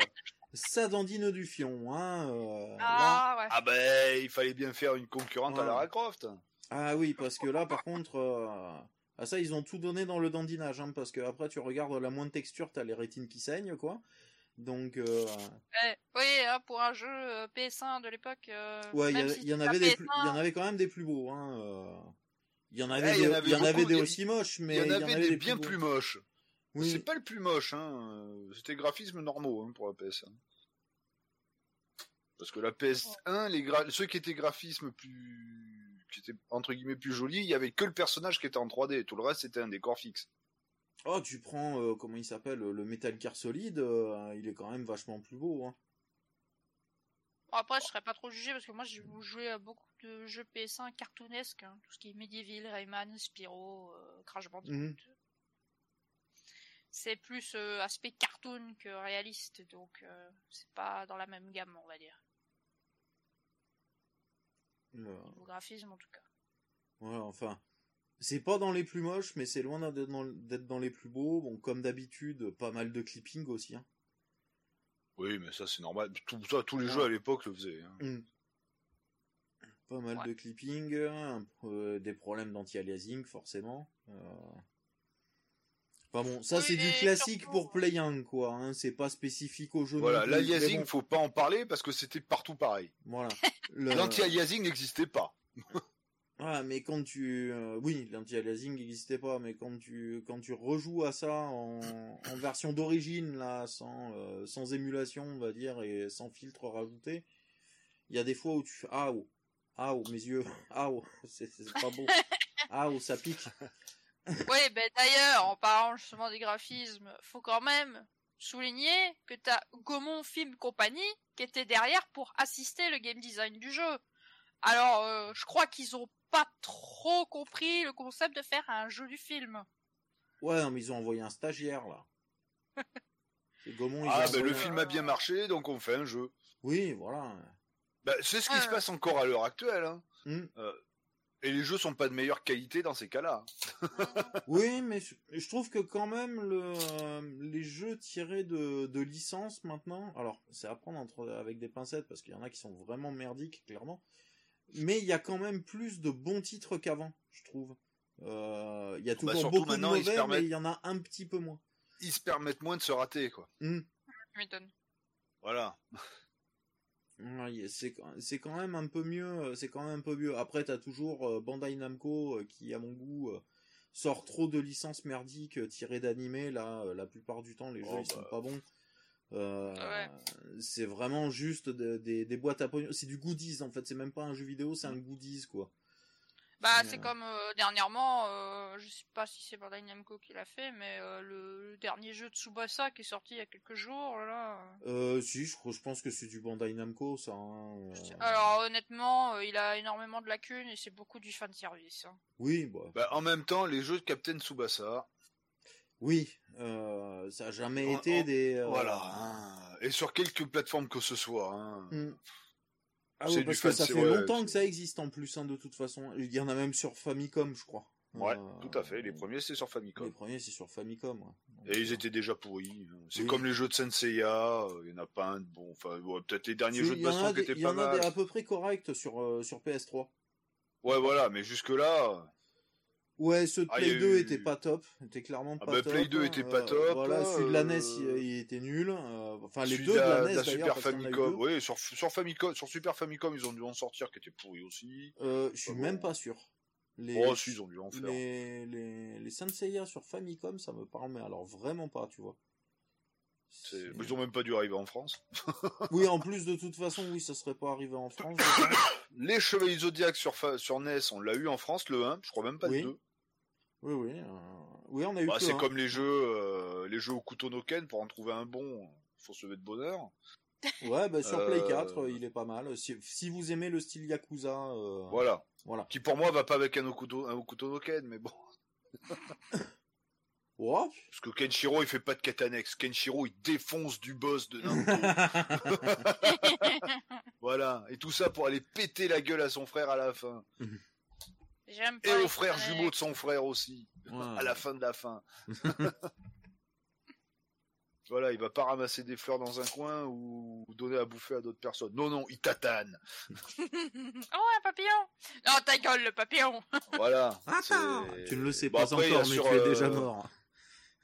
ça dandine du fion. Hein. Euh, ah ouais. Ah ben, il fallait bien faire une concurrente à Lara Croft. Ah oui, parce que là par contre, euh... ah ça ils ont tout donné dans le dandinage, hein, parce que après tu regardes la moindre texture, t'as les rétines qui saignent quoi. Donc. Euh... Eh, oui, hein, pour un jeu euh, PS1 de l'époque. Euh, ouais, il y, en avait des, il y en avait quand même des plus beaux. Hein, euh. Il y en avait, des, il y en avait, des aussi moches, mais il y en avait, des, bien plus, moches. Oui. C'est pas le plus moche, hein. C'était graphisme normaux hein, pour la PS1. Parce que la PS1, les gra... ceux qui étaient graphismes plus, qui étaient entre guillemets plus jolis, il y avait que le personnage qui était en 3D. Tout le reste c'était un décor fixe. Oh, tu prends, euh, comment il s'appelle, le Metal Gear Solid, euh, il est quand même vachement plus beau. Hein. après, je serais pas trop jugé parce que moi, j'ai joué à beaucoup de jeux PS1 cartoonesques, hein, tout ce qui est Medieval, Rayman, Spyro, euh, Crash Bandicoot. Mhm. C'est plus aspect cartoon que réaliste, donc c'est pas dans la même gamme, on va dire. Graphisme, en tout cas. Ouais, enfin, c'est pas dans les plus moches, mais c'est loin d'être dans, les plus beaux. Bon, comme d'habitude, pas mal de clipping aussi. Hein. Oui, mais ça c'est normal. Tout ça, tous les jeux à l'époque le faisaient. Hein. Hmm. Pas mal de clipping, euh, des problèmes d'anti-aliasing forcément. Euh... Enfin bon, ça c'est du classique pour Play Young quoi. Hein. C'est pas spécifique au jeu. Voilà, l'aliasing faut pas en parler parce que c'était partout pareil. Voilà. *laughs* L'anti-aliasing n'existait pas. *laughs* Ah, mais quand tu, euh, oui, l'anti-aliasing n'existait pas, mais quand tu, quand tu rejoues à ça en, en version d'origine là, sans, euh, sans émulation, on va dire, et sans filtre rajouté, il y a des fois où tu ah oh, ah oh, mes yeux, *laughs* ah oh, c'est c'est pas beau, ah oh, ça pique. Oui, ben d'ailleurs, en parlant justement des graphismes, faut quand même souligner que t'as Gaumont Film Company qui était derrière pour assister le game design du jeu. Alors, euh, je crois qu'ils ont pas trop compris le concept de faire un jeu du film. Ouais, non, mais ils ont envoyé un stagiaire là. *laughs* Gaumont, Ah, ben le un- film a bien marché, donc on fait un jeu. Oui, voilà. Bah, c'est ce qui Ouais. se passe encore à l'heure actuelle. Hein. Hmm. Et les jeux sont pas de meilleure qualité dans ces cas-là. *laughs* Oui, mais je, je trouve que quand même le, euh, les jeux tirés de, de licences maintenant, alors c'est à prendre entre, avec des pincettes parce qu'il y en a qui sont vraiment merdiques, clairement, mais il y a quand même plus de bons titres qu'avant, je trouve. Euh, Il y a toujours Bah, surtout beaucoup de maintenant, ils se mauvais, permettent- mais il y en a un petit peu moins. Ils se permettent moins de se rater, quoi. M'étonnes. Voilà. C'est quand- c'est quand même un peu mieux, euh, c'est quand même un peu mieux. Après, t'as toujours euh, Bandai Namco euh, qui, à mon goût, sort trop de licences merdiques tirées d'animés. Là, la plupart du temps, les Oh, jeux ils sont bah. pas bons. Euh, Ouais. C'est vraiment juste de- des, des boîtes à pognon. C'est du goodies en fait. C'est même pas un jeu vidéo, c'est un goodies quoi. Bah, c'est euh, comme euh, dernièrement, euh, je sais pas si c'est Bandai Namco qui l'a fait, mais euh, le, le dernier jeu de Tsubasa qui est sorti il y a quelques jours, là. Euh, si, je, crois- je pense que c'est du Bandai Namco ça. hein, euh. Alors honnêtement, euh, il a énormément de lacunes et c'est beaucoup du fan service. hein. Oui, bah, Bah, en même temps, les jeux de Captain Tsubasa, oui. euh, ça a jamais En- été en- des. euh, voilà. hein. Et sur quelque plateforme que ce soit. Hein. Mm. Ah C'est oui, parce que ça c'est- fait longtemps c'est- que ça existe en plus, hein, de toute façon. Il y en a même sur Famicom, je crois. Ouais, Euh, tout à fait. Les premiers, c'est sur Les Famicom. premiers, c'est sur Famicom. ouais. Donc, Et ils euh, étaient déjà pourris. C'est Oui. comme les jeux de Senseiya, euh, il y en a pas un de bon. Enfin, ouais, peut-être les derniers jeux de il y en baston a qui des- étaient il y pas en a mal. des à peu près corrects sur, euh, sur PS3. Ouais, voilà, mais jusque-là, Ouais, ceux de Ah, Play il y a 2 eu- étaient pas top. Étaient clairement Ah pas bah, top. Play 2 hein. était pas Euh, top, Voilà, celui de la NES, il, euh, il était nul. Euh, enfin, les celui deux de la, NES, la d'ailleurs, Super Famicom, oui, sur, sur Famicom, sur Super Famicom, ils ont dû en sortir qui étaient pourris aussi. Euh, je suis Ah bon. même pas sûr. Les, Oh, si, ils ont dû en faire. les, les, les Senseiya sur Famicom, ça me parle, mais alors vraiment pas, tu vois. C'est- C'est- mais Ils ont même pas dû arriver en France. *laughs* Oui, en plus, de toute façon, oui, ça serait pas arrivé en France. *coughs* Les Chevaliers Zodiac sur, fa- sur NES, on l'a eu en France, le 1, je crois même pas Oui. le 2. Oui, oui. euh, Oui, on a eu Bah, c'est comme les jeux, euh, les jeux au couteau no ken, pour en trouver un bon, faut se lever de bonheur. *laughs* Ouais, bah, sur Euh, Play 4, il est pas mal. Si, si vous aimez le style Yakuza, euh, Voilà. voilà. Qui pour moi va pas avec un un Okuto no ken, mais bon. *laughs* Oh, Parce que Kenshiro il fait pas de quête annexe. Kenshiro il défonce du boss de Naruto. *laughs* voilà. Et tout ça pour aller péter la gueule à son frère à la fin. J'aime Et pas au frère jumeau de son frère aussi. Ouais. À la fin de la fin. *laughs* voilà, il va pas ramasser des fleurs dans un coin ou donner à bouffer à d'autres personnes. Non, non, il tatane. *laughs* oh, un papillon Non, ta gueule, le papillon Voilà. Attends Tu ne le sais Bon, pas après, encore, mais sur, tu es euh, déjà mort.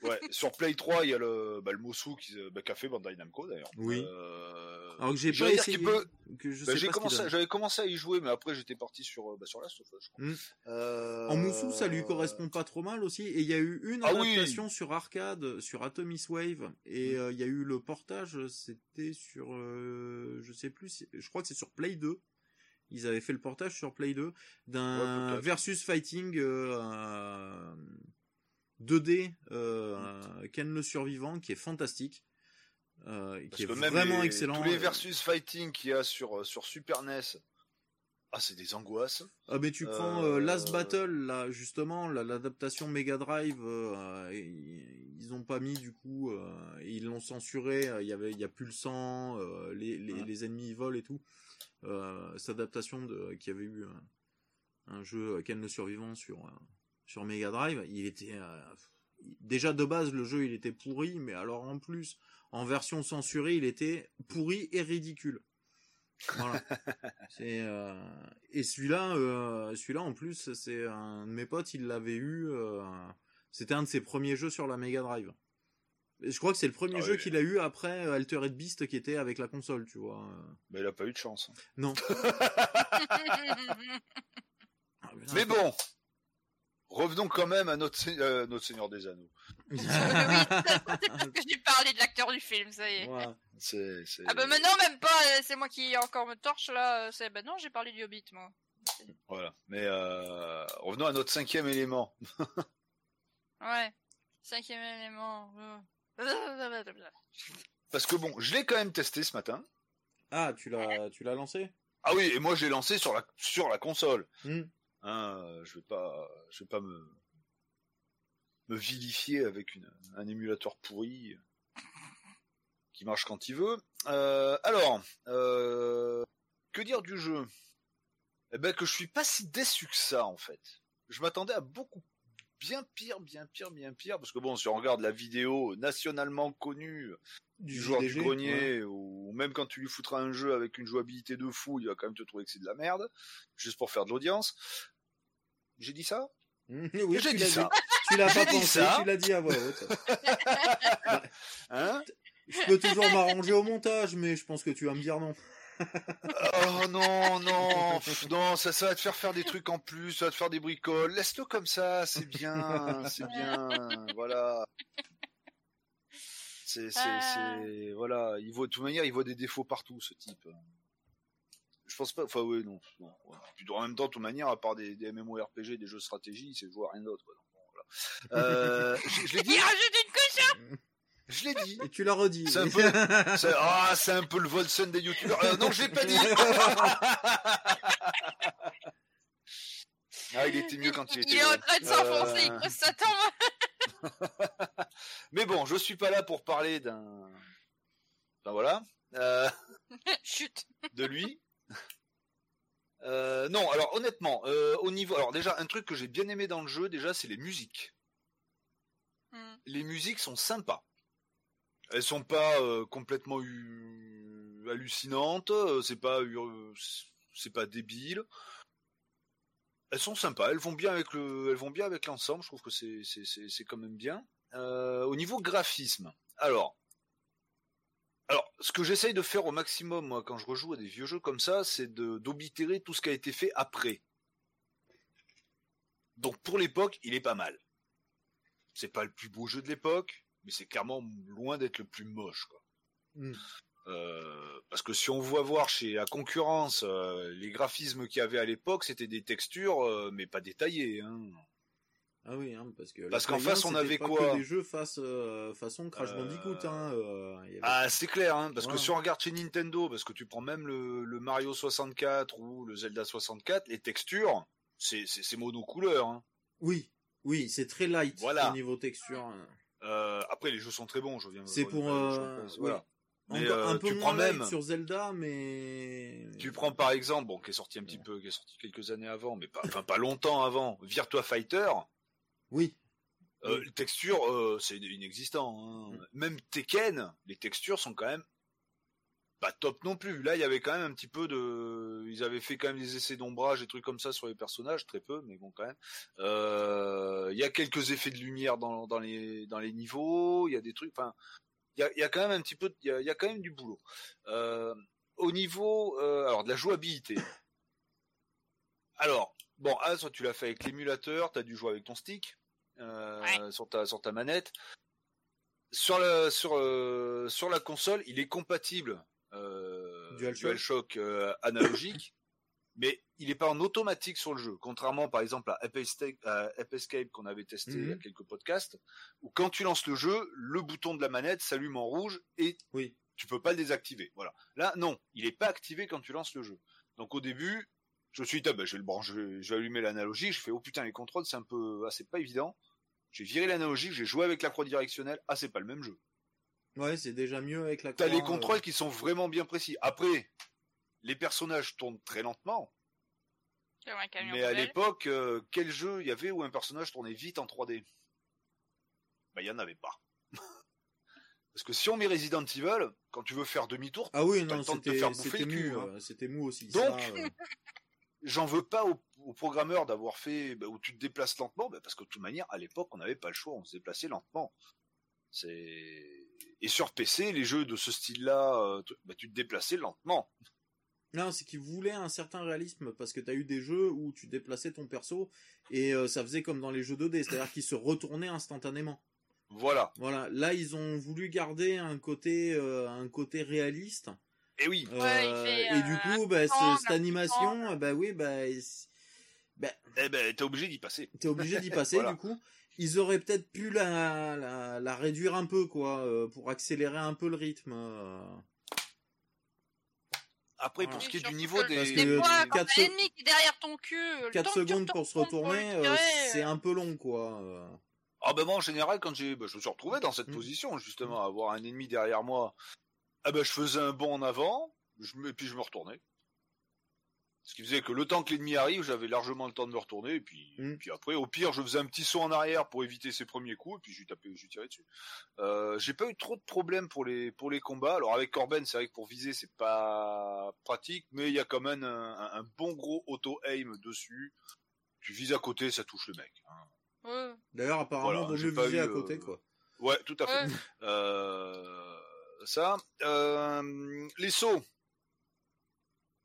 Ouais, sur Play 3, il y a le, bah, le Mosu qui, bah, qu'a fait Bandai Namco d'ailleurs. Oui. Euh, Alors que j'ai pas essayé. peut- bah, commencé, j'avais commencé à y jouer, mais après j'étais parti sur, euh, bah, sur Last of Us, je crois. Euh, En Moussou, ça lui correspond pas trop mal aussi. Et il y a eu une Ah oui. adaptation sur arcade, sur Atomis Wave. Et euh, il y a eu le portage, c'était sur, euh, je sais plus, si- je crois que c'est sur Play 2. Ils avaient fait le portage sur Play 2 d'un Ouais, versus fighting euh, euh, 2D euh, Ken le survivant qui est fantastique. euh, qui est vraiment les- excellent. Tous les versus fighting qu'il y a sur, euh, sur Super NES, ah, c'est des angoisses. Ah mais tu Euh, prends euh, Last Battle là justement la- l'adaptation Mega Drive euh, ils, ils ont pas mis du coup euh, ils l'ont censuré euh, il y avait il y a plus le sang euh, les, les, Ouais. les ennemis volent et tout euh, cette adaptation de qui avait eu un, jeu euh, Ken le survivant sur euh, sur Mega Drive il était euh, déjà de base le jeu il était pourri mais alors en plus en version censurée il était pourri et ridicule voilà. *laughs* C'est euh, et celui-là, euh, celui-là en plus, c'est un de mes potes, il l'avait eu. euh, C'était un de ses premiers jeux sur la Mega Drive. Et je crois que c'est le premier Ah jeu oui. qu'il a eu après Altered Beast qui était avec la console, tu vois. Mais il a pas eu de chance. Non. *laughs* Ah, Mais bon, revenons quand même à notre, euh, notre Seigneur des Anneaux. oui, c'est *laughs* parce que j'ai parlé de l'acteur du film, ça y est. Ah bah maintenant même pas, euh, c'est moi qui encore me torche là. euh, C'est bah non, j'ai parlé du Hobbit moi. Voilà. Mais euh, revenons à notre cinquième élément. *laughs* Ouais. Cinquième élément. *laughs* Parce que bon, je l'ai quand même testé ce matin. Ah, tu l'as, tu l'as lancé? Ah oui, et moi je l'ai lancé sur la, sur la console. Hmm. Hein, euh, je vais pas, vais pas me, vilifier avec un émulateur pourri qui marche quand il veut. Euh, alors, euh, que dire du jeu? Eh ben que je suis pas si déçu que ça en fait. Je m'attendais à beaucoup bien pire, bien pire, bien pire, parce que bon, si on regarde la vidéo nationalement connue du joueur du grenier, ou même quand tu lui foutras un jeu avec une jouabilité de fou, il va quand même te trouver que c'est de la merde, juste pour faire de l'audience. J'ai dit ça? *laughs* Oui, J'ai dit ça. Tu l'as pas pensé, ça. tu l'as dit à voix haute. *laughs* Hein? Je peux toujours m'arranger au montage, mais je pense que tu vas me dire non. Oh non, non, pff, non, ça, ça va te faire faire des trucs en plus, ça va te faire des bricoles. Laisse-le comme ça, c'est bien, c'est bien, voilà. C'est, c'est, c'est, voilà, il voit, de toute manière, il voit des défauts partout, ce type. Je pense pas, enfin, oui, non, non. ouais. Puis en même temps, de toute manière, à part des, des MMORPG, des jeux de stratégie, c'est jouer à rien d'autre, voilà. Euh, *laughs* je, je l'ai dit, Il rajoute une couche je l'ai dit. Et tu l'as redit. C'est un peu, c'est, ah, c'est un peu le Volson des youtubeurs. Euh, non, je l'ai pas dit. *laughs* ah, il était mieux quand il était Il est en train de s'enfoncer, il Euh, creuse sa tombe. *laughs* Mais bon, je suis pas là pour parler d'un, ben voilà, euh, *laughs* Chut. de lui. Euh, non, alors honnêtement, euh, au niveau, alors déjà un truc que j'ai bien aimé dans le jeu, déjà, c'est les musiques. Hmm. les musiques sont sympas. Elles sont pas euh, complètement hallucinantes, euh, c'est pas euh, c'est pas débile. Elles sont sympas, elles vont bien avec le, elles vont bien avec l'ensemble. Je trouve que c'est c'est quand même bien. Au niveau graphisme, alors alors ce que j'essaye de faire au maximum moi quand je rejoue à des vieux jeux comme ça, c'est d'oblitérer tout ce qui a été fait après. Donc pour l'époque, il est pas mal c'est pas le plus beau jeu de l'époque, mais c'est clairement loin d'être le plus moche. Quoi. Mm. Euh, parce que si on voit voir chez la concurrence euh, les graphismes qu'il y avait à l'époque, c'était des textures, euh, mais pas détaillées. Hein. Ah oui, hein, parce que. Parce qu'en face, 1, on avait pas quoi que Des jeux face, façon Crash Bandicoot. Hein, il y avait- Ah, c'est clair, hein, parce que si on regarde chez Nintendo, parce que tu prends même le, le Mario 64 ou le Zelda 64, les textures, c'est c'est c'est monocouleur. Hein. Oui, oui, c'est très light Voilà. au niveau texture. hein. Euh, après, les jeux sont très bons, je viens. C'est pour, euh, voilà. Mais, euh, un peu tu moins prends même- sur Zelda, mais. Tu prends par exemple, bon, qui est sorti un petit peu, qui est sorti quelques années avant, mais pas, enfin pas longtemps avant, Virtua Fighter. Oui. Euh, Oui. Les textures, euh, c'est inexistant. hein. Mm. Même Tekken, les textures sont quand même pas top non plus. Là, il y avait quand même un petit peu de, ils avaient fait quand même des essais d'ombrage et trucs comme ça sur les personnages, très peu, mais bon quand même. Euh, Il y a quelques effets de lumière dans, dans les dans les niveaux. Il y a des trucs, enfin, il y a, il y a quand même un petit peu, il y a, il y a quand même du boulot. Euh, au niveau, euh, alors de la jouabilité. Alors, bon, ah, soit tu l'as fait avec l'émulateur, t'as dû jouer avec ton stick Ouais. sur ta sur ta manette. Sur la sur sur la console, il est compatible euh, DualShock. DualShock euh, analogique, *coughs* mais il n'est pas en automatique sur le jeu, contrairement par exemple à Ape Escape, qu'on avait testé il y a Mhm. quelques podcasts, où quand tu lances le jeu, le bouton de la manette s'allume en rouge et Oui. tu peux pas le désactiver. Voilà. Là, non, il est pas activé quand tu lances le jeu. Donc au début, je me suis dit, ah, ben, je vais le brancher, je vais- je vais allumer l'analogie. Je fais, oh putain, les contrôles, c'est un peu, ah, c'est pas évident. J'ai viré l'analogie, j'ai joué avec la croix directionnelle. Ah, c'est pas le même jeu. Ouais, c'est déjà mieux avec la T'as les contrôles qui sont vraiment bien précis. Après, les personnages tournent très lentement. Comme un camion Mais à l'époque, euh, quel jeu il y avait où un personnage tournait vite en 3D Bah, il y en avait pas. *laughs* Parce que si on met Resident Evil, quand tu veux faire demi-tour, Ah oui, non, le temps de te c'était faire bouffer c'était le cul, mou, hein. euh, c'était mou aussi. Donc, ça, euh, *laughs* j'en veux pas aux, aux programmeurs d'avoir fait bah, où tu te déplaces lentement, bah, parce que de toute manière, à l'époque, on n'avait pas le choix, on se déplaçait lentement. C'est et sur PC, les jeux de ce style-là, euh, tu, bah, tu te déplaçais lentement. Non, c'est qu'ils voulaient un certain réalisme parce que t'as eu des jeux où tu déplaçais ton perso et euh, ça faisait comme dans les jeux 2D, c'est-à-dire qu'il se retournait instantanément. Voilà. Voilà, là ils ont voulu garder un côté euh, un côté réaliste. Et oui. Euh, Ouais, il fait, et du coup, bah, temps, cette animation, bah oui, bah, bah Eh ben, t'es obligé d'y passer. t'es obligé d'y passer *laughs* Voilà. du coup. Ils auraient peut-être pu la, la, la réduire un peu quoi, euh, pour accélérer un peu le rythme. euh. Après, pour ce qui est du niveau des... Parce Des que fois, quatre quand t'as se- l'ennemi qui est derrière ton cul, le 4 temps que tu secondes pour se retourner, euh, c'est un peu long quoi. euh. Ah ben moi, en général, quand j'ai, ben, je me suis retrouvé dans cette Mm. position, justement, avoir un ennemi derrière moi. Ah ben, je faisais un bond en avant, je et puis je me retournais. Ce qui faisait que le temps que l'ennemi arrive, j'avais largement le temps de me retourner, et puis, Mm. puis après, au pire, je faisais un petit saut en arrière pour éviter ses premiers coups, et puis je lui tapais, je lui tirais dessus. Euh, j'ai pas eu trop de problèmes pour les pour les combats. Alors avec Corben, c'est vrai que pour viser, c'est pas pratique, mais il y a quand même un, un- un bon gros auto aim dessus. Tu vises à côté, ça touche le mec. hein. ouais. D'ailleurs, apparemment, Voilà, vaut j'ai mieux pas viser eu, à côté euh, quoi. Ouais, tout à fait. Ouais. Euh, ça. Euh, les sauts.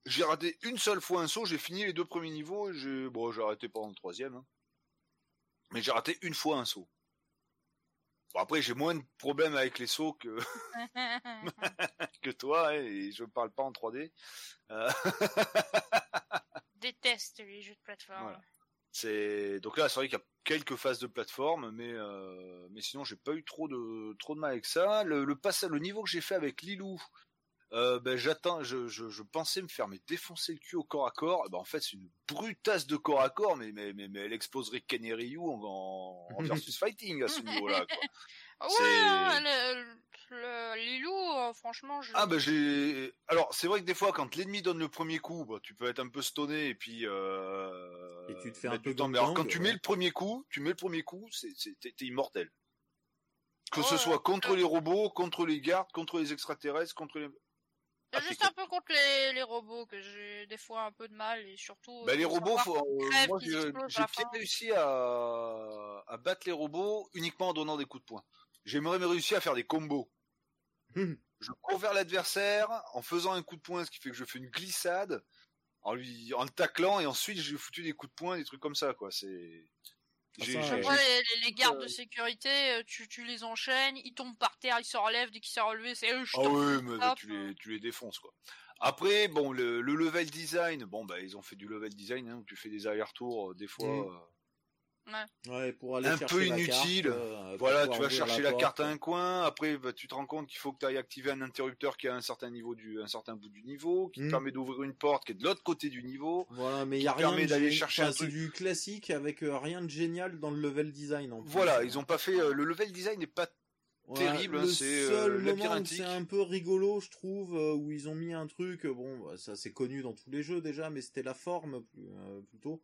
J'ai raté une seule fois un saut, j'ai fini les deux premiers niveaux, et j'ai bon, j'ai arrêté pendant le troisième. hein. Mais j'ai raté une fois un saut. Bon, après, j'ai moins de problèmes avec les sauts que, *laughs* que toi, hein, et je parle pas en 3D. Euh, *laughs* Déteste les jeux de plateforme. Voilà. c'est donc là, c'est vrai qu'il y a quelques phases de plateforme, mais euh, mais sinon, j'ai pas eu trop de trop de mal avec ça. Le, le le niveau que j'ai fait avec Lilou, euh, ben j'attends, je, je, je pensais me faire mais défoncer le cul au corps à corps. Eh Ben en fait, c'est une brutasse de corps à corps, mais mais mais, mais elle exploserait Ryu en, en, en *laughs* versus fighting à ce niveau-là. quoi. *laughs* Ouais, hein, le, le Lilou, euh, franchement, je... Ah ben j'ai alors c'est vrai que des fois quand l'ennemi donne le premier coup bah, tu peux être un peu stoné et puis euh... Et tu te fais un peu temps. mais alors quand tu ouais. mets le premier coup tu mets le premier coup c'est c'est- t'es t'es immortel que ce soit contre les robots contre les gardes contre les extraterrestres contre les Juste un peu contre les, les robots que j'ai des fois un peu de mal et surtout. bah, euh, les robots faut... euh, moi j'ai bien réussi à... à battre les robots uniquement en donnant des coups de poing j'aimerais même réussir à faire des combos Hum. je cours vers l'adversaire en faisant un coup de poing, ce qui fait que je fais une glissade en lui, en le taclant et ensuite j'ai foutu des coups de poing, des trucs comme ça quoi. C'est, J'ai, j'ai- les, gardes Euh, de sécurité, euh, tu, tu les enchaînes, ils tombent par terre, ils se relèvent, dès qu'ils se relèvent, c'est eux, je ah oui, mais tu les, tu les défonces quoi. Après, bon, le, le level design, bon bah ils ont fait du level design, hein, où tu fais des allers-retours euh, des fois. Mm. Euh, Ouais, pour aller Un chercher peu la inutile. carte, euh, Voilà, tu vas chercher la, carte à un coin. Après, bah, tu te rends compte qu'il faut que tu ailles activer un interrupteur qui est à un certain niveau du, un certain bout du niveau, qui te Mm. permet d'ouvrir une porte qui est de l'autre côté du niveau. Voilà, mais il y a rien d'aller chercher enfin, un c'est truc. du classique avec euh, rien de génial dans le level design en plus. Voilà, ils ont pas fait euh, le level design n'est pas Ouais, terrible, hein, le c'est, euh, seul moment où labyrinthique. c'est un peu rigolo, je trouve, euh, où ils ont mis un truc. euh, Bon, bah, ça c'est connu dans tous les jeux déjà, mais c'était la forme euh, plutôt.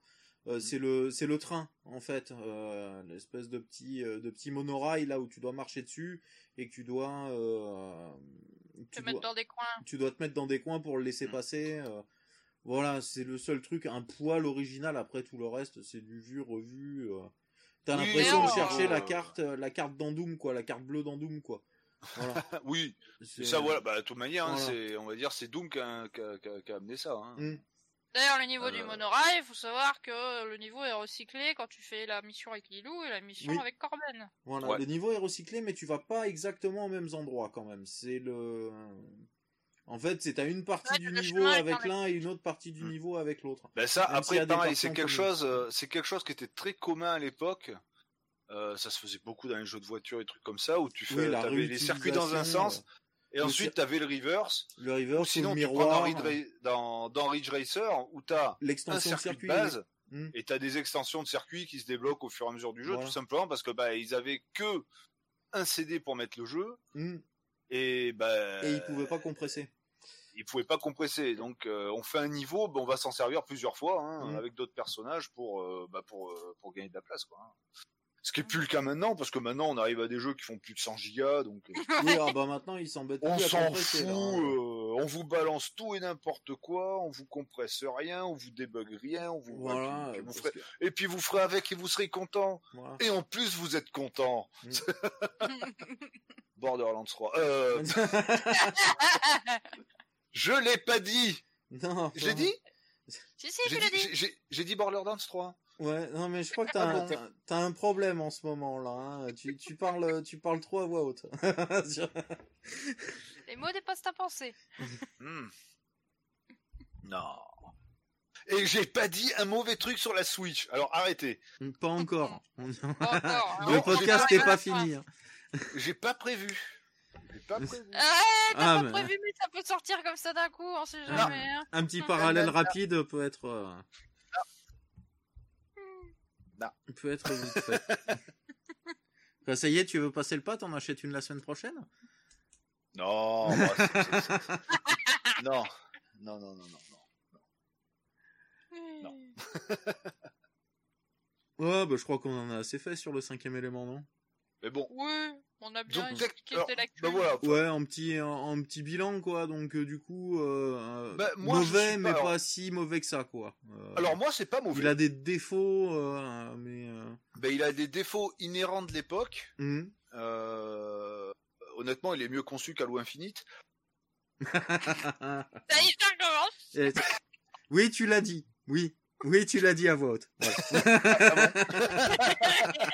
Euh, c'est le c'est le train en fait, euh, l'espèce de petit euh, de petit monorail là où tu dois marcher dessus et que tu dois euh, te tu mettre dans des coins. tu dois te mettre dans des coins pour le laisser Mm. passer. euh, voilà, c'est le seul truc, un poil original. Après tout le reste, c'est du vu revu. euh. T'as Oui, l'impression de chercher la carte, la carte d'Andoum quoi, la carte bleue d'Andoum quoi. Voilà. *laughs* oui, C'est- ça voilà, bah de toute manière, hein, c'est on va dire c'est Doom qui a, qui a- qui a- qui a amené ça hein. Mm. D'ailleurs, le niveau du Euh. monorail, il faut savoir que le niveau est recyclé quand tu fais la mission avec Lilou et la mission Oui. avec Corben. Voilà, Ouais. le niveau est recyclé, mais tu vas pas exactement aux mêmes endroits quand même. C'est le. En fait, c'est à une partie Ouais, du niveau avec l'un et une autre partie du Mm. niveau avec l'autre. Ben ça, Même après pareil, c'est quelque chose, euh, c'est quelque chose qui était très commun à l'époque. Euh, ça se faisait beaucoup dans les jeux de voiture et trucs comme ça, où tu Oui, fais, avais les circuits dans un sens, et le ensuite tu avais le reverse, euh, le reverse, ou sinon le tu prends dans miroir, Ridge, Ra- dans, dans Ridge Racer, où tu as un l'extension de circuit circuit. de base, Mm. et tu as des extensions de circuits qui se débloquent au fur et à mesure du jeu, Voilà. tout simplement parce que bah ils avaient que un CD pour mettre le jeu, Mm. et bah Et ils pouvaient pas compresser. ils pouvaient pas compresser. Donc euh, on fait un niveau, ben, on va s'en servir plusieurs fois hein, Mhm. avec d'autres personnages pour euh, bah, pour euh, pour gagner de la place quoi. hein. Ce qui est plus le cas maintenant parce que maintenant on arrive à des jeux qui font plus de 100 gigas donc euh, *laughs* Oui, ah bah maintenant ils s'embêtent on s'en fout, là, hein. euh, on vous balance tout et n'importe quoi, on vous compresse rien, on vous débug rien, on vous Voilà. et puis vous ferez- que- et puis vous ferez avec et vous serez content. voilà. Et en plus vous êtes content. Mm. *laughs* Borderlands 3. Euh, *laughs* je l'ai pas dit. Non. Je l'ai dit? Si, si, J'ai dit, j'ai- j'ai- j'ai dit Borderlands 3. Ouais, non mais je crois que t'as Ah un, bon. t'as- un problème en ce moment là. Hein. Tu, tu parles, tu parles trop à voix haute. *laughs* Les mots dépassent ta pensée. Hmm. Non. Et j'ai pas dit un mauvais truc sur la Switch. Alors arrêtez. Pas encore. *laughs* Pas encore. hein. Le Non, podcast n'est pas- pas fini. J'ai pas prévu. J'ai pas *laughs* prévu. Ah, t'as Ah, pas mais- prévu, mais ça peut sortir comme ça d'un coup, on sait jamais. hein. Un petit parallèle rapide peut être. euh, Non. Peut être vite fait. *laughs* Bah, ça y est, tu veux passer le pas, t'en achètes une la semaine prochaine? Non. bah, non. Non, non, non, non, non. Non. Ouais, bah je crois qu'on en a assez fait sur le cinquième élément, non? Mais bon. Oui, on a bien Donc, expliqué alors, l'actu. bah voilà. Ouais, en petit, en petit bilan, quoi. Donc, euh, du coup, euh, euh, Bah, moi, je mauvais, mais pas- pas si mauvais que ça, quoi. Euh, Alors moi, c'est pas mauvais. il a des défauts, euh, mais. euh, Ben, il a des défauts inhérents de l'époque. hum. Euh, Honnêtement, il est mieux conçu qu'Halo Infinite. *laughs* Ça y est, ça. Et- oui, tu l'as dit. Oui. Oui, tu l'as dit à voix haute. Voilà. *laughs*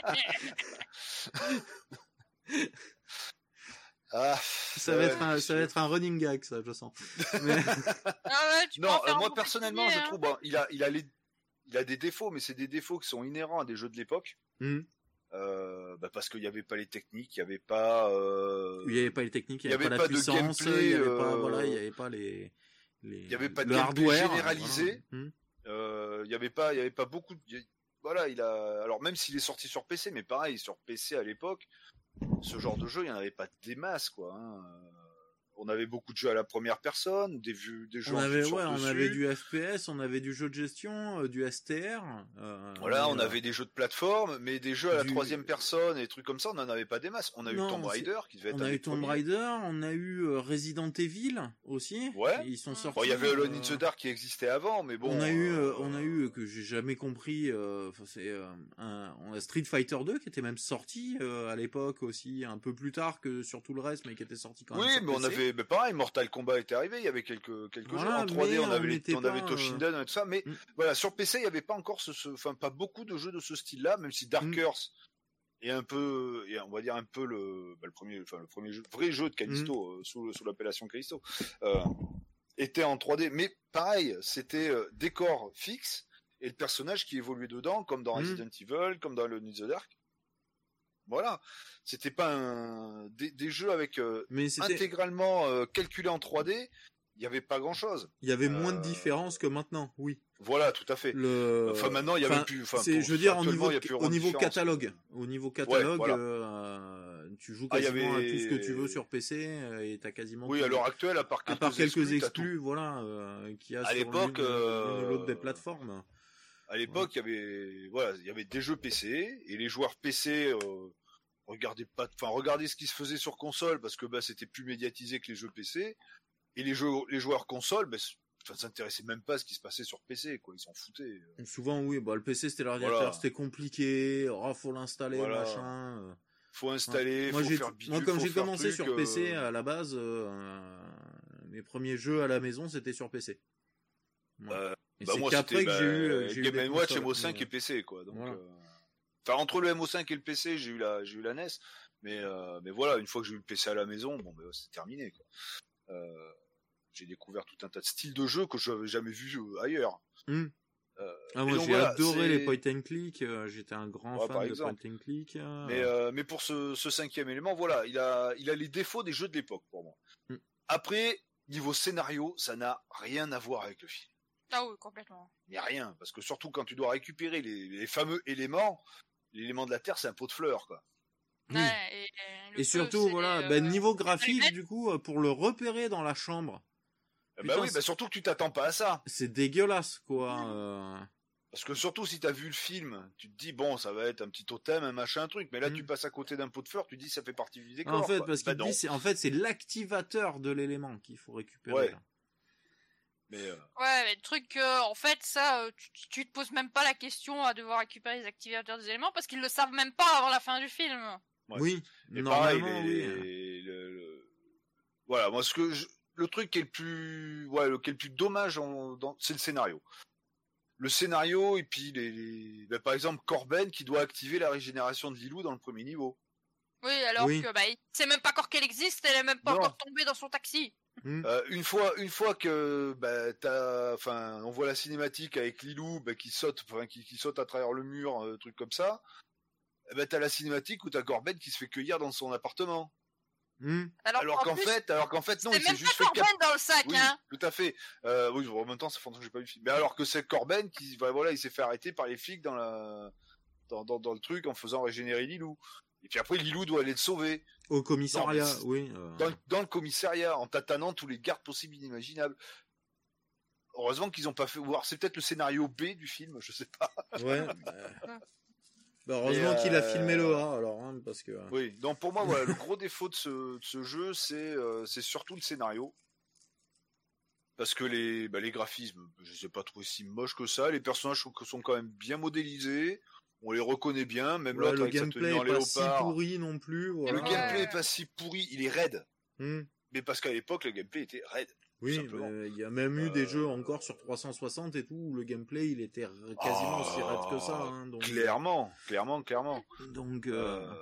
Ah, *laughs* *laughs* ça, va ouais, être un, ça va être un running gag, ça, je sens. *laughs* Mais- Ah ouais, tu peux Non, euh, moi personnellement, je billet, trouve, bon, il a, il a les, il a des défauts, mais c'est des défauts qui sont inhérents à des jeux de l'époque. hum. Euh, bah, parce qu'il n'y avait pas les techniques, il n'y avait pas. Euh... Il n'y avait pas les techniques, il n'y avait, avait pas la puissance, gameplay, il n'y avait pas, euh, voilà, il y avait pas les, les il y avait pas de hardware, généralisé. voilà. Euh, il y avait pas, il y avait pas beaucoup. De... Voilà, il a. Alors même s'il est sorti sur PC, mais pareil sur PC à l'époque, ce genre de jeu, il n'y en avait pas des masses, quoi. hein. On avait beaucoup de jeux à la première personne, des vues, des jeux. On en avait, ouais, on avait du FPS, on avait du jeu de gestion, euh, du STR. euh, Voilà, on euh, avait des jeux de plateforme, mais des jeux à la du- troisième personne et des trucs comme ça, on n'en avait pas des masses. On a eu Tomb Raider qui devait être On a eu Tomb. Raider, on a eu Resident Evil aussi. Ouais. Ils sont Bon, sortis. Bon, il y avait Alone in the Dark qui existait avant, mais bon. on a eu, on a eu que j'ai jamais compris. euh, enfin, c'est euh, un, on a Street Fighter 2 qui était même sorti euh, à l'époque aussi, un peu plus tard que sur tout le reste, mais qui était sorti quand même. Oui, mais on avait, mais pareil, Mortal Kombat était arrivé, il y avait quelques quelques Voilà, jeux en 3D, mais on avait on on avait Toshinden et tout ça, mais Mm. voilà, sur PC, il y avait pas encore ce, ce- enfin pas beaucoup de jeux de ce style-là, même si Darkers Mm. est un peu, et on va dire un peu le, bah, le premier, enfin le premier jeu, vrai jeu de Callisto Mm. euh, sous, sous l'appellation Callisto, euh, était en 3D, mais pareil, c'était euh, décor fixe et le personnage qui évoluait dedans, comme dans Mm. Resident Evil, comme dans le in the Dark. Voilà, c'était pas un des, des jeux avec euh, Mais intégralement euh, calculé en 3D, il n'y avait pas grand chose. il y avait moins de euh, différence que maintenant. Oui. Voilà, tout à fait. Le... Enfin, maintenant, il y avait enfin, plus. Enfin, c'est, pour- je veux dire, au niveau, au catalogue, au niveau catalogue, voilà. euh, tu joues Ah, quasiment avait- à tout ce que tu veux sur PC et t'as quasiment. Oui, à l'heure actuelle, à part à quelques part quelques exclus, voilà, a À sur l'époque, l'une- l'une ou l'autre des plateformes. À l'époque, il y avait, voilà, il y avait des jeux PC et les joueurs PC euh, regardaient pas, enfin, regardaient ce qui se faisait sur console parce que bah c'était plus médiatisé que les jeux PC et les jeux, les joueurs console, bah, s- enfin, s'intéressaient même pas à ce qui se passait sur PC, quoi, ils s'en foutaient. Souvent, oui, bah, le PC c'était l'ordinateur, Voilà. c'était compliqué, oh, faut l'installer, Voilà. machin. euh. Faut installer, moi, faut faire bidule, moi, comme j'ai commencé truc, sur euh, PC à la base, euh, mes premiers jeux à la maison c'était sur PC. Ouais. Euh, Et Bah c'est moi c'était eu, euh, Game Watch, consoles, MO5 mais, et PC quoi. Donc, Voilà. euh, enfin entre le MO5 et le PC, j'ai eu la j'ai eu la NES, mais euh, mais voilà, une fois que j'ai eu le PC à la maison, bon ben c'est terminé quoi. Euh, j'ai découvert tout un tas de styles de jeux que je n'avais jamais vu euh, ailleurs. Euh, Ah, moi j'ai voilà, adoré les point and click, euh, j'étais un grand Ouais, fan de exemple. point and click. euh, Mais euh, mais pour ce, ce cinquième élément, voilà, il a il a les défauts des jeux de l'époque pour moi. Mm. Après niveau scénario, ça n'a rien à voir avec le film. Ah oui, complètement. Mais rien, parce que surtout quand tu dois récupérer les, les fameux éléments, l'élément de la Terre, c'est un pot de fleurs, quoi. Oui. Ouais, et, surtout, voilà, euh, ben, niveau graphique, du coup, euh, pour le repérer dans la chambre, Putain, bah oui, bah surtout que tu t'attends pas à ça. c'est dégueulasse, quoi. euh. Parce que surtout si t'as vu le film, tu te dis bon, ça va être un petit totem, un machin, un truc. Mais là, Mm. tu passes à côté d'un pot de fleurs, tu dis ça fait partie du décor. en fait, quoi. parce Bah qu'il non. dit, c'est, en fait, c'est l'activateur de l'élément qu'il faut récupérer. Ouais. là. Mais euh, Ouais, mais le truc, euh, en fait, ça, euh, tu, tu- te poses même pas la question à devoir récupérer les activateurs des éléments parce qu'ils le savent même pas avant la fin du film. Ouais. Oui, et pareil, normalement, les- oui. les- le- le- voilà, moi ce que je... le truc qui est le plus, ouais, le, qui est le plus dommage, en, dans, c'est le scénario. Le scénario et puis les, les bah, par exemple Corben qui doit activer la régénération de Lilou dans le premier niveau. Oui, alors Oui. que bah, il sait même pas encore qu'elle existe, elle est même pas Non. encore tombée dans son taxi. Hmm. Euh, une fois, une fois que bah, t'as, enfin, on voit la cinématique avec Lilou bah, qui saute, enfin, qui, qui saute à travers le mur, euh, truc comme ça. ben t'as la cinématique où t'as Corben qui se fait cueillir dans son appartement. Hmm. Alors, Alors qu'en fait, alors qu'en fait non, c'est il s'est même juste pas fait cap- Corben dans le sac, Oui, hein. tout à fait. Euh, oui, en même temps, ça fait longtemps que j'ai pas vu le film. Mais alors que c'est Corben qui, bah, voilà, il s'est fait arrêter par les flics dans la, dans, dans, dans le truc en faisant régénérer Lilou. Et puis après, Lilou doit aller le sauver Au commissariat, oui. euh, dans, le- dans le commissariat en tâtonnant tous les gardes possibles et inimaginables. Heureusement qu'ils ont pas fait voir. C'est peut-être le scénario B du film, je sais pas. Ouais. bah, bah, heureusement qu'il a euh, filmé le A alors, hein, parce que. Oui. Donc pour moi, voilà, le gros défaut de ce, de ce jeu, c'est euh, c'est surtout le scénario. Parce que les, bah, les graphismes, je les ai pas trouvé si moches que ça. Les personnages sont, sont quand même bien modélisés. On les reconnaît bien, même Ouais, l'autre le sa gameplay tenue en est pas si pourri non plus. Voilà. Le Ouais. gameplay est pas si pourri, il est raide. Hmm. Mais parce qu'à l'époque, le gameplay était raide. Oui, il y a même eu des Euh, jeux encore sur 360 et tout où le gameplay il était r- quasiment aussi raide que ça. hein, donc, Clairement, clairement, clairement. Donc, euh, Euh,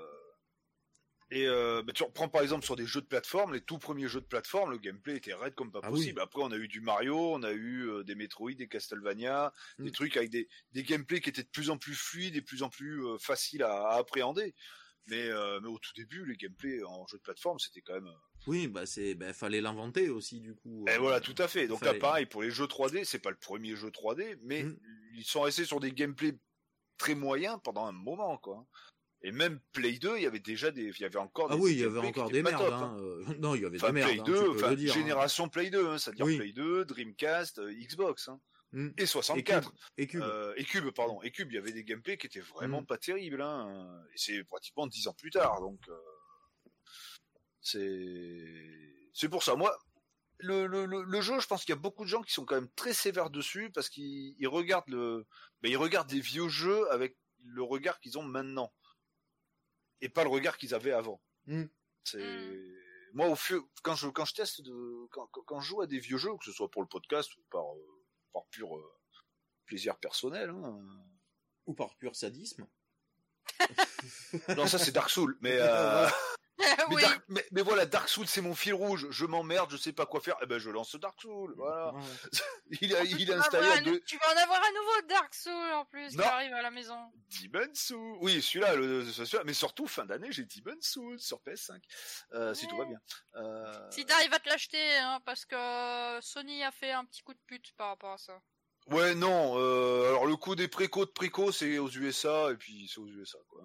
Et euh, bah, tu reprends par exemple sur des jeux de plateforme, les tout premiers jeux de plateforme, le gameplay était raide comme pas Ah possible. Après, on a eu du Mario, on a eu euh, des Metroid, des Castlevania, des Mm. trucs avec des, des gameplays qui étaient de plus en plus fluides et de plus en plus euh, faciles à, à appréhender. Mais, mais au tout début, les gameplays en jeu de plateforme, c'était quand même. oui, bah c'est, bah, fallait l'inventer aussi du coup. Et euh, voilà, tout à fait. Donc fallait- là, pareil pour les jeux 3D, c'est pas le premier jeu 3D, mais Mm. ils sont restés sur des gameplays très moyens pendant un moment, quoi. Et même Play 2, il y avait déjà des, il y avait encore. Ah des oui, il y avait encore des merdes. top, hein, euh, *laughs* Non, il y avait Enfin, des merdes. Play hein, 2, tu peux enfin, dire, hein. génération Play 2, hein, c'est-à-dire Oui. Play 2, Dreamcast, euh, Xbox, hein, Hmm. et Et 64. Cube. Et Cube. Euh, et Cube, pardon. Et Cube, il y avait des gameplays qui étaient vraiment Mm. pas terribles, hein. Et c'est pratiquement dix ans plus tard, donc euh, c'est c'est pour ça. Moi, le, le, le, le jeu, je pense qu'il y a beaucoup de gens qui sont quand même très sévères dessus parce qu'ils ils regardent le, ben, ils regardent des vieux jeux avec le regard qu'ils ont maintenant et pas le regard qu'ils avaient avant. Mm. C'est Mm. moi au fur quand je quand je teste de quand, quand- quand je joue à des vieux jeux, que ce soit pour le podcast ou par euh, par pur euh, plaisir personnel. Hein. Ou par pur sadisme. *laughs* Non, ça c'est Dark Souls, mais, *laughs* euh, *laughs* mais, oui. Dark- mais, mais voilà, Dark Souls c'est mon fil rouge. Je m'emmerde, je sais pas quoi faire. Eh ben je lance Dark Souls. Voilà. Ouais. *laughs* Il a il installé un- deux Tu vas en avoir un nouveau Dark Souls en plus qui Non. arrive à la maison. Demon Souls. Oui, celui-là, le, celui-là, mais surtout fin d'année, j'ai Demon Souls sur PS5. Euh, Si tout va bien. Euh, Si t'arrives à te l'acheter, hein, parce que Sony a fait un petit coup de pute par rapport à ça. Ouais, non. Euh, alors le coup des précos de préco, c'est aux USA et puis c'est aux USA quoi.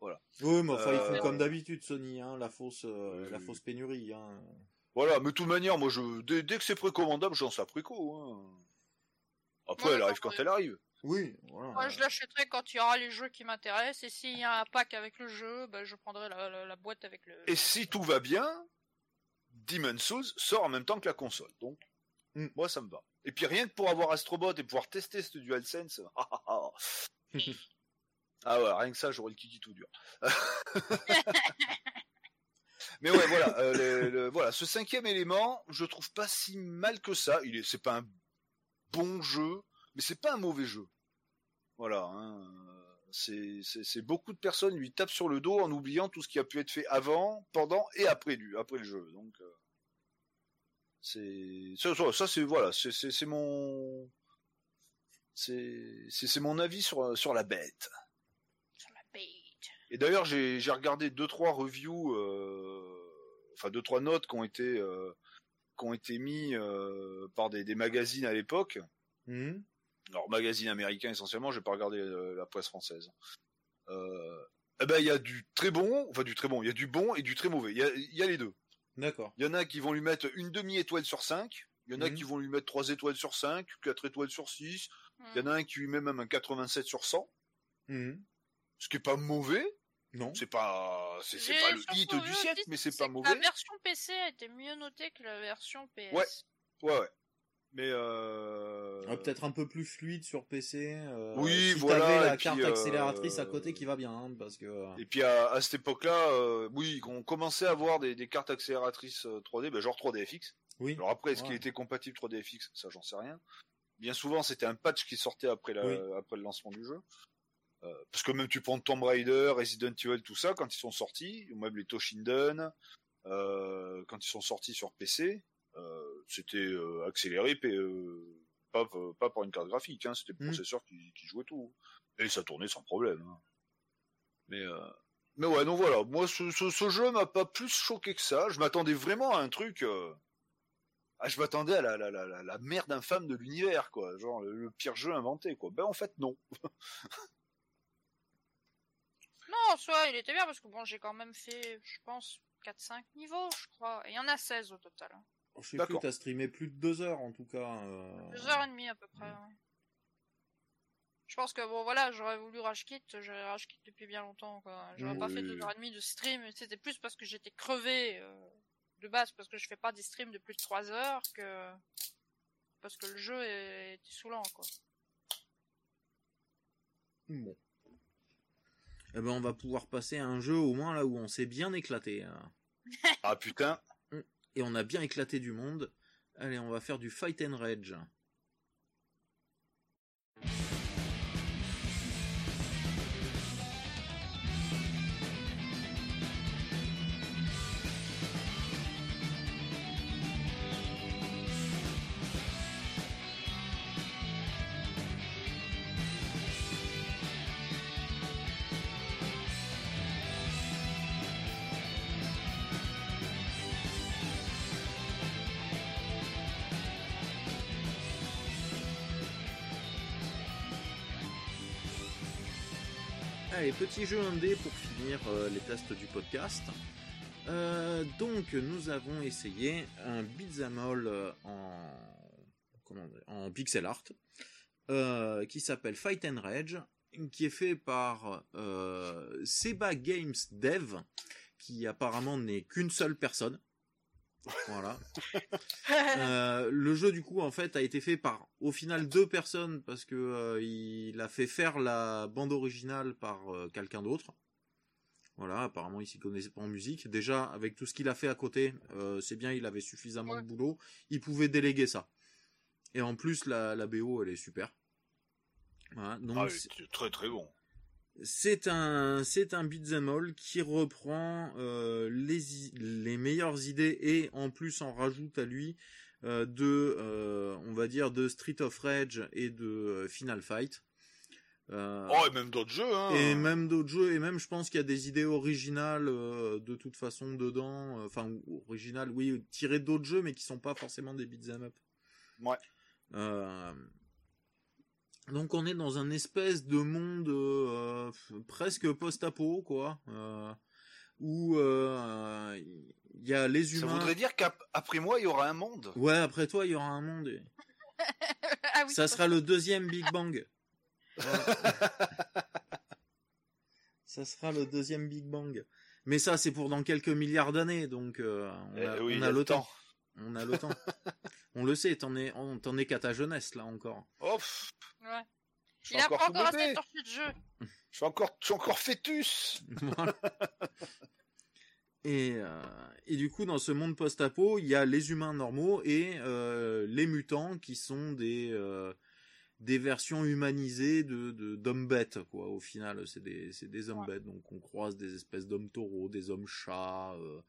Oui, mais enfin, ils Euh, font comme d'habitude, Sony, hein, la fausse, euh, Oui, la oui. fausse pénurie. Hein. Voilà, mais de toute manière, moi, je dès, dès que c'est précommandable, je lance la préco. Hein. Après, Ouais, elle arrive quand elle arrive. Oui, voilà. Moi, je l'achèterai quand il y aura les jeux qui m'intéressent, et s'il y a un pack avec le jeu, ben, je prendrai la, la- la boîte avec le. Et si tout va bien, Demon Souls sort en même temps que la console. Donc, Mm. moi, ça me va. Et puis rien que pour avoir Astrobot et pouvoir tester ce DualSense, *laughs* ah, ah, ah. *laughs* ah ouais, rien que ça, j'aurais le kiki tout dur. *laughs* Mais ouais, voilà, euh, voilà, ce cinquième élément, je trouve pas si mal que ça. Il est, c'est pas un bon jeu, mais c'est pas un mauvais jeu. Voilà, hein. c'est, c'est, beaucoup de personnes lui tapent sur le dos en oubliant tout ce qui a pu être fait avant, pendant et après du, après le jeu. Donc, euh, c'est, ça, ça, c'est voilà, c'est, c'est, mon, c'est, c'est mon avis sur, sur la bête. La. Et d'ailleurs, j'ai j'ai regardé deux trois reviews, euh, enfin deux trois notes qui ont été euh, qui ont été mis euh, par des, des magazines à l'époque. Hmm. Alors magazines américains essentiellement, j'ai pas regardé euh, la presse française. Euh, eh ben il y a du très bon, enfin du très bon, il y a du bon et du très mauvais. Il y a, il y a les deux. D'accord. Il y en a qui vont lui mettre une demi étoile sur 5 il y en a Mhm. qui vont lui mettre trois étoiles sur 5 quatre étoiles sur 6 il y en a un qui lui met même un 87 sur 100 Hmm. ce qui est pas mauvais. Non. C'est pas, c'est c'est J'ai pas le hit du siècle, mais c'est c'est pas mauvais. La version PC a été mieux notée que la version PS. Ouais. Ouais, ouais. Mais euh... Ah, peut-être un peu plus fluide sur PC. Euh, oui, si voilà. T'avais la et carte puis, euh, accélératrice à côté qui va bien, hein, parce que. Et puis à, à cette époque-là, euh, oui, on commençait à avoir des, des cartes accélératrices euh, 3D, ben, genre 3DFX. Oui. Alors après, est-ce qu'il était compatible 3DFX Ça, j'en sais rien. Bien souvent, c'était un patch qui sortait après, la, Oui. après le lancement du jeu. Euh, parce que même tu prends Tomb Raider, Resident Evil, tout ça, quand ils sont sortis, ou même les Toshinden, euh, quand ils sont sortis sur PC, euh, c'était accéléré, pas, pas par une carte graphique, hein, c'était le Mm. processeur qui, qui jouait tout. Et ça tournait sans problème. hein. Mais, mais ouais, donc voilà, moi ce, ce, ce jeu m'a pas plus choqué que ça. Je m'attendais vraiment à un truc. Ah, je m'attendais à la, la, la merde infâme de l'univers, quoi. Genre le, le pire jeu inventé, quoi. Ben en fait, non. *laughs* Non, soit il était bien parce que bon, j'ai quand même fait, je pense, 4-5 niveaux, je crois. Et il y en a 16 au total. hein. Je sais plus, t'as streamé plus de deux heures en tout cas. euh, Deux heures et demie à peu près. ouais. Je pense que bon voilà, j'aurais voulu rage quit, j'aurais rage quit depuis bien longtemps quoi. J'aurais Mm, pas fait oui, deux oui. heures et demie de stream, c'était plus parce que j'étais crevé euh, de base parce que je fais pas des streams de plus de 3 heures que parce que le jeu est- était saoulant quoi. Bon. Eh ben, on va pouvoir passer à un jeu au moins là où on s'est bien éclaté. hein. Ah putain. Et on a bien éclaté du monde. Allez, on va faire du Fight and Rage. Allez, petit jeu indé pour finir euh, les tests du podcast. Euh, donc, nous avons essayé un all euh, en, en pixel art qui s'appelle Fight and Rage, qui est fait par Seba Games Dev, qui apparemment n'est qu'une seule personne. Voilà. *laughs* Euh, le jeu du coup en fait a été fait par au final deux personnes parce que euh, il a fait faire la bande originale par euh, quelqu'un d'autre. Voilà, apparemment il s'y connaissait pas en musique. Déjà avec tout ce qu'il a fait à côté, euh, c'est bien, il avait suffisamment Ouais. de boulot, il pouvait déléguer ça. Et en plus la, la BO elle est super. Voilà, donc Ah, c'est- très très bon. C'est un c'est un beat'em all qui reprend euh, les les meilleures idées et en plus en rajoute à lui euh, de euh, on va dire de Street of Rage et de Final Fight. Oh, et même d'autres jeux, hein. et même d'autres jeux et même je pense qu'il y a des idées originales de toute façon dedans enfin originales oui tirées d'autres jeux mais qui sont pas forcément des beat'em up. Ouais. Euh, donc on est dans un espèce de monde euh, presque post-apo quoi, euh, où euh, il y a les Ça humains. voudrait dire qu'après moi, il y aura un monde. Ouais, après toi il y aura un monde. et *laughs* ah oui, ça sera le deuxième Big Bang. *laughs* ça sera le deuxième Big Bang. Mais ça c'est pour dans quelques milliards d'années, donc euh, on a, Eh oui, on a a le le temps. temps. On a le temps. *laughs* on le sait, t'en es, t'en es qu'à ta jeunesse là encore. Oh, Ouais. je suis Il a encore pas sous encore assez de jeu. Je suis encore, je suis encore fœtus. *laughs* Voilà. Et, euh, et du coup, dans ce monde post-apo, il y a les humains normaux et euh, les mutants qui sont des euh, des versions humanisées de de- d'hommes bêtes quoi. Au final, c'est des c'est des hommes Ouais. bêtes. Donc on croise des espèces d'hommes taureaux, des hommes chats, euh,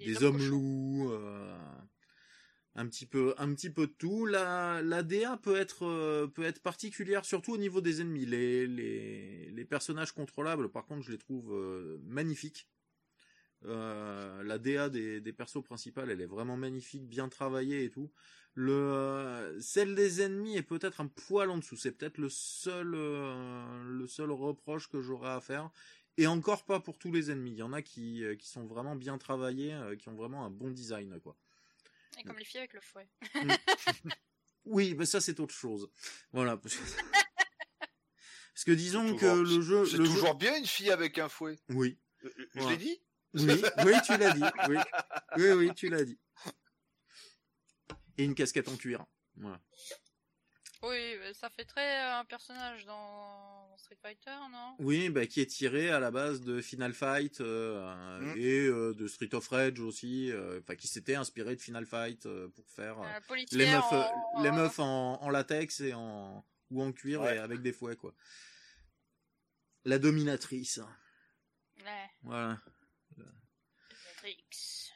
des hommes cochon. loups, euh, un petit peu, un petit peu de tout. La, la DA peut être, euh, peut être particulière, surtout au niveau des ennemis. Les, les, personnages contrôlables, par contre, je les trouve euh, magnifiques. Euh, la DA des, des persos principaux, elle est vraiment magnifique, bien travaillée et tout. Le, celle des ennemis est peut-être un poil en dessous. C'est peut-être le seul, le seul reproche que j'aurais à faire. Et encore pas pour tous les ennemis. Il y en a qui, qui sont vraiment bien travaillés, qui ont vraiment un bon design, quoi. Et comme les filles avec le fouet. *laughs* Oui, mais ça c'est autre chose. Voilà. Parce que, *laughs* Parce que disons que le jeu, C'est le jeu- toujours bien une fille avec un fouet. oui, Je Ouais. l'ai dit oui, oui, tu l'as dit. Oui, oui, oui, tu l'as dit. Et une casquette en cuir. Voilà. Oui, bah, ça fait très euh, un personnage dans Street Fighter, non? Oui, bah, qui est tiré à la base de Final Fight euh, Mm. et euh, de Street of Rage aussi, euh, enfin qui s'était inspiré de Final Fight euh, pour faire euh, Euh, les meufs, euh, en- les meufs en, en latex et en ou en cuir Ouais. et avec des fouets quoi. La dominatrice, Ouais, voilà. Matrix.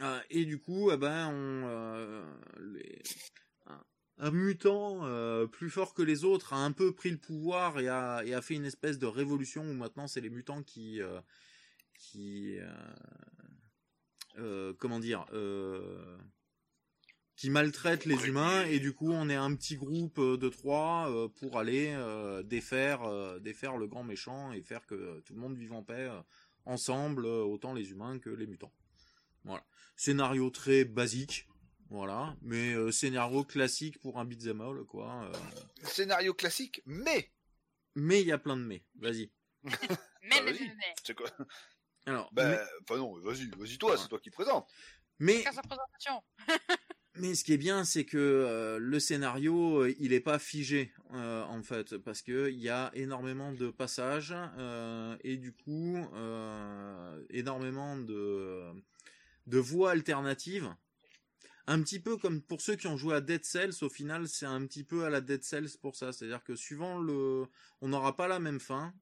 Ah, et du coup, eh ben, on, euh, les- un, mutant euh, plus fort que les autres a un peu pris le pouvoir et a, et a fait une espèce de révolution où maintenant c'est les mutants qui, euh, qui, euh, comment dire, qui maltraitent les humains et du coup on est un petit groupe de trois pour aller défaire, défaire le grand méchant et faire que tout le monde vive en paix ensemble, autant les humains que les mutants. Voilà. Scénario très basique, voilà, mais euh, scénario classique pour un beat'em all, quoi. euh. Scénario classique, mais Mais il y a plein de mais. Vas-y. *laughs* Mais, Bah, mais, mais, mais. c'est quoi? Alors, Ben, mais, enfin non, vas-y, vas-y toi, c'est toi qui présente. mais, Chacun sa présentation. *laughs* mais ce qui est bien, c'est que euh, le scénario, il est pas figé euh, en fait, parce que il y a énormément de passages euh, et du coup euh, énormément de de voix alternatives. Un petit peu comme pour ceux qui ont joué à Dead Cells, au final, c'est un petit peu à la Dead Cells pour ça. C'est-à-dire que suivant le, on n'aura pas la même fin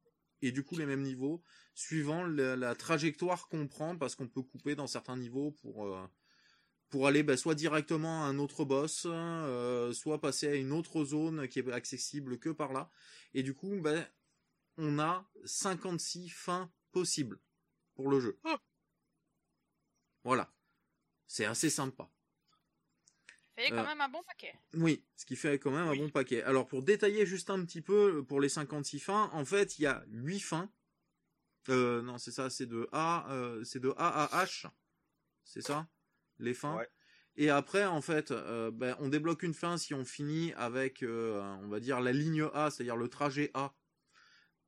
et du coup les mêmes niveaux, suivant la, la trajectoire qu'on prend, parce qu'on peut couper dans certains niveaux pour euh, pour aller bah, soit directement à un autre boss, euh, soit passer à une autre zone qui est accessible que par là. Et du coup, bah, on a 56 fins possibles pour le jeu. Voilà. C'est assez sympa. Fait quand Euh. même un bon paquet. Oui, ce qui fait quand même Oui. un bon paquet. Alors pour détailler juste un petit peu pour les 56 fins, en fait, il y a 8 fins. Euh, non, c'est ça, c'est de A, euh, c'est de A à H. C'est ça Les fins. Ouais. Et après, en fait, euh, ben, on débloque une fin si on finit avec, euh, on va dire, la ligne A, c'est-à-dire le trajet A,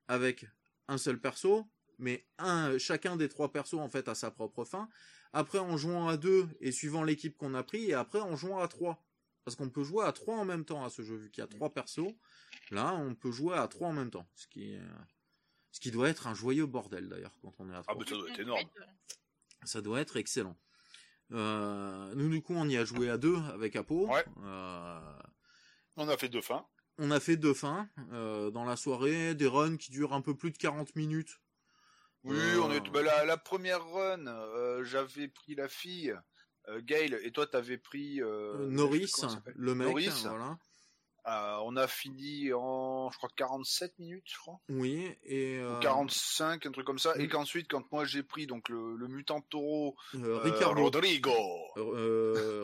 avec un seul perso, mais un, chacun des trois persos, en fait, a sa propre fin. Après, en jouant à deux, et suivant l'équipe qu'on a pris, et après, en jouant à trois. Parce qu'on peut jouer à trois en même temps à ce jeu, vu qu'il y a trois persos. Là, on peut jouer à trois en même temps. Ce qui, est- ce qui doit être un joyeux bordel, d'ailleurs, quand on est à Ah, trois. mais ça doit être énorme. Ça doit être excellent. Euh, nous, du coup, on y a joué à deux avec Apo. Ouais. Euh, On a fait deux fins. on a fait deux fins euh, dans la soirée, des runs qui durent un peu plus de 40 minutes. Oui, Euh, on est. ben, la, la première run, euh, j'avais pris la fille, euh, Gail, et toi t'avais pris Norris, le mec, Norris. voilà. Euh, on a fini en, je crois, 47 minutes, je crois. Oui, et euh, Ou 45, un truc comme ça. Et qu'ensuite, quand moi j'ai pris donc le, le mutant taureau, Ricardo, Rodrigo. *laughs*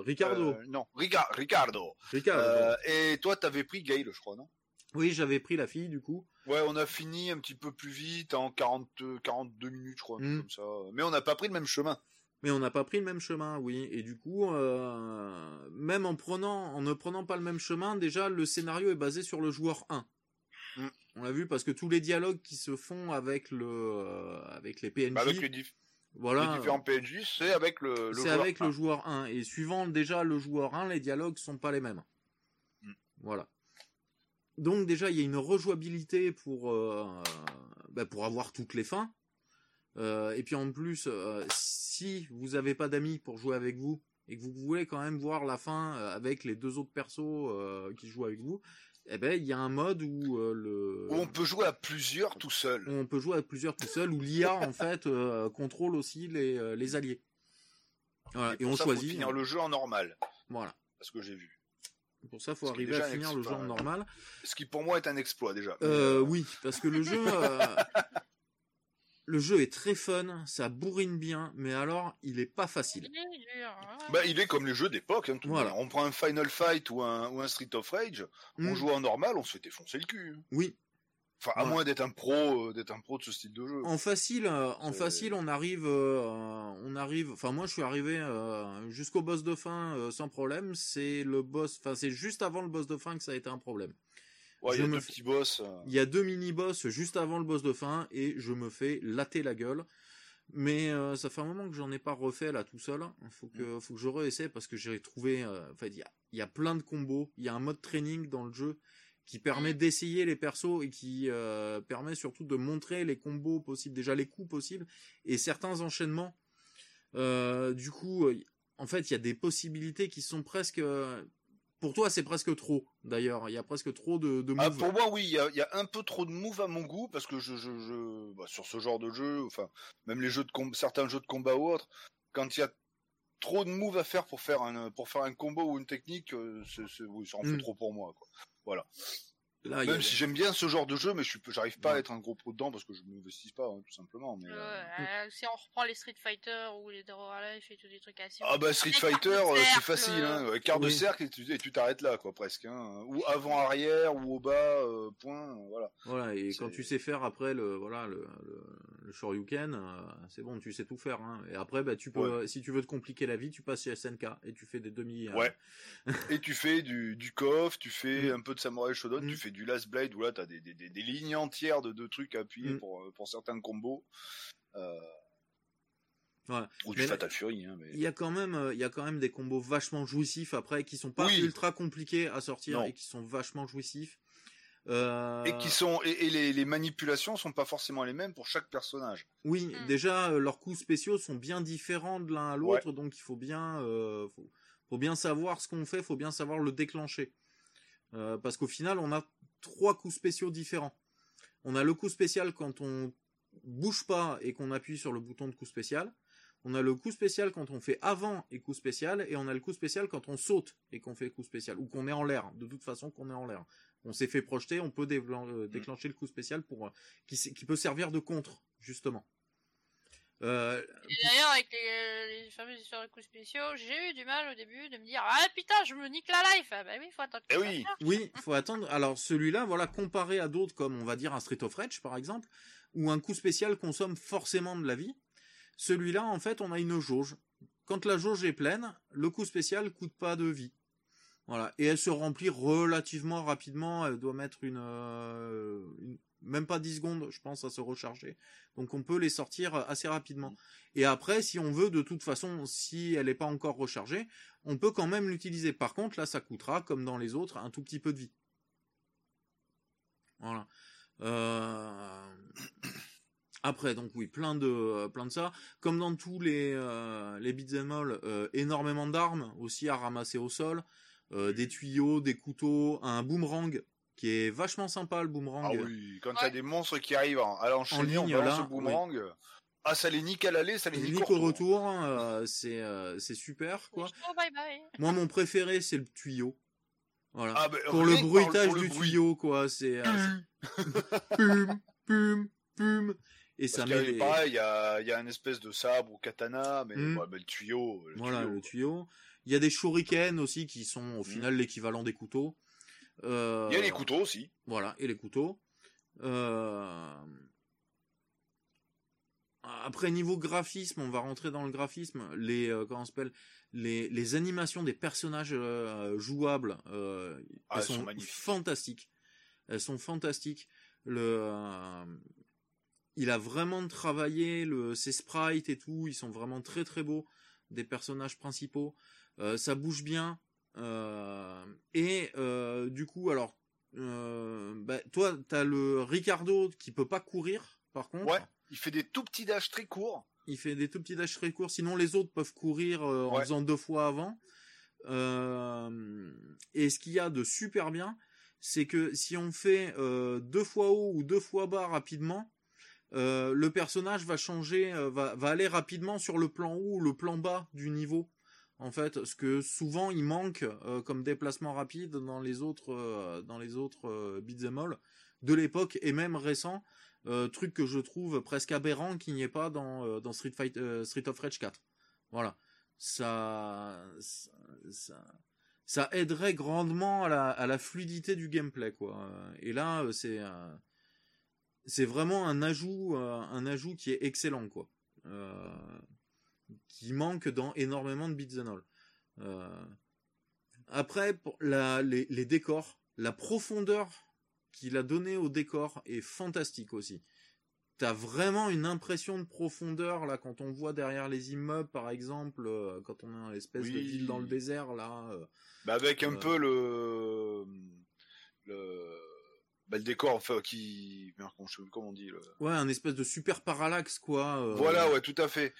Ricardo, non, Rica- Ricardo. Ricardo. Et toi t'avais pris Gail, je crois, non? Oui, j'avais pris la fille du coup. Ouais, on a fini un petit peu plus vite, en 40, 42 minutes, je crois, Mm. comme ça. Mais on n'a pas pris le même chemin. Mais on n'a pas pris le même chemin, oui. Et du coup, euh, même en prenant, en ne prenant pas le même chemin, déjà le scénario est basé sur le joueur 1. Mm. On l'a vu parce que tous les dialogues qui se font avec le, euh, avec les PNJ, Bah, avec les, voilà, les différents PNJ, c'est avec le, le c'est joueur avec le joueur 1. Et suivant déjà le joueur 1, les dialogues sont pas les mêmes. Mm. Voilà. Donc déjà, il y a une rejouabilité pour, euh, bah, pour avoir toutes les fins. Euh, et puis en plus, euh, si vous avez pas d'amis pour jouer avec vous et que vous voulez quand même voir la fin avec les deux autres persos qui jouent avec vous, eh ben il y a un mode où le Où on peut jouer à plusieurs tout seul. où on peut jouer à plusieurs tout seul où l'IA en *laughs* fait contrôle aussi les, les alliés. Voilà, et, on ça, faut choisit. finir le jeu en normal, Voilà. parce que j'ai vu. Pour ça, faut Ce qui est arriver à finir le jeu en normal. Ce qui pour moi est un exploit déjà. Euh, oui, parce que le jeu, *laughs* euh, le jeu est très fun, ça bourrine bien, mais alors il est pas facile. Il est dur, hein. Bah, il est comme les jeux d'époque. Hein, Voilà. On prend un Final Fight ou un, ou un Street of Rage, on Mm. joue en normal, on se fait défoncer le cul. Oui, Enfin, à Ouais. moins d'être un pro, euh, d'être un pro de ce style de jeu. en facile, euh, en facile, on arrive, euh, on arrive. Enfin, moi, je suis arrivé jusqu'au boss de fin sans problème. C'est le boss, enfin, c'est juste avant le boss de fin que ça a été un problème. Ouais, il y a me deux petits boss. Il y a deux mini-boss juste avant le boss de fin et je me fais latter la gueule. Mais euh, ça fait un moment que j'en ai pas refait là tout seul. Il faut que, faut que je réessaie parce que j'ai trouvé. Euh, il y a, y a plein de combos. Il y a un mode training dans le jeu qui permet d'essayer les persos et qui euh, permet surtout de montrer les combos possibles, déjà les coups possibles et certains enchaînements. du coup, en fait, il y a des possibilités qui sont presque pour toi, c'est presque trop. D'ailleurs, il y a presque trop de, de ah, moves. pour moi, oui, il y, a, un peu trop de moves à mon goût parce que je, je, je bah, sur ce genre de jeu, enfin, même les jeux de certains jeux de combat ou autres, quand il y a trop de moves à faire pour faire un pour faire un combo ou une technique, euh, c'est, oui, ça en fait hmm. trop pour moi. Quoi. Voilà. Même si j'aime bien ce genre de jeu, mais je j'arrive pas à être un gros pro dedans parce que je m'investis pas, hein, tout simplement. Mais, euh, euh, si on reprend les Street Fighter ou les Dead or Alive et tous des trucs assez. Ah bah Street Fighter, euh, c'est facile, hein. Quart de cercle et tu t'arrêtes là, quoi, presque. Hein. Ou avant arrière ou au bas, point, voilà. Voilà. Et quand tu sais faire après le voilà le, le, le Shoryuken, c'est bon, tu sais tout faire. Hein. Et après, bah tu peux, si tu veux te compliquer la vie, tu passes chez SNK et tu fais des demi. Ouais. *laughs* et tu fais du du KOF, tu fais mm. un peu de Samurai Shodown, tu mm. fais du Last Blade où là t'as des, des, des, lignes entières de, de trucs à appuyer mm. pour, euh, pour certains combos. Euh... Ou du Fatal Fury. Hein, mais... Il y a quand même, euh, il y a quand même des combos vachement jouissifs après qui sont pas ultra compliqués à sortir et qui sont vachement jouissifs. Euh... Et qui sont et, les, les, manipulations sont pas forcément les mêmes pour chaque personnage. Oui, mm. déjà euh, leurs coups spéciaux sont bien différents de l'un à l'autre, donc il faut bien euh, faut, faut, bien savoir ce qu'on fait, faut bien savoir le déclencher. Euh, parce qu'au final, on a trois coups spéciaux différents. On a le coup spécial quand on bouge pas et qu'on appuie sur le bouton de coup spécial. On a le coup spécial quand on fait avant et coup spécial, et on a le coup spécial quand on saute et qu'on fait coup spécial, ou qu'on est en l'air, de toute façon qu'on est en l'air. On s'est fait projeter, on peut euh, déclencher le coup spécial pour euh, qui, qui peut servir de contre, justement. Euh, d'ailleurs, avec les, les fameuses histoires de coups spéciaux, j'ai eu du mal au début de me dire ah putain, je me nique la life. Ah, bah oui, faut attendre. Eh oui, oui, faut attendre. Alors celui-là, voilà, comparé à d'autres comme on va dire un Street of Rage par exemple, où un coup spécial consomme forcément de la vie. Celui-là, en fait, on a une jauge. Quand la jauge est pleine, le coup spécial coûte pas de vie. Voilà, et elle se remplit relativement rapidement. Elle doit mettre une, euh, une même pas 10 secondes, je pense, à se recharger. Donc on peut les sortir assez rapidement. Mm. Et après, si on veut, de toute façon, si elle n'est pas encore rechargée, on peut quand même l'utiliser. Par contre, là, ça coûtera, comme dans les autres, un tout petit peu de vie. Voilà. Euh... Après, donc oui, plein de plein de ça. Comme dans tous les euh, les beat'em all, euh, énormément d'armes aussi à ramasser au sol, euh, des tuyaux, des couteaux, un boomerang qui est vachement sympa le boomerang. Ah oui, quand t'as des monstres qui arrivent à l'enchaîner, on balance le boomerang. Ah, ça les nique à l'aller, ça les nique, au retour. Euh, c'est euh, c'est super quoi. bye bye. Moi mon préféré c'est le tuyau. Voilà. Ah, bah, pour le bruitage du tuyau quoi, c'est euh, *laughs* pum pum pum et ça met pareil, il y a il y a une espèce de sabre ou katana mais, hmm. le tuyau, Voilà, le tuyau. Il y a des shurikens aussi qui sont au hmm. final l'équivalent des couteaux. Euh, il y a les couteaux aussi. Voilà, et les couteaux. Euh, après niveau graphisme, on va rentrer dans le graphisme. Les euh, comment s'appelle? Les, les animations des personnages jouables, ah, elles, sont, fantastiques. Elles sont fantastiques. Le il a vraiment travaillé le ses sprites et tout. Ils sont vraiment très très beaux des personnages principaux. ça bouge bien. Euh, et euh, du coup, alors, euh, bah, toi, t'as le Ricardo qui peut pas courir, par contre. Ouais, il fait des tout petits dashs très courts. Il fait des tout petits dashs très courts. Sinon, les autres peuvent courir en faisant deux fois avant. et ce qu'il y a de super bien, c'est que si on fait deux fois haut ou deux fois bas rapidement, le personnage va changer, va, va aller rapidement sur le plan haut ou le plan bas du niveau en fait, ce que souvent il manque euh, comme déplacement rapide dans les autres euh, dans les autres euh, beat'em all de l'époque et même récent, euh, truc que je trouve presque aberrant qu'il n'y ait pas dans dans Street Fight Street of Rage 4. Voilà, ça ça, ça aiderait grandement à la, à la fluidité du gameplay quoi. Et là, c'est c'est vraiment un ajout un ajout qui est excellent quoi. Qui manque dans énormément de beats and all. Euh, après, pour la, les, les, décors, la profondeur qu'il a donné au décor est fantastique aussi. t'as vraiment une impression de profondeur là quand on voit derrière les immeubles par exemple euh, quand on est dans l'espèce de Oui. ville dans le désert là euh, Bah avec un peu le le bah, le décor enfin qui comment, on dit le... ouais un espèce de super parallaxe quoi euh, voilà ouais tout à fait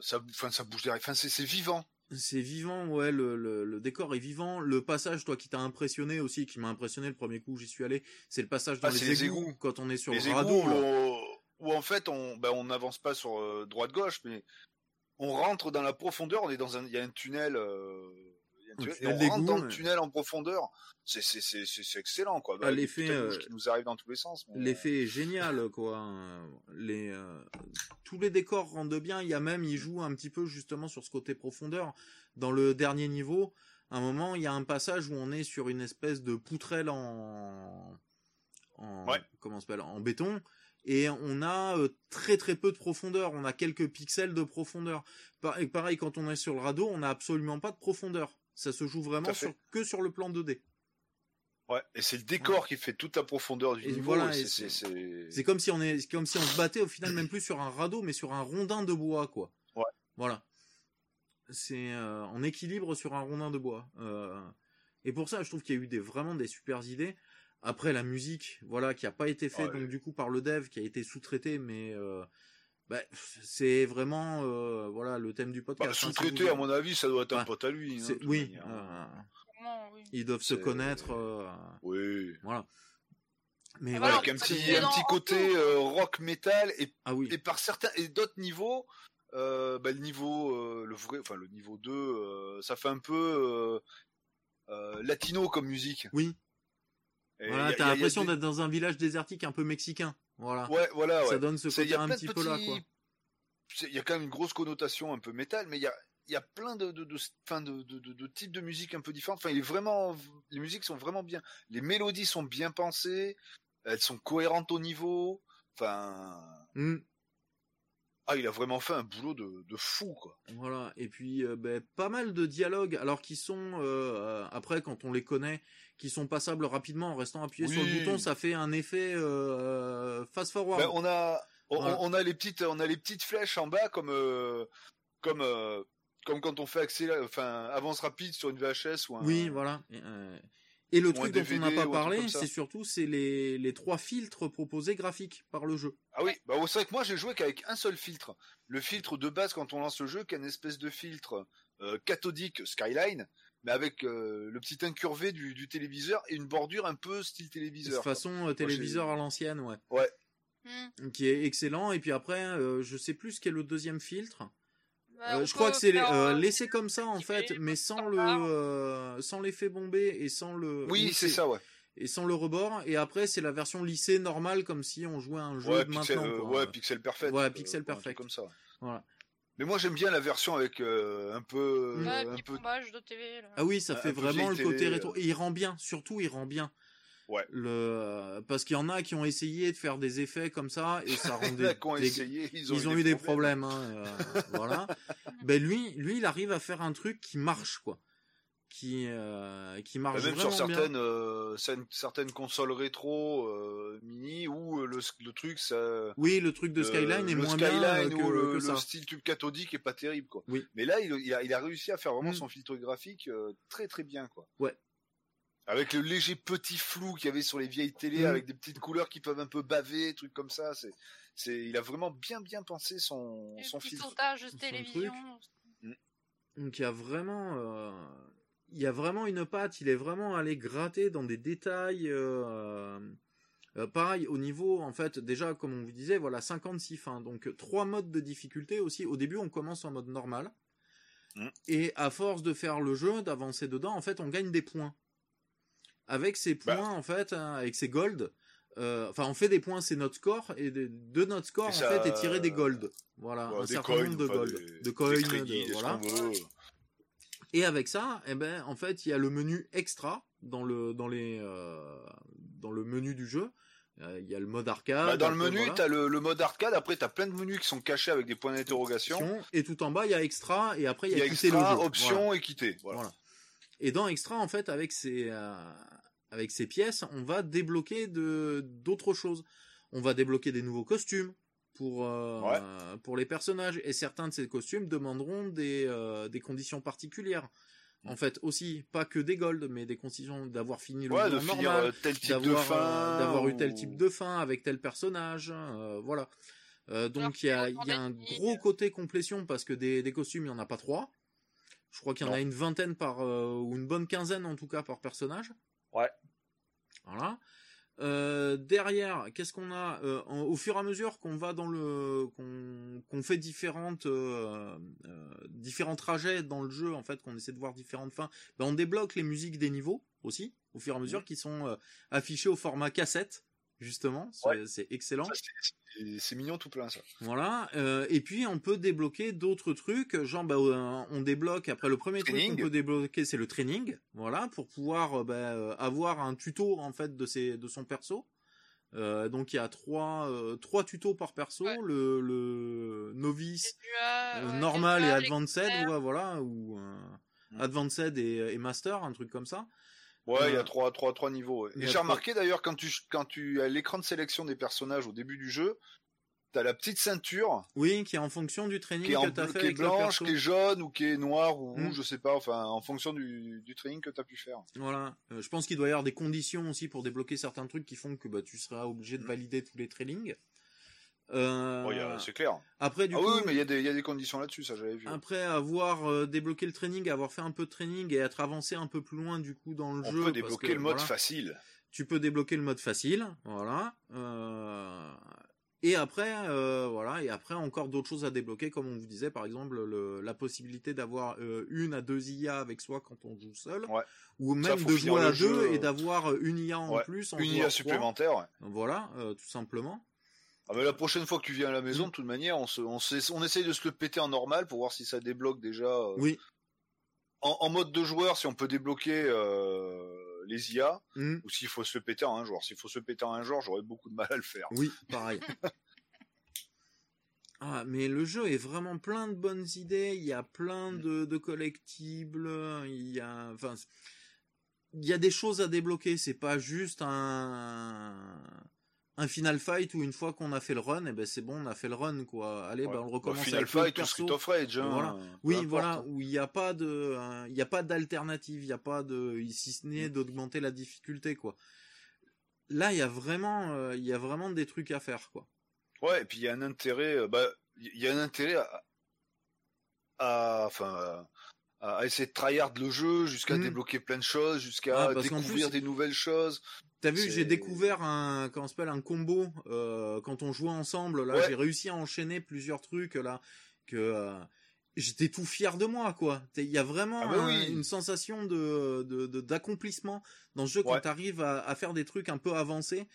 ça enfin ça bouge derrière enfin c'est vivant. C'est vivant ouais le, le, le décor est vivant. Le passage toi qui t'a impressionné aussi qui m'a impressionné le premier coup où j'y suis allé c'est le passage dans Ah, les, les égouts, égouts. quand on est sur les le égouts radeau où, en fait on on n'avance pas sur euh, droite gauche mais on rentre dans la profondeur on est dans un il y a un tunnel euh, et tunnel on rentre dans le ouais. tunnel en profondeur c'est excellent quoi Ah, Bah, l'effet, euh, qui nous arrivent dans tous les sens mais, L'effet est génial, quoi. Euh, Les, euh, tous les décors rendent bien. Il y a même, il joue un petit peu justement sur ce côté profondeur. Dans le dernier niveau, à un moment, il y a un passage où on est sur une espèce de poutrelle en, en Ouais. comment s'appelle, en béton. Et on a euh, très très peu de profondeur. On a quelques pixels de profondeur. Par- Et pareil, quand on est sur le radeau, on n'a absolument pas de profondeur. Ça se joue vraiment sur, que sur le plan 2D. Ouais, et c'est le décor qui fait toute la profondeur du Et niveau. voilà, c'est, comme si on est, comme si on se battait au final même *clears throat* plus sur un radeau, mais sur un rondin de bois, quoi. Ouais. Voilà. C'est euh, en équilibre sur un rondin de bois. Euh, et pour ça, je trouve qu'il y a eu des vraiment des super idées. Après la musique, voilà, qui a pas été fait Ouais. donc du coup par le dev, qui a été sous-traité, mais euh, bah, c'est vraiment euh, voilà le thème du Bah, podcast. hein, si sous-traité, à mon avis, ça doit être un Ouais. pote à lui. hein, oui, euh, oui. ils doivent se connaître. euh, Oui. voilà. Mais voilà. Avec un petit, un dans- petit côté euh, rock metal et, Ah oui. et par certains et d'autres niveaux, euh, bah, le niveau euh, le vrai, enfin le niveau 2, euh, ça fait un peu euh, euh, latino comme musique. Oui. Voilà, t'as l'impression des- d'être dans un village désertique un peu mexicain. Voilà. Ouais, voilà, Ça ouais. donne ce côté un petit peu là, quoi. petits- c'est- Il y a quand même une grosse connotation un peu métal, mais il y a, il y a plein de, de, de, fin, de, de, types de musique un peu différentes. Enfin, il est vraiment, les musiques sont vraiment bien. Les mélodies sont bien pensées, elles sont cohérentes au niveau. Enfin, Hmm. Ah, il a vraiment fait un boulot de, de fou, quoi. Voilà, et puis euh, ben, pas mal de dialogues, alors qui sont, euh, euh, après quand on les connaît, qui sont passables rapidement en restant appuyé sur le bouton, ça fait un effet euh, fast forward. Ben, on a, on, Voilà. on a les petites, on a les petites flèches en bas comme, comme, comme quand on fait accélé, enfin, avance rapide sur une VHS ou un. Oui, voilà. Et, et le truc dont on n'a pas parlé, c'est surtout c'est les, les trois filtres proposés graphiques par le jeu. Ah oui, bah c'est vrai que moi j'ai joué qu'avec un seul filtre. Le filtre de base quand on lance le jeu, qui est une espèce de filtre euh, cathodique Skyline, mais avec euh, le petit incurvé du, du téléviseur et une bordure un peu style De téléviseur. façon euh, téléviseur à l'ancienne, ouais. Hmm. Qui est excellent. Et puis après, euh, je sais plus ce qu'est le deuxième filtre. Euh, je crois que c'est euh, euh, laissé comme ça en fait, mais sans le euh, sans l'effet bombé et sans le Oui, ou c'est ça, ouais. et sans le rebord. Et après c'est la version lissée normale comme si on jouait à un jeu Ouais, de pixel, maintenant. quoi. ouais, pixel perfect. Ouais, pixel perfect. Comme ça. Voilà. Mais moi j'aime bien la version avec euh, un peu, Ouais, un petit peu. de TV. Là. Ah oui, ça Un fait vraiment le côté télé, rétro. euh. Et il rend bien, surtout il rend bien. Ouais. Le parce qu'il y en a qui ont essayé de faire des effets comme ça et ça *laughs* rendait. ont des- essayé, ils ont, Ils ont eu des problèmes, hein, euh, *laughs* voilà. Ben lui, lui, il arrive à faire un truc qui marche, quoi, qui euh, qui marche même sur bien. certaines, euh, certaines, consoles rétro euh, mini où euh, le, le truc ça. Oui, le truc de Euh, Skyline est le moins bien euh, Skyline que, ou le, que le ça. style tube cathodique est pas terrible quoi. Oui. Mais là il, il a, il a réussi à faire vraiment Mm. son filtre graphique euh, très très bien quoi. Ouais. Avec le léger petit flou qu'il y avait sur les vieilles télés Mm. avec des petites couleurs qui peuvent un peu baver, trucs comme ça, c'est c'est il a vraiment bien bien pensé son Et son petit filtre. sautage de Son télévision. Donc il y a vraiment, euh, il y a vraiment une patte. Il est vraiment allé gratter dans des détails. euh, euh, pareil au niveau, en fait, déjà comme on vous disait, voilà 56 fins. Donc trois modes de difficulté aussi. Au début, on commence en mode normal. Mm. Et à force de faire le jeu, d'avancer dedans, en fait, on gagne des points. Avec ces Bah. points, en fait, hein, avec ces gold, euh, enfin, on fait des points, c'est notre score, et de, de notre score, en ça- fait, est tiré des gold. Voilà, Ouais, un certain coins, nombre de enfin, gold, des- de coins, crédits, de- voilà. veut. Et avec ça, eh ben, en fait, il y a le menu extra dans le dans les euh, dans le menu du jeu. Euh, Il y a le mode arcade. Bah, dans le menu, voilà. t'as le, le mode arcade. Après, t'as plein de menus qui sont cachés avec des points d'interrogation. Et tout en bas, il y a extra, et après, il y a, y a quitter le extra, jeu. option Voilà. et quitter. Voilà. Et dans extra, en fait, avec ces euh, avec ces pièces, on va débloquer de d'autres choses. on va débloquer des nouveaux costumes pour euh, pour les personnages et certains de ces costumes demanderont des euh, des conditions particulières. En fait, aussi pas que des golds, mais des conditions d'avoir fini le Ouais, jeu de normal, tel type de d'avoir fin. euh, d'avoir eu tel type de fin avec tel personnage, euh, voilà. Euh, donc il y a, y a il y a un gros côté complétion parce que des, des costumes il y en a pas trois. Je crois qu'il y en a une vingtaine par euh, ou une bonne quinzaine en tout cas par personnage. Ouais. Voilà. Euh, derrière, qu'est-ce qu'on a Euh, en- Au fur et à mesure qu'on va dans le, qu'on qu'on fait différentes, différents trajets dans le jeu, en fait, qu'on essaie de voir différentes fins, ben on débloque les musiques des niveaux aussi, au fur et à mesure, qui sont affichées au format cassette, justement. C'est Ouais. c'est excellent. C'est- mignon tout plein ça. Voilà. euh, et puis on peut débloquer d'autres trucs, genre bah, euh, on débloque après le premier truc qu'on peut débloquer c'est le training, voilà, pour pouvoir euh, bah, avoir un tuto en fait de ses de son perso. Euh, donc il y a trois euh, trois tutos par perso, Ouais. le, le novice, Tu as, euh, ouais, normal et advanced, ouais, voilà, ou euh, Mm. advanced et, et master, un truc comme ça. Ouais, il y Euh, a trois, trois, trois niveaux. ouais. Et j'ai remarqué d'ailleurs quand tu, quand tu as l'écran de sélection des personnages au début du jeu, t'as la petite ceinture Oui, qui est en fonction du training qui est, en, que t'as fait qui est blanche, qui est jaune ou qui est noire ou Mm. rouge, je sais pas, enfin en fonction du, du training que t'as pu faire. Voilà. Euh, je pense qu'il doit y avoir des conditions aussi pour débloquer certains trucs qui font que bah, tu seras obligé de Mm. valider tous les trainings. Euh, Bon, il y a- c'est clair. après, du ah coup, oui, mais il y, a des- il y a des conditions là-dessus, ça j'avais vu. après avoir euh, débloqué le training, avoir fait un peu de training et être avancé un peu plus loin du coup dans le On jeu, peut parce débloquer que, le mode voilà, facile. tu peux débloquer le mode facile, voilà. Euh, et après, euh, voilà, et après encore d'autres choses à débloquer, comme on vous disait, par exemple le- la possibilité d'avoir euh, une à deux IA avec soi quand on joue seul, Ouais. ou même de jouer à jeu, deux et euh, d'avoir une IA en ouais, plus, en Une IA supplémentaire. ouais. Voilà, euh, tout simplement. Ah, la prochaine fois que tu viens à la maison, de toute manière, on, se, on, se- on essaye de se le péter en normal pour voir si ça débloque déjà. euh, Oui. en, en mode de joueur, si on peut débloquer euh, les IA, Mm. ou s'il faut se le péter en un joueur. S'il faut se le péter en un joueur, j'aurais beaucoup de mal à le faire. Oui, pareil. *laughs* Ah, mais le jeu est vraiment plein de bonnes idées. Il y a plein de, de collectibles. Il y a, enfin, c'est- il y a des choses à débloquer. C'est pas juste un un final fight où une fois qu'on a fait le run, et ben c'est bon, on a fait le run quoi. Allez, Ouais. ben on Bah, recommence Final avec Fight ou. Street of Rage. hein, Voilà. Oui, importe, voilà, hein. où il n'y a pas de, euh, il y a pas d'alternative, il n'y a pas de, si ce n'est d'augmenter la difficulté, quoi. Là, il y a vraiment, euh, il y a vraiment des trucs à faire, quoi. Ouais, et puis il y a un intérêt, euh, bah, il y a un intérêt à, à- enfin, à, à essayer de tryhard le jeu jusqu'à Mm. débloquer plein de choses, jusqu'à Ah, découvrir plus- des nouvelles choses. T'as vu, j'ai découvert un, comment ça s'appelle, un combo euh, quand on jouait ensemble. Là, Ouais. j'ai réussi à enchaîner plusieurs trucs là que euh, j'étais tout fier de moi, quoi. Il y a vraiment Ah bah un- oui. une sensation de de- de- d'accomplissement dans ce jeu quand t'arrives à, à faire des trucs un peu avancés.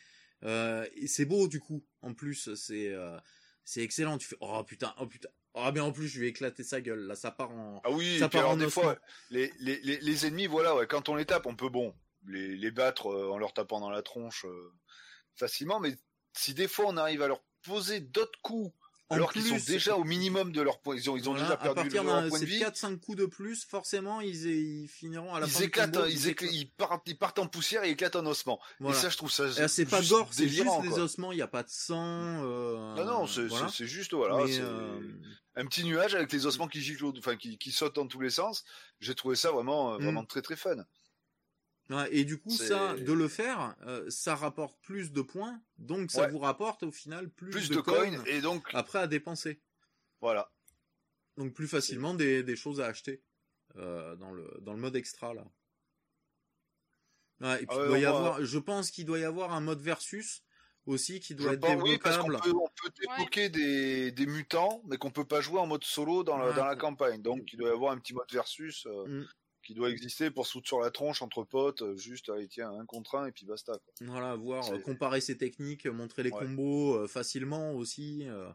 Euh, et c'est beau du coup. En plus, c'est euh, c'est excellent. Tu fais oh putain, oh putain. Ah mais en plus je vais éclater sa gueule. Là, ça part en. Ah oui, Ça part alors en des fois, les, les, les, les ennemis, voilà, ouais, quand on les tape, on peut bon les, les battre euh, en leur tapant dans la tronche euh, facilement, mais si des fois on arrive à leur poser d'autres coups, En alors qu'ils sont déjà au minimum de leur point, ils ont, ils ont Voilà, déjà perdu leur point de vie, 4-5 coups de plus, forcément, ils, ils finiront à la fin ils éclatent, combo, hein, ils, éclatent, ils, partent, ils partent en poussière et éclatent en ossement. Voilà. Et ça, je trouve ça. C'est pas gore, c'est juste quoi. ossements, il n'y a pas de sang. Euh, Non, non, c'est voilà. juste, voilà, euh, un petit nuage avec les ossements qui giclent, enfin, qui, qui sautent dans tous les sens. J'ai trouvé ça vraiment, euh, Mm. vraiment très très fun. Et du coup, ça, de le faire, euh, ça rapporte plus de points, donc ça Ouais. vous rapporte au final plus, Plus de, de coins, et donc, après à dépenser. voilà. Donc plus facilement des, des choses à acheter euh, dans le dans le mode extra là. Ouais, et puis Ah il ouais, doit y avoir, je pense qu'il doit y avoir un mode versus aussi qui doit Je être pense, oui, parce qu'on peut, on peut débloquer des, des mutants, mais qu'on peut pas jouer en mode solo dans la, Ouais. dans la campagne. Donc, il doit y avoir un petit mode versus euh, Mm. Qui doit exister pour se foutre sur la tronche entre potes, euh, juste, allez, tiens, un contre un, et puis basta. Quoi. Voilà, voir, euh, comparer ses techniques, montrer les Ouais. combos euh, facilement aussi. euh,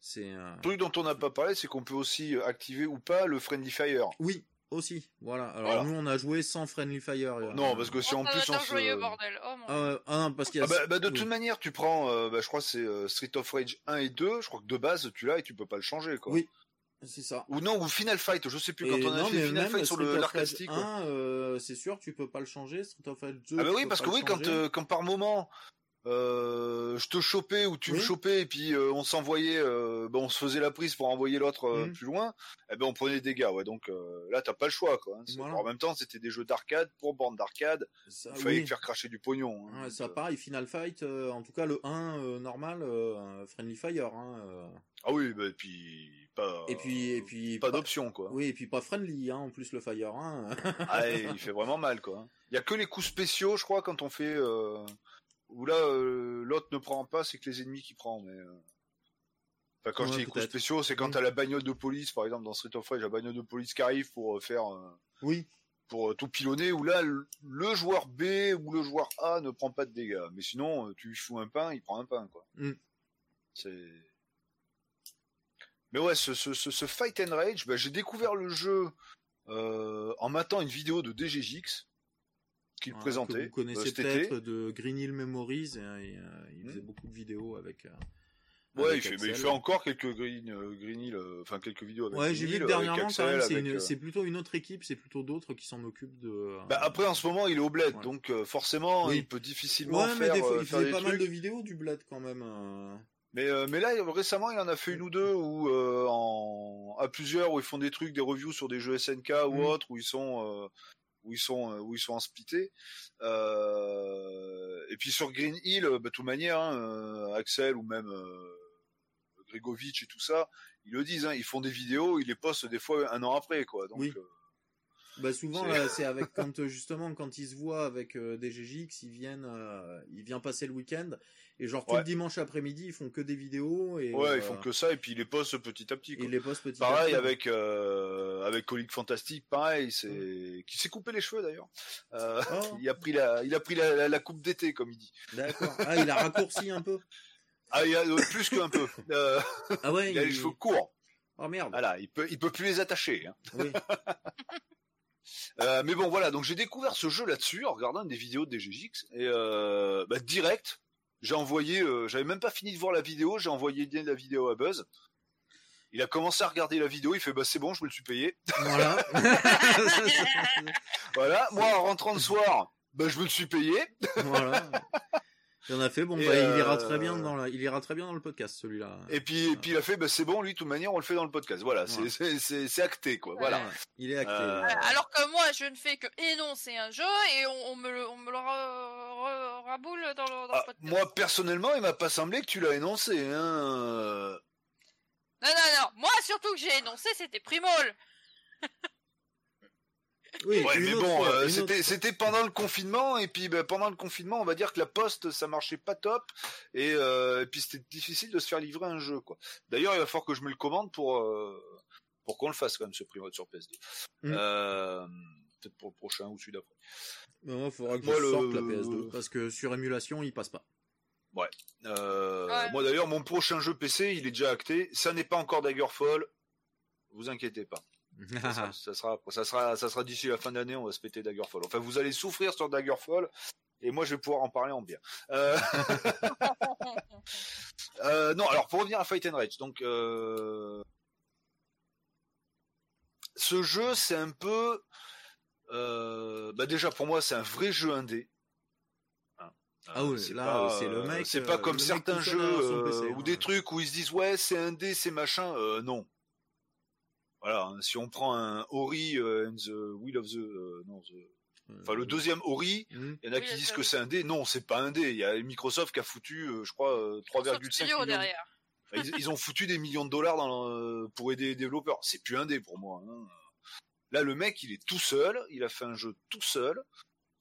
c'est euh, Le truc dont on n'a pas parlé, c'est qu'on peut aussi euh, activer ou pas le Friendly Fire. oui aussi. Voilà. Alors Voilà. nous on a joué sans friendly fire. euh, Non, parce que si Oh, en plus on se... joyeux bordel. Oh mon Ah, ah non, parce qu'il y a Ah bah, bah, de oui. toute manière, tu prends, euh, bah, je crois c'est euh, Street of Rage 1 et 2, je crois que de base tu l'as et tu peux pas le changer quoi. Oui, c'est ça. Ou non, ou Final Fight, je sais plus, quand Et on a non, fait Final Fight sur stick. 1, euh, c'est sûr, tu peux pas le changer. Street of Rage 2. Ah bah oui, parce que oui, quand, euh, quand par moment, je te chopais ou tu me chopais et puis euh, on s'envoyait, euh, ben, on se faisait la prise pour envoyer l'autre euh, Mhm. plus loin, eh ben on prenait des dégâts. Ouais, donc euh, là t'as pas le choix quoi. hein. Voilà. En même temps c'était des jeux d'arcade pour bande d'arcade, Ça, il fallait oui. faire cracher du pognon. hein. Ouais, ça euh, pareil, Final Fight, euh, en tout cas le 1 euh, normal, euh, Friendly Fire. Hein, euh. Ah oui, bah, et puis pas. Et puis, et puis pas d'option quoi. Oui, et puis pas friendly, hein, en plus le Fire. Hein. Ah, et il fait vraiment mal quoi. Il y a que les coups spéciaux, je crois, quand on fait euh, où là euh, l'autre ne prend pas, c'est que les ennemis qui prend. Mais euh, enfin, quand je Ouais, dis les coups spéciaux, c'est quand Oui. t'as la bagnole de police, par exemple dans Street of Rage, la bagnole de police qui arrive pour euh, faire euh, oui, pour tout pilonner. Où là le, joueur B ou le joueur A ne prend pas de dégâts. Mais sinon, tu lui fous un pain, il prend un pain quoi. Mm. C'est mais ouais, ce, ce, ce, ce Fight and Rage, bah, j'ai découvert le jeu en matant une vidéo de DGJX qu'il Voilà, présentait. Que vous connaissez euh, peut-être de Green Hill Memories. et, euh, il Hmm. faisait beaucoup de vidéos avec. euh, Ouais, il fait, mais il fait encore quelques Green, Green Hill, enfin quelques vidéos avec Ouais, j'ai vu dernièrement, quand même, c'est euh, plutôt une autre équipe, c'est plutôt d'autres qui s'en occupent de. Bah, après, en ce moment, il est au bled, donc forcément, Oui. il peut difficilement Ouais, mais faire, des fois, il faisait pas mal de vidéos du bled quand même. euh. Mais, euh, mais là, récemment, il en a fait une ou deux où, en, à plusieurs, où ils font des trucs, des reviews sur des jeux SNK ou Mm. autres, où ils sont, où ils sont, euh, où ils sont en splitté. Euh, et puis sur Green Hill, euh, bah, de toute manière, hein, Axel ou même Gregovic et tout ça, ils le disent, hein, ils font des vidéos, ils les postent des fois un an après, quoi. Donc, Oui. Euh, Bah souvent C'est- là, *laughs* c'est avec quand euh, justement quand ils se voient avec euh, des GGX, ils viennent, euh, ils viennent passer le week-end et genre tout Ouais. le dimanche après-midi, ils font que des vidéos et ouais, euh, ils font que ça et puis ils les postent petit à petit. Quoi. ils les postent petit à Pareil petit. avec euh, avec Colique Fantastique, pareil, c'est qui s'est coupé les cheveux d'ailleurs. Euh, Oh, *laughs* il a pris la, il a pris la, la- la coupe d'été comme il dit. d'accord. Ah, il a raccourci un peu. Ah, il a euh, plus qu'un peu. Euh, Ah ouais. *laughs* il a les cheveux courts. Oh merde. Voilà, il peut, il peut plus les attacher. hein. Oui. Euh, mais bon, voilà. Donc j'ai découvert ce jeu là-dessus en regardant des vidéos de DGX et euh, bah, direct, j'ai envoyé. euh, J'avais même pas fini de voir la vidéo, j'ai envoyé la vidéo à Buzz. Il a commencé à regarder la vidéo, il fait bah c'est bon, je me le suis payé. Voilà. *laughs* Voilà. Moi, en rentrant le soir, bah je me le suis payé. voilà. Il en a fait. Bon, Et bah, il euh, ira très bien dans la, il ira très bien dans le podcast celui-là. Et puis, et puis il a fait, bah, c'est bon, lui, de toute manière, on le fait dans le podcast. Voilà, c'est- Ouais. c'est c'est- c'est acté, quoi. Voilà. Il est acté. Euh, Alors que moi, je ne fais que énoncer un jeu et on, on me le, on me le ra- ra- raboule dans le, dans le Ah, podcast. moi, personnellement, il m'a pas semblé que tu l'as énoncé. Hein. Non, non, non. Moi, surtout que j'ai énoncé, c'était Primol. *laughs* Oui, Ouais, mais autre bon, euh, c'était pendant le confinement et puis bah, pendant le confinement, on va dire que la poste ça marchait pas top et, euh, et puis c'était difficile de se faire livrer un jeu quoi. D'ailleurs, il va falloir que je me le commande pour euh, pour qu'on le fasse quand même ce primo sur PS2. Mm. Euh, Peut-être pour le prochain ou celui d'après. Il faudra que Moi, je le- sorte la PS2 parce que sur émulation, il passe pas. Euh, Ouais. Moi d'ailleurs, mon prochain jeu PC, il est déjà acté. Ça n'est pas encore Daggerfall. Vous inquiétez pas. *laughs* Ça sera, ça sera, ça sera, ça sera d'ici la fin d'année, on va se péter Daggerfall. Enfin, vous allez souffrir sur Daggerfall, et moi, je vais pouvoir en parler en bien. Euh, *laughs* euh, non, alors pour revenir à Fight and Rage, donc euh, ce jeu, c'est un peu, bah déjà pour moi, c'est un vrai jeu indé. Hein. Ah Euh, oui, c'est là, pas, c'est le mec, C'est pas comme certains jeux PC, ou hein. des trucs où ils se disent ouais, c'est indé, c'est machin. Non. Voilà, si on prend un Ori euh, and the Will of the, euh, non, the- enfin le deuxième Ori, Hmm. il y en a Oui, qui disent que c'est un dé. Non, c'est pas un dé. Il y a Microsoft qui a foutu, euh, je crois, euh, 3,5 Studio millions. derrière. Enfin, ils, ils ont foutu des millions de dollars dans le- pour aider les développeurs. C'est plus un dé pour moi. hein. Là, le mec, il est tout seul. Il a fait un jeu tout seul,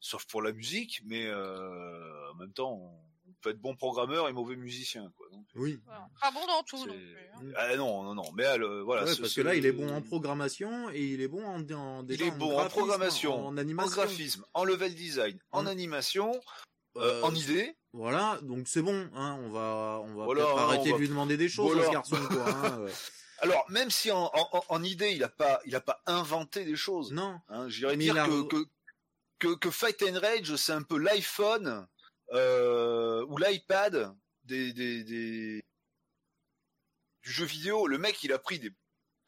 sauf pour la musique, mais euh, en même temps, on peut être bon programmeur et mauvais musicien. Quoi. Donc, Oui. Voilà. Pas bon dans tout non plus. hein. Ah non, non, non. Mais elle, euh, voilà. Ouais, ce- parce ce- que là, il est bon en programmation et il est bon en, en Il déjà est en bon en graphisme, programmation, en en animation. graphisme, en level design, en animation, euh, Euh, en idée. Voilà, donc c'est bon. Hein, on va, on va Voilà, peut-être on arrêter va- de lui demander des choses, Voilà. à ce garçon. Quoi, hein, *laughs* euh. Alors, même si en, en, en- en idée, il a pas, il a pas inventé des choses. non. Hein, J'irais dire il a- que, que, que, que Fight and Rage, c'est un peu l'iPhone euh, ou l'iPad des, des, des, du jeu vidéo. Le mec, il a pris des...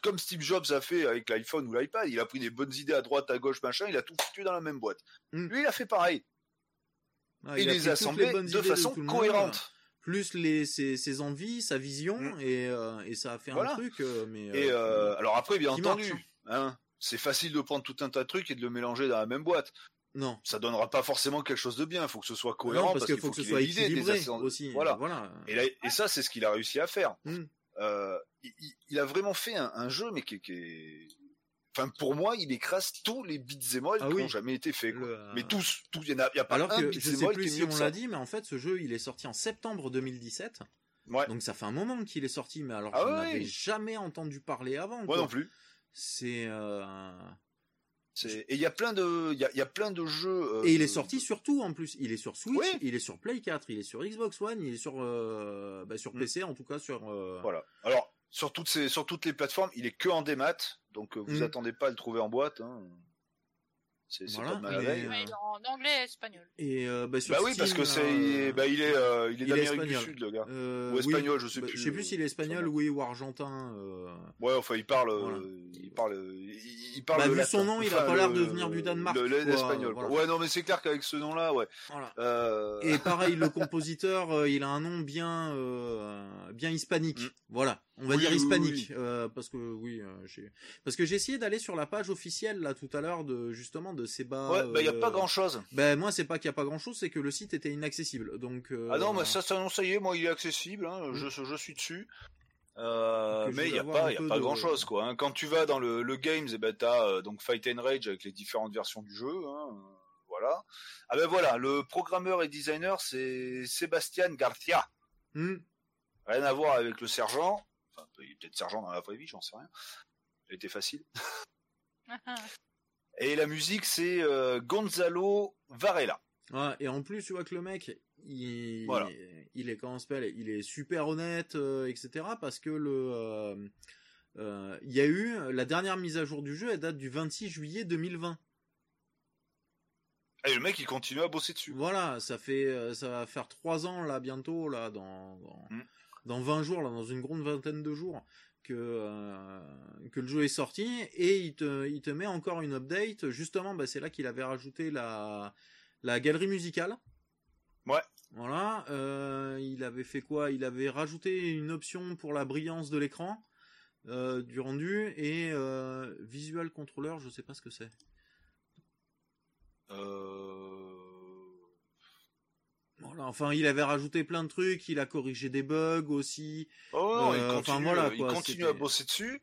Comme Steve Jobs a fait avec l'iPhone ou l'iPad, il a pris des bonnes idées à droite, à gauche, machin, il a tout foutu dans la même boîte. Mm. Lui, il a fait pareil. Ah, et il les a les assemblés de façon monde, cohérente. plus les ses, ses envies, sa vision Mm. et et et ça a fait Voilà. un truc euh, mais Et euh, euh, alors après, bien entendu, marche, hein, c'est facile de prendre tout un tas de trucs et de le mélanger dans la même boîte. Non. Ça donnera pas forcément quelque chose de bien. Il faut que ce soit Non, cohérent parce qu'il faut que ce soit des équilibré aussi. Voilà. voilà. Et, là- et ça, c'est ce qu'il a réussi à faire. Mm. Euh, il, a vraiment fait un, un jeu, mais qui, est- qui est... Enfin, pour moi, il écrase tous les beats all Ah qui oui. ont jamais été faits. quoi. Le- Mais tous, tous, il y en a, pas Alors un que je sais plus si on l'a dit, mais en fait, ce jeu, il est sorti en septembre 2017. Ouais. Donc ça fait un moment qu'il est sorti, mais alors Ah je ouais, n'avais jamais entendu parler avant. Moi quoi. non plus. C'est euh, C'est- Et il y a plein de, il y a, il y a plein de jeux. euh, et il est de- sorti sur tout en plus. Il est sur Switch, Oui. il est sur Play 4, il est sur Xbox One, il est sur euh, bah, sur Mm. PC en tout cas sur. euh, Voilà. Alors sur toutes ces, sur toutes les plateformes, il est que en démat, donc euh, vous Mm. attendez pas à le trouver en boîte. Hein. C'est Voilà, pas de mal. Ouais, est en anglais et espagnol. Et euh, bah, sur Bah oui, Steam, parce que là, c'est, euh, bah, il est, euh, il est d'Amérique du. Sud, le gars. euh, ou oui, espagnol, je sais bah, plus. Je sais plus euh, s'il est espagnol, oui, ou argentin. euh, Ouais, enfin, il parle, euh, Voilà. il parle, euh, il, il parle. Bah, vu son latin. nom, il a pas l'air de venir du Danemark, L'espagnol. voilà. Ouais, non, mais c'est clair qu'avec ce nom-là, ouais. Voilà. Euh, Et pareil, le *laughs* compositeur, euh, il a un nom bien, euh, bien hispanique. Mm. Voilà, on va Oui, dire oui, hispanique, oui. euh, parce que oui, euh, j'ai, parce que j'ai essayé d'aller sur la page officielle là tout à l'heure de justement de Seba. ouais, bah, il y a euh, pas grand-chose. Ben moi, c'est pas qu'il y a pas grand chose, c'est que le site était inaccessible. Donc. euh, Ah non, mais ça, ça, non, ça y est, moi, il est accessible. Hein, je, je suis dessus. Euh, mais il y a pas, y a pas de- grand chose quoi. hein. Quand tu vas dans le, le games, et ben t'as euh, donc Fight and Rage avec les différentes versions du jeu. Hein, euh, voilà. Ah ben voilà, le programmeur et designer c'est Sébastien Garcia. Hmm. Rien à voir avec le sergent. Enfin, il est peut-être sergent dans la vraie vie, j'en sais rien. Ça a été facile. *laughs* Et la musique c'est euh, Gonzalo Varela. Ouais, et en plus, tu vois que le mec, il, Voilà. il est comment on s'appelle, il est super honnête, euh, etc. Parce que le, euh, euh, il y a eu la dernière mise à jour du jeu, elle date du 26 juillet 2020. Et le mec il continue à bosser dessus. Voilà, ça fait, ça va faire trois ans là bientôt là dans dans, Mm. dans 20 jours là, dans une grande vingtaine de jours que euh, que le jeu est sorti et il te il te met encore une update. Justement, bah c'est là qu'il avait rajouté la la galerie musicale. Ouais. Voilà, euh, il avait fait quoi? Il avait rajouté une option pour la brillance de l'écran, euh, du rendu et visual controller, je sais pas ce que c'est. Enfin, il avait rajouté plein de trucs, il a corrigé des bugs aussi. Oh non, Euh, il continue, enfin, voilà, il quoi, continue c'était- à bosser dessus.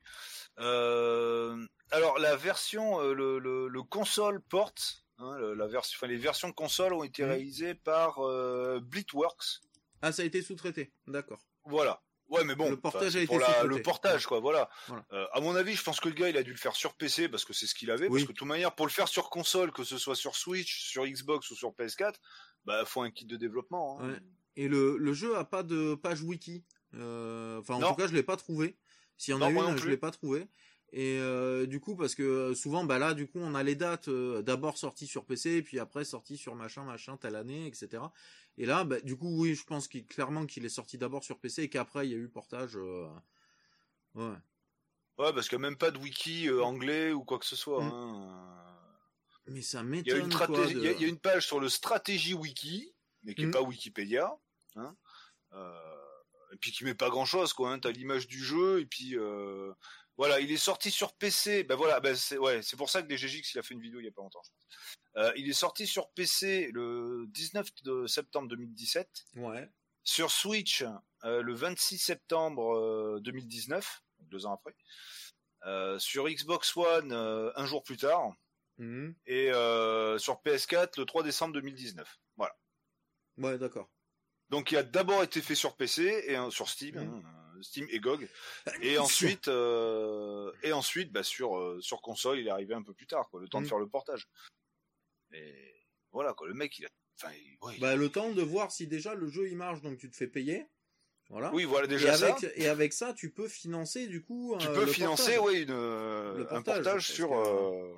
Euh, alors la version, euh, le, le, le console port, hein, le- la version, enfin les versions console ont été Mhm. réalisées par euh, Bleedworks. Ah, ça a été sous-traité, d'accord. Voilà. Ouais, mais bon, Le portage a été pour la- sous-traité. le portage, quoi. Voilà. Voilà. Euh, à mon avis, je pense que le gars, il a dû le faire sur PC parce que c'est ce qu'il avait. Oui. Parce que de toute manière, pour le faire sur console, que ce soit sur Switch, sur Xbox ou sur PS4, bah, faut un kit de développement. hein. Ouais. Et le, le jeu a pas de page wiki. Euh, Enfin, en Non. tout cas, je l'ai pas trouvé. S'il y en Non, a une, je l'ai pas trouvé. Et euh, du coup, parce que euh, souvent, bah là, du coup, on a les dates euh, d'abord sorties sur PC, puis après sorties sur machin, machin, telle année, etc. Et là, bah, du coup, oui, je pense qu'il clairement qu'il est sorti d'abord sur PC et qu'après il y a eu portage. euh, Ouais. Ouais, parce qu'il n'y a même pas de wiki anglais ou quoi que ce soit. Mm. hein. Mais ça Il m'étonne stratégie- de- il y a- il y a une page sur le stratégie wiki, mais qui est Mm. pas Wikipédia, hein, euh, et puis qui met pas grand chose, quoi. Hein, T'as l'image du jeu, et puis euh, voilà, il est sorti sur PC. Ben voilà, ben c'est ouais, c'est pour ça que DGGX il a fait une vidéo il y a pas longtemps. Je pense. Euh, il est sorti sur PC le 19 de septembre 2017, Ouais. sur Switch le 26 septembre euh, 2019, donc deux ans après, sur Xbox One un jour plus tard Mhm. et euh, sur PS4 le 3 décembre 2019. Voilà. Ouais, d'accord. Donc il a d'abord été fait sur PC et euh, sur Steam, Mhm. hein, euh, Steam et GOG, et ensuite euh, et ensuite bah, sur euh, sur console il est arrivé un peu plus tard, quoi, le temps de Mhm. faire le portage. Et voilà quoi, le mec il a, enfin il- ouais, il- Bah, le temps de voir si déjà le jeu il marche, donc tu te fais payer. Voilà. oui voilà et déjà ça. avec, et avec ça, tu peux financer du coup. Tu euh, peux le financer portage. une un portage, sur que- euh,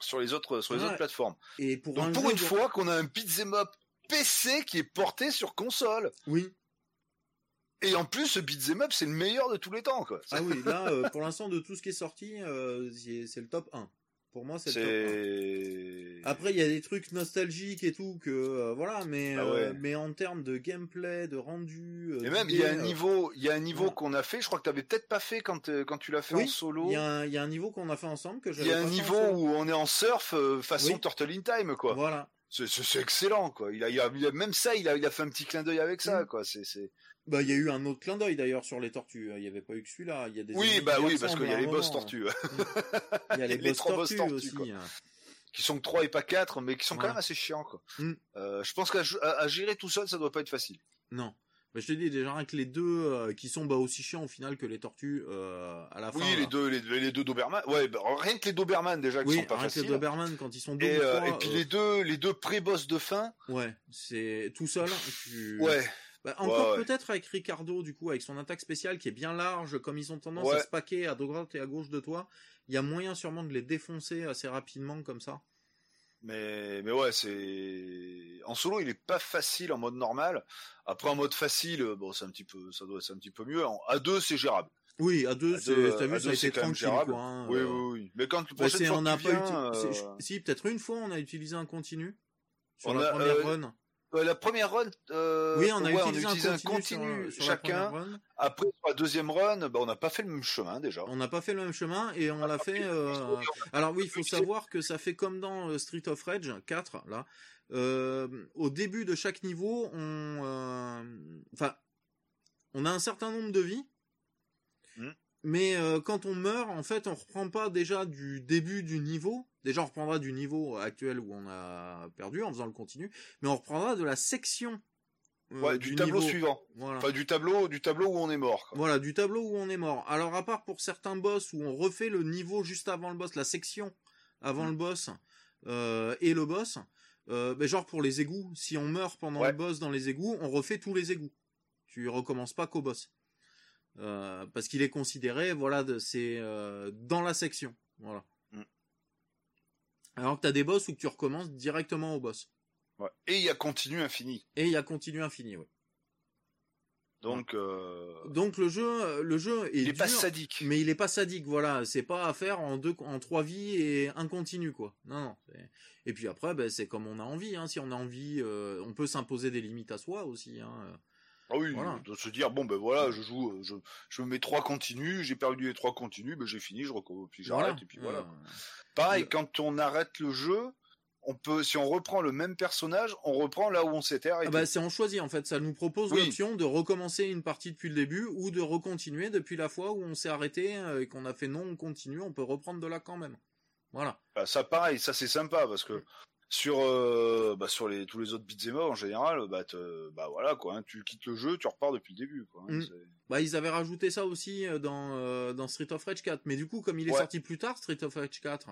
sur les autres sur les autres plateformes. Et pour Donc un pour une fois qu'on a un beat'em up PC qui est porté sur console. Oui. Et en plus, ce beat'em up, c'est le meilleur de tous les temps, quoi. Ah oui, là, euh, *laughs* pour l'instant, de tout ce qui est sorti, euh, c'est c'est le top 1. Pour moi, c'est top 1. Après, il y a des trucs nostalgiques et tout que euh, voilà, mais Ah euh, mais en termes de gameplay, de rendu, euh, Et même, il y a un niveau, il y a un niveau ouais. qu'on a fait, je crois que tu avais peut-être pas fait quand, quand tu l'as fait Oui, en solo. il y, a un, il y a un niveau qu'on a fait ensemble que Il y a un niveau où on est en surf façon Oui. Turtle in Time, quoi. Voilà. C'est- excellent, quoi. Il a, il même ça, il a, il a fait un petit clin d'œil avec ça, Mm. quoi. C'est. Bah, il y a eu un autre clin d'œil d'ailleurs sur les tortues. Il y avait pas eu que celui-là. Il y a des Oui, bah oui, parce qu'il y a un les boss moment. tortues, *laughs* Il y a les, Les boss trois boss tortues, aussi. quoi. hein. qui sont que trois et pas quatre, mais qui sont quand même assez chiants, quoi. Mm. Euh, je pense qu'à gérer tout seul, ça doit pas être facile. Non. Bah, je te dis déjà rien que les deux euh, qui sont bah, aussi chiants au final que les tortues euh, à la fin. Oui, les là. deux, les, les deux Doberman. Ouais, bah, rien que les Doberman déjà qui Oui, sont pas rien que les. Doberman quand ils sont deux Et, ou trois, et puis euh, les deux, les deux pré-boss de fin. Ouais, c'est tout seul. tu- Ouais. Bah, encore Ouais, ouais. peut-être avec Ricardo, du coup, avec son attaque spéciale qui est bien large, comme ils ont tendance Ouais. à se paquer à droite et à gauche de toi, il y a moyen sûrement de les défoncer assez rapidement comme ça. Mais, mais ouais, c'est en solo, il est pas facile en mode normal. Après en mode facile, euh, bon, c'est un petit peu, ça doit, c'est un petit peu mieux. En A 2 c'est gérable. Oui, à deux, c'est, t'as vu, ça a été tranquille, gérable. quoi. hein, oui, euh. oui, oui. Mais quand Bah, prochaine c'est, fois on n'a pas viens, uti- c'est- euh, Si, peut-être une fois, on a utilisé un continu. Sur On la a, première euh, run. Ouais, la première run, euh, oui, on a ouais, utilisé, un continu, sur, chacun. Après sur la deuxième run, bah, on n'a pas fait le même chemin déjà. On n'a pas fait le même chemin et on l'a fait. euh, Alors oui, il faut savoir que ça fait comme dans euh, Street of Rage 4 là. Euh, au début de chaque niveau, on, euh, enfin, on a un certain nombre de vies. Hmm. Mais euh, quand on meurt, en fait, on reprend pas déjà du début du niveau. Déjà, on reprendra du niveau actuel où on a perdu en faisant le continu, mais on reprendra de la section euh, Ouais, du, tableau niveau. suivant. Voilà. Enfin, du tableau, du tableau où on est mort. quoi. Voilà, du tableau où on est mort. Alors à part pour certains boss où on refait le niveau juste avant le boss, la section avant Mm. le boss euh, et le boss, ben, genre pour les égouts, si on meurt pendant Ouais. le boss dans les égouts, on refait tous les égouts. Tu recommences pas qu'au boss. Euh, parce qu'il est considéré, voilà, c'est euh, dans la section. Voilà. Mm. Alors que t'as des boss où tu recommences directement au boss. Ouais. Et il y a continu infini. Et il y a continu infini, ouais. Donc, euh, Donc le jeu, le jeu est il est pas sadique. Mais il est pas sadique, voilà. C'est pas à faire en deux, en trois vies et un continu, quoi. Non, non. Et puis après, ben, c'est comme on a envie. Hein. Si on a envie, euh, on peut s'imposer des limites à soi aussi. Hein. Ah oui, Voilà. de se dire bon ben voilà, je joue, euh, je, je me mets trois continus, j'ai perdu les trois continus, ben j'ai fini, je recommence, puis j'arrête Voilà. et puis voilà. Pareil, quand on arrête le jeu, on peut, si on reprend le même personnage, on reprend là où on s'était arrêté. ah bah, c'est en choisit en fait. Ça nous propose Oui. l'option de recommencer une partie depuis le début ou de recontinuer depuis la fois où on s'est arrêté euh, et qu'on a fait non, on continue. On peut reprendre de là quand même. Voilà. Bah, ça pareil, ça c'est sympa parce que sur euh, bah, sur les tous les autres beat'em en général, bah, te- bah voilà quoi, hein, tu quittes le jeu, tu repars depuis le début quoi. hein, Mm. Bah, ils avaient rajouté ça aussi euh, dans, euh, dans Street of Rage 4. Mais du coup, comme il est Ouais. sorti plus tard, Street of Rage 4,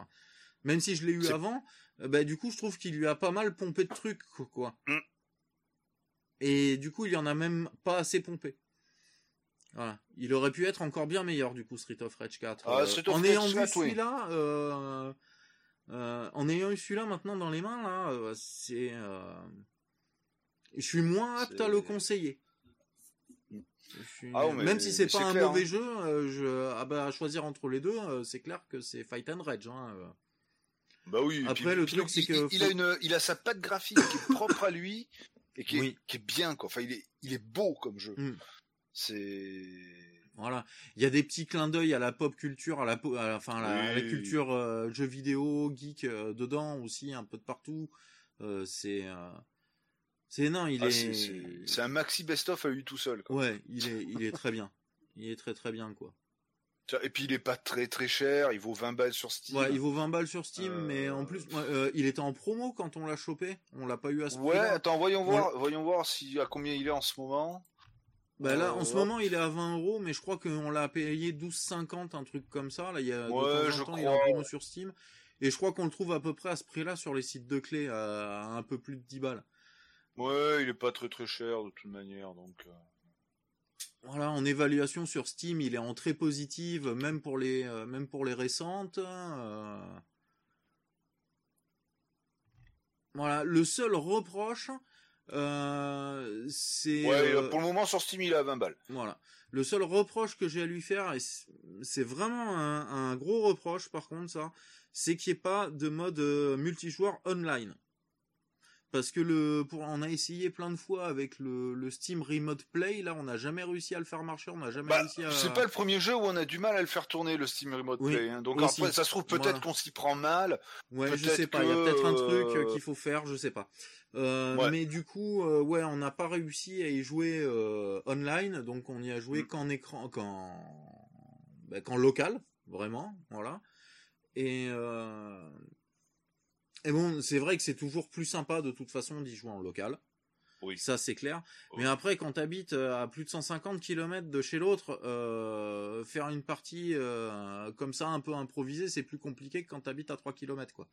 même si je l'ai eu avant, euh, bah, du coup, je trouve qu'il lui a pas mal pompé de trucs, quoi. Mm. Et du coup, il y en a même pas assez pompé. Voilà. Il aurait pu être encore bien meilleur, du coup, Street of Rage 4. Ah, Euh, Street of en Rage ayant vu 4, oui. celui-là, euh, euh, en ayant eu celui-là maintenant dans les mains, là, euh, c'est, euh, je suis moins apte à le conseiller. Suis- Ah, Même si c'est pas un mauvais hein. jeu, je, ah bah, à choisir entre les deux, c'est clair que c'est Fight and Rage. Hein. Bah oui. Après, puis- le puis truc, c'est il, que il faut- a une, il a sa patte graphique qui est propre à lui et qui est, Oui. qui est bien quoi. Enfin, il est, il est beau comme jeu. Mm. C'est Voilà, il y a des petits clins d'œil à la pop culture, à la, po- à la, enfin, à la, à la Oui. culture euh, jeux vidéo, geek euh, dedans aussi, un peu de partout. Euh, c'est, euh, c'est non, il ah, est, c'est- c'est c'est un maxi best-of à lui tout seul. Quoi. ouais, il est, il est très bien. Il est très très bien quoi. Et puis il est pas très très cher, il vaut 20 balles sur Steam. Ouais, il vaut 20 balles sur Steam, Euh, mais en plus, euh, il était en promo quand on l'a chopé? On l'a pas eu à ce Ouais, attends, voyons On voir, voyons voir si à combien il est en ce moment. Bah là, en ce Euh, moment, il est à 20 euros, mais je crois qu'on l'a payé 12,50, un truc comme ça. Là, il y a de Ouais, temps en temps, il est en promo sur Steam. Et je crois qu'on le trouve à peu près à ce prix-là sur les sites de clés, à un peu plus de 10 balles. Ouais, il est pas très très cher de toute manière, donc. euh, Voilà, en évaluation sur Steam, il est en très positive, même pour les, euh, même pour les récentes. euh. Voilà, le seul reproche, euh, c'est... Ouais, euh, pour le moment sur Steam il est à 20 balles. Voilà. Le seul reproche que j'ai à lui faire, et c'est vraiment un, un gros reproche par contre ça, c'est qu'il n'y ait pas de mode euh, multijoueur online. Parce que le, pour, on a essayé plein de fois avec le, le Steam Remote Play, là, on n'a jamais réussi à le faire marcher, on n'a jamais Bah, réussi à. c'est pas le premier jeu où on a du mal à le faire tourner le Steam Remote Oui, Play. hein. Donc aussi. après, ça se trouve peut-être Voilà. qu'on s'y prend mal. Ouais, je sais pas, il y a peut-être un truc qu'il faut faire, je sais pas. Euh, Ouais. Mais du coup, euh, ouais, on n'a pas réussi à y jouer euh, online, donc on y a joué Mm. qu'en écran, qu'en qu'en local, vraiment, voilà. Et et bon, c'est vrai que c'est toujours plus sympa de toute façon d'y jouer en local. Oui. Ça c'est clair. Oui. Mais après, quand t'habites à plus de 150 km de chez l'autre, euh, faire une partie euh, comme ça un peu improvisée, c'est plus compliqué que quand t'habites à 3 km quoi.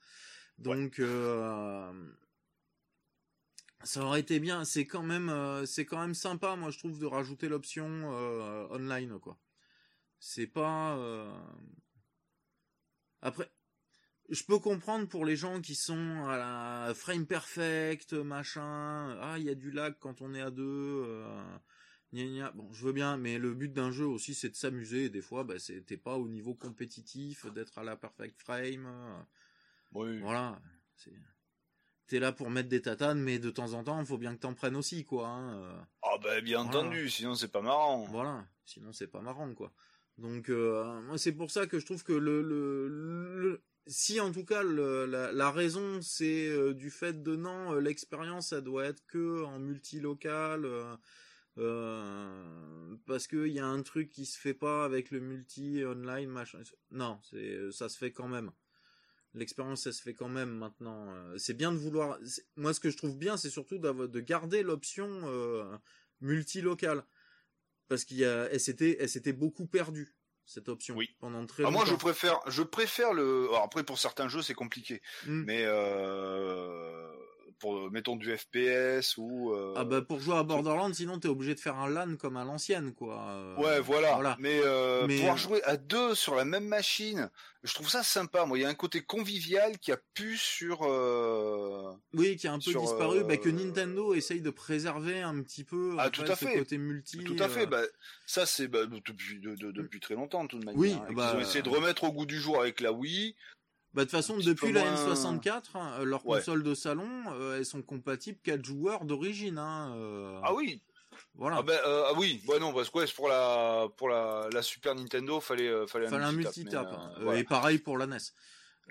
Donc euh, ça aurait été bien. C'est quand même, euh, c'est quand même sympa, moi je trouve, de rajouter l'option euh, online quoi. C'est pas. euh, Après, je peux comprendre pour les gens qui sont à la frame perfect, machin. Ah, il y a du lag quand on est à deux. gna gna. Bon, je veux bien, mais le but d'un jeu aussi, c'est de s'amuser. Et des fois, bah, t'es pas au niveau compétitif, d'être à la perfect frame. Oui. Voilà. c'est- T'es là pour mettre des tatanes, mais de temps en temps, il faut bien que t'en prennes aussi, quoi. hein, euh. Ah bah bien Voilà. entendu, sinon c'est pas marrant. Voilà, sinon c'est pas marrant quoi. Donc euh, moi c'est pour ça que je trouve que le, le, le- si en tout cas le- la, la raison c'est euh, du fait de non euh, l'expérience ça doit être que en multilocal euh, parce que il y a un truc qui se fait pas avec le multi online machin. Non, c'est ça se fait quand même. L'expérience, ça se fait quand même maintenant. Euh, C'est bien de vouloir. Moi, ce que je trouve bien, c'est surtout de garder l'option euh, multilocale parce qu'il y a, elle s'était, beaucoup perdue cette option Oui. pendant très Ah, longtemps. moi je préfère, je préfère le. alors, après pour certains jeux c'est compliqué, Hmm. mais euh... pour mettons du FPS ou. euh, Ah bah pour jouer à Borderlands, sinon t'es obligé de faire un LAN comme à l'ancienne, quoi. Euh, Ouais, voilà. voilà. Mais, euh, Mais, pouvoir euh, jouer à deux sur la même machine, je trouve ça sympa. Moi, il y a un côté convivial qui a pu sur. euh, Oui, qui a un peu sur, disparu, bah, que euh, Nintendo essaye de préserver un petit peu. Ah, tout à ce fait. côté multi. Tout à fait. euh, Bah, ça, c'est bah, depuis de- de- depuis très longtemps, de toute manière. Oui, hein, bah, qu'ils ont essayé de remettre au goût du jour avec la Wii. Bah de toute façon, depuis la moins- N64, hein, leurs Ouais. consoles de salon, euh, elles sont compatibles 4 joueurs d'origine. Hein, euh, Ah oui. Voilà. Ah, ben, euh, ah oui. Ouais, non, parce que ouais, pour la pour la, la Super Nintendo, fallait euh, fallait, Fallait un multitap. mais, hein. euh, Euh, voilà. Et pareil pour la NES.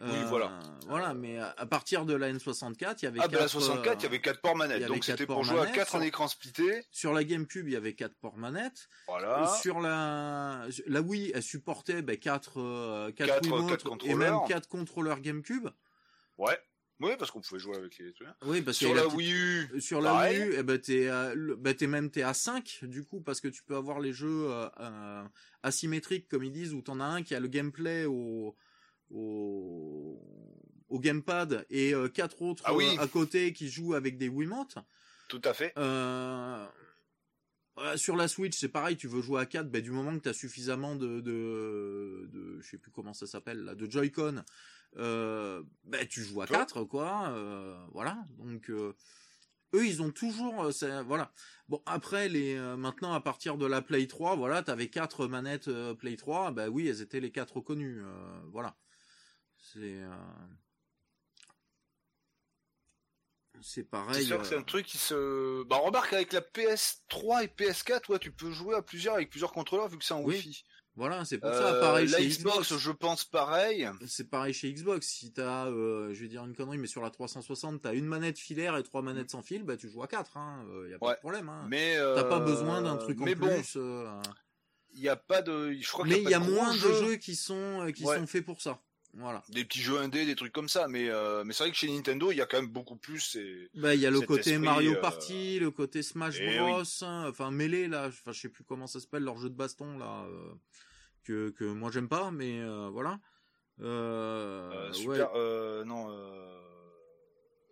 Oui, Euh, voilà. Voilà, mais à partir de la N64, il y avait Ah ben la quatre, 64, il y euh, avait quatre ports manettes, donc quatre c'était pour jouer à 4 en écran splitté. Sur la GameCube, il y avait 4 ports manettes. Voilà. Sur la, la Wii, elle supportait 4 euh, quatre Quatre- Wiimotes quatre et même 4 contrôleurs GameCube. Ouais. Oui, parce qu'on pouvait jouer avec les. Oui, parce Sur a la Wii U, Sur la. Wii U, eh ben t'es, ben t'es même t'es à 5 du coup parce que tu peux avoir les jeux euh, euh, asymétriques comme ils disent où t'en as un qui a le gameplay au au, au gamepad et euh, quatre autres Ah oui. euh, à côté qui jouent avec des Wiimotes. tout à fait. Euh, sur la Switch, c'est pareil, tu veux jouer à 4, ben, du moment que tu as suffisamment de, de, de, je sais plus comment ça s'appelle, là, de Joy-Con, ben, tu joues à Toi 4, quoi, voilà. Donc, eux, ils ont toujours, ça- voilà. Bon, après, les, euh, maintenant, à partir de la Play 3, voilà, t'avais quatre manettes euh, Play 3, ben oui, elles étaient les quatre reconnues, euh, voilà. C'est, euh, c'est pareil. C'est sûr que c'est euh, un truc qui se. Bah, remarque avec la PS3 et PS4, ouais, tu peux jouer à plusieurs avec plusieurs contrôleurs vu que c'est en Oui. Wi-Fi. Voilà, c'est pour ça, Euh, pareil la chez Xbox, Xbox. je pense pareil. C'est pareil chez Xbox. Si t'as, euh, je vais dire une connerie, mais sur la 360, t'as une manette filaire et trois manettes sans fil, bah tu joues à 4, hein. Euh, y a pas Ouais. de problème, hein. Mais T'as pas besoin d'un truc en bon, plus. il y a pas de. Je crois mais il y a moins de jeux. qui sont qui Ouais. sont faits pour ça. Voilà. Des petits jeux indés, des trucs comme ça. Mais euh, mais c'est vrai que chez Nintendo, il y a quand même beaucoup plus. Et... Bah il y a le côté esprit, Mario euh, Party, le côté Smash eh Bros, hein, enfin mêlé là, enfin je sais plus comment ça s'appelle leur jeu de baston là euh, que que moi j'aime pas, mais voilà. Euh, ouais. super. euh, non.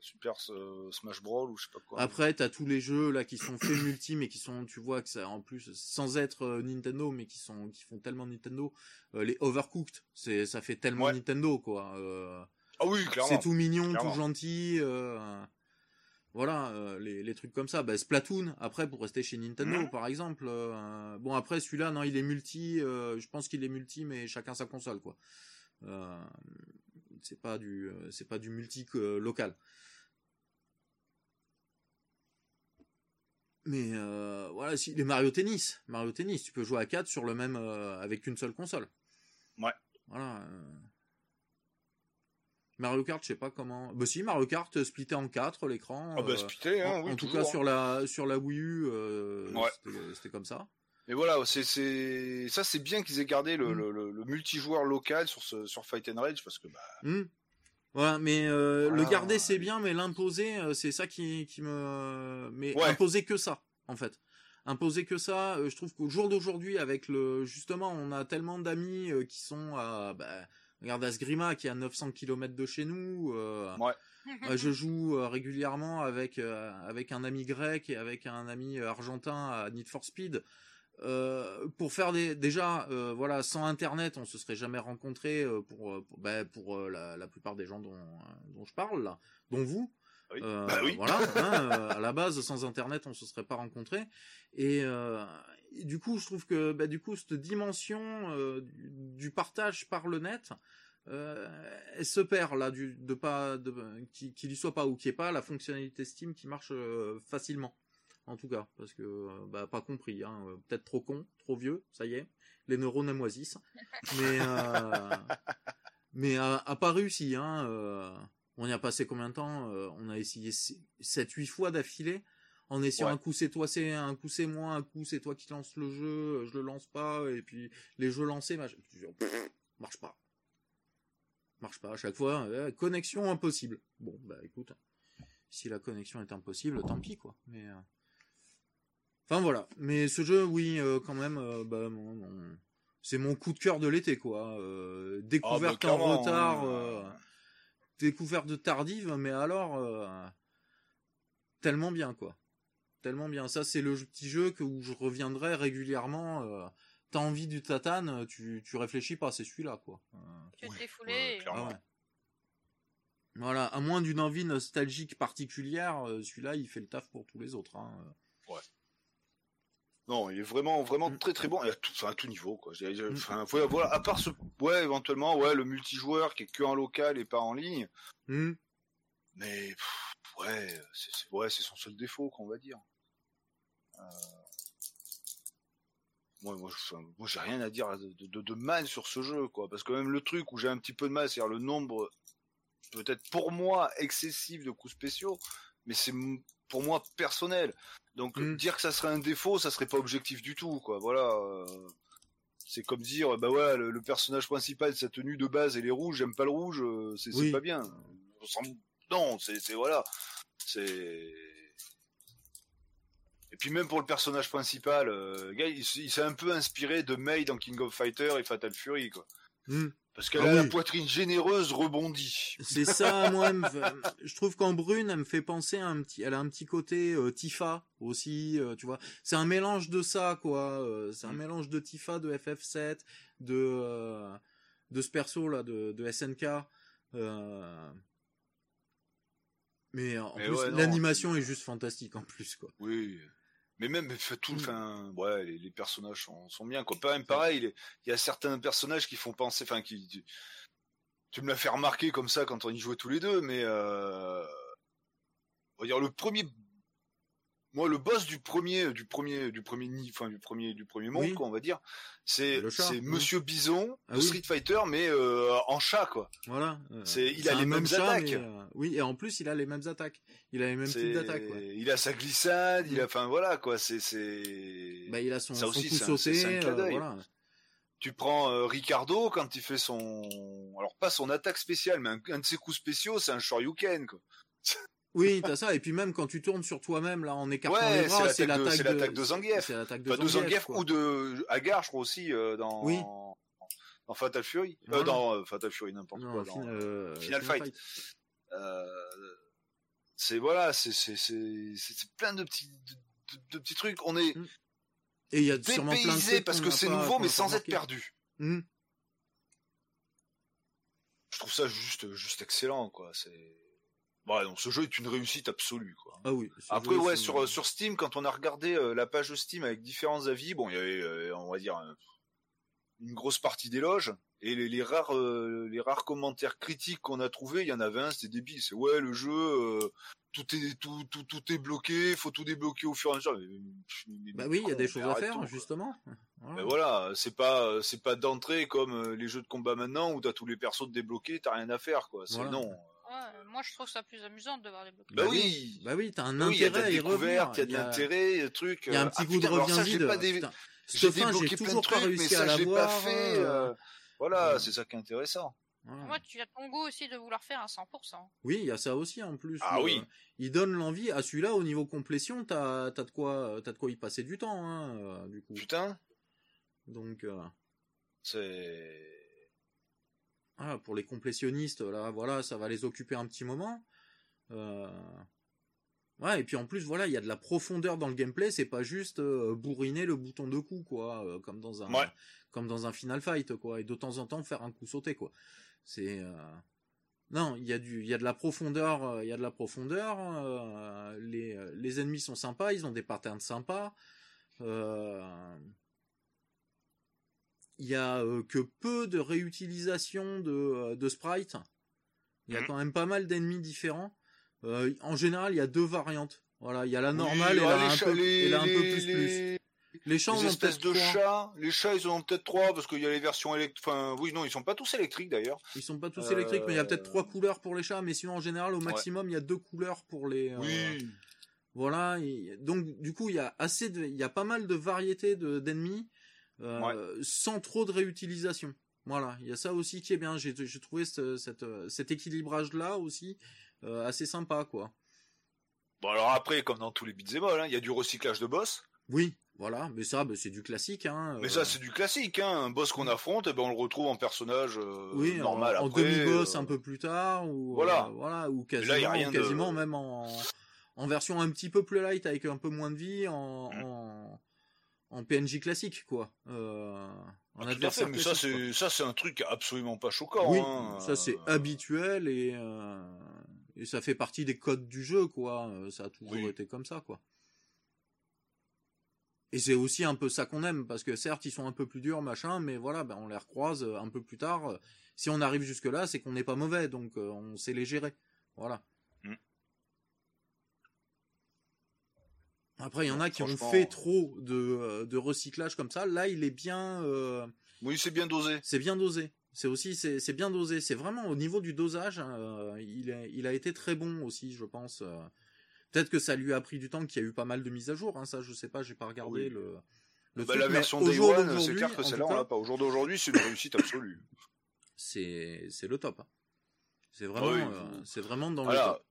Super euh, Smash Brawl ou je sais pas quoi. Après, t'as tous les jeux là qui sont faits multi, mais qui sont, tu vois que ça, en plus, sans être euh, Nintendo, mais qui sont, qui font tellement Nintendo, euh, les Overcooked, c'est, ça fait tellement Ouais. Nintendo quoi. Ah oui, clairement. c'est tout mignon, Clairement. tout gentil. voilà, les, les trucs comme ça. Bah, Splatoon, après, pour rester chez Nintendo, Mhm. par exemple. bon, après, celui-là, non, il est multi. je pense qu'il est multi, mais chacun sa console, quoi. C'est pas du c'est pas du multi local. Mais voilà, si les Mario Tennis, Mario Tennis, tu peux jouer à 4 sur le même avec une seule console. Ouais. Voilà. Mario Kart, je sais pas comment. Bah si, Mario Kart splitté en 4 l'écran. Ah bah splitté, hein, en, oui, en tout cas sur la sur la Wii U, c'était comme ça. Mais voilà, c'est ça c'est bien qu'ils aient gardé le, mm. le, le, multijoueur local sur ce sur Fight and Rage parce que bah. Mm. Voilà, mais euh, le garder c'est bien, mais l'imposer euh, c'est ça qui qui me mais imposer que ça en fait. Imposer que ça, euh, je trouve qu'au jour d'aujourd'hui avec le justement on a tellement d'amis qui sont à bah, regarde Asgrima qui est à 900 km de chez nous. ouais. je joue régulièrement avec avec un ami grec et avec un ami argentin à Need for Speed. Euh, pour faire des déjà euh, voilà sans internet on se serait jamais rencontré euh, pour pour, bah, pour la, la, plupart des gens dont dont je parle là dont vous oui. Bah oui. voilà *laughs* hein, à la base sans internet on se serait pas rencontré et, du coup je trouve que bah, du coup cette dimension du, du, partage par le net elle se perd là du de pas de qu'il y soit pas ou qu'il n'y ait pas la fonctionnalité Steam qui marche facilement en tout cas, parce que euh, bah pas compris, hein, euh, peut-être trop con, trop vieux, ça y est, les neurones moisissent, *laughs* mais euh, mais a, pas réussi, hein. on y a passé combien de temps On a essayé 7-8 fois d'affilée. En essayant un coup c'est toi c'est un coup c'est moi un coup c'est toi qui lance le jeu je le lance pas et puis les jeux lancés marche pas marche pas à chaque fois connexion impossible bon bah écoute si la connexion est impossible tant pis quoi mais Enfin voilà, mais ce jeu, oui, euh, quand même, euh, bah, c'est mon coup de cœur de l'été, quoi. Euh, découverte ah, bah, en retard, hein. découverte de tardive, mais alors tellement bien, quoi. Tellement bien. Ça, c'est le petit jeu que, où je reviendrai régulièrement. T'as envie du tatane, tu, tu réfléchis pas, c'est celui-là, quoi. tu t'es foulé. Ah voilà, à moins d'une envie nostalgique particulière, celui-là, il fait le taf pour tous les autres. Hein. Ouais. Non, il est vraiment, vraiment mm. très très bon. Et à tout, enfin, à tout niveau, quoi. Mm. Enfin, voilà, à part ce, ouais, éventuellement, ouais, le multijoueur qui est que en local et pas en ligne. Mm. Mais, ouais, c'est, ouais, c'est son seul défaut, qu'on va dire. Euh... Moi, moi, moi, j'ai rien à dire de, de, de, mal sur ce jeu, quoi. Parce que même le truc où j'ai un petit peu de mal, c'est-à-dire le nombre, peut-être pour moi, excessif de coups spéciaux, mais c'est pour moi personnel. Donc mm. dire que ça serait un défaut, ça serait pas objectif du tout, quoi. Voilà. Euh, c'est comme dire, bah ouais, le, personnage principal, sa tenue de base, elle est rouge, j'aime pas le rouge, euh, c'est pas bien. Non, c'est voilà, c'est. Et puis même pour le personnage principal, euh, il, s'est un peu inspiré de May dans King of Fighter et Fatal Fury, quoi. Mm. Parce qu'elle ah a la poitrine généreuse rebondie. C'est ça, moi, je trouve qu'en brune, elle me fait penser à un petit, elle a un petit côté euh, Tifa aussi, euh, tu vois. C'est un mélange de ça, quoi. Euh, c'est un mm. mélange de Tifa, de FF7, de de ce perso là, de, de SNK. Mais en plus, l'animation est juste fantastique en plus, quoi. Oui. Mais même fait tout, mm. enfin, ouais, les, personnages sont, sont, bien quoi. Pas même pareil, il y a certains personnages qui font penser, enfin, qui, tu, me l'as fait remarquer comme ça quand on y jouait tous les deux, mais euh, on va dire le premier moi le boss du premier du premier du premier enfin du premier du premier monde quoi on va dire c'est c'est monsieur bison ah Street Fighter mais euh, en chat quoi. Voilà. Euh, c'est il a les mêmes attaques. euh, oui et en plus il a les mêmes attaques. Il a les mêmes types d'attaques il a sa glissade il a enfin voilà quoi c'est c'est bah il a son, ça aussi, coup sauté voilà. Tu prends Ricardo quand il fait son alors pas son attaque spéciale mais un, un de ses coups spéciaux c'est un Shoryuken quoi *laughs* oui, t'as ça. Et puis même quand tu tournes sur toi-même là en écartant les bras, c'est l'attaque de, de Zangief. C'est l'attaque de, Zangief, ou de Agar, je crois aussi euh, dans oui. dans Fatal Fury. Euh, dans euh, Fatal Fury n'importe quoi. Dans euh, Final, Fight. C'est voilà, c'est c'est c'est c'est plein de petits de, de, petits trucs. On est mm. et il y a sûrement plein de trucs parce que c'est nouveau mais sans être perdu. Mm. Je trouve ça juste juste excellent quoi. C'est Ouais, donc ce jeu est une réussite absolue, quoi. Ah oui. Après, ouais, sur sur Steam, quand on a regardé euh, la page Steam avec différents avis, bon, il y avait, euh, on va dire, une grosse partie d'éloges Et les, les rares, euh, les rares commentaires critiques qu'on a trouvés, il y en avait un, c'était débile. C'est ouais, le jeu, euh, tout est tout, tout, tout est bloqué, faut tout débloquer au fur et à mesure. Bah oui, il y a des choses à faire tout, justement. Voilà. Ben voilà, c'est pas c'est pas d'entrée comme euh, les jeux de combat maintenant où t'as tous les persos débloqués, t'as rien à faire quoi. C'est Voilà. non. Ouais, moi je trouve ça plus amusant de voir les blocs. Bah Bah oui. Bah oui, t'as un Oui, il y a de intérêt la à y revenir. découverte, il y a de l'intérêt, truc. Il y a un euh, petit ah, goût de putain, alors revient ça, j'ai débloqué j'ai plein de toujours pas trucs, mais réussi à ça j'ai pas voir. fait. euh, euh, Voilà, euh, c'est ça qui est intéressant. voilà. Moi, tu as ton goût aussi de vouloir faire un 100%. Oui, il y a ça aussi en plus. Ah oui. euh, il donne l'envie. À celui-là, au niveau complétion, t'as as de quoi, t'as de quoi y passer du temps, hein, euh, du coup. Putain, Donc, euh, c'est. Ah, pour les complétionnistes, là, voilà, ça va les occuper un petit moment. Euh, Ouais, et puis en plus, voilà, il y a de la profondeur dans le gameplay. C'est pas juste euh, bourriner le bouton de coup, quoi, euh, comme dans un, Ouais. comme dans un Final Fight, quoi, et de temps en temps faire un coup sauté, quoi. C'est euh, non, il y a du, il y a de la profondeur, il y a de la profondeur. les, les ennemis sont sympas, ils ont des patterns sympas. Euh, Il y a euh, que peu de réutilisation de, euh, de sprites. Il y a Mhm. quand même pas mal d'ennemis différents. Euh, en général, il y a deux variantes. Voilà, il y a la normale Oui, et, la un peu, les- et la un peu les- plus plus. les- chats, Les espèces de trois. chats, les chats ils en ont peut-être trois parce qu'il y a les versions électriques. Enfin, oui, non, ils sont pas tous électriques d'ailleurs. Ils sont pas tous Euh, électriques, mais il y a peut-être trois couleurs pour les chats. Mais sinon, en général, au maximum, il y a deux couleurs pour les. Oui. Voilà. et donc, du coup, il y a assez de, il y a pas mal de variétés de euh, sans trop de réutilisation. Voilà. Il y a ça aussi qui est bien. J'ai trouvé ce- cette, euh, cet équilibrage là aussi euh, assez sympa, quoi. Bon alors après, comme dans tous les beat'em all, hein, il y a du recyclage de boss. Oui. Voilà. Mais ça, bah, c'est du classique, hein. Mais euh, ça c'est du classique, hein. Un boss qu'on affronte, eh ben on le retrouve en personnage euh, oui, normal en, en demi-boss euh, un peu plus tard, ou voilà. voilà, ou là, quasiment, rien ou de- quasiment même en, en version un petit peu plus light avec un peu moins de vie, en, Mm. en, en PNJ classique, quoi. Euh, en Ah, adversaire fait, mais ça classique, c'est ça c'est un truc absolument pas choquant. Oui, hein. ça c'est Euh, habituel et, euh, et ça fait partie des codes du jeu, quoi. Euh, Ça a toujours Oui. été comme ça, quoi. Et c'est aussi un peu ça qu'on aime, parce que certes, ils sont un peu plus durs, machin, mais voilà, ben, on les recroise un peu plus tard. Si on arrive jusque-là, c'est qu'on n'est pas mauvais, donc on sait les gérer. Voilà. Après, il y en a qui ont fait trop de, euh, de recyclage comme ça. Là, il est bien... euh, Oui, c'est bien dosé. c'est bien dosé. C'est aussi c'est bien dosé. C'est vraiment au niveau du dosage, euh, il, a, il a été très bon aussi, je pense. Peut-être que ça lui a pris du temps, qu'il y a eu pas mal de mises à jour. Hein, ça, je sais pas, j'ai pas regardé Oui. le. le Bah, truc, la version Day One, c'est clair que celle-là on l'a pas. Au jour d'aujourd'hui, c'est une réussite absolue. C'est le top. hein. C'est vraiment Ah oui, euh, vous- c'est vraiment dans le top.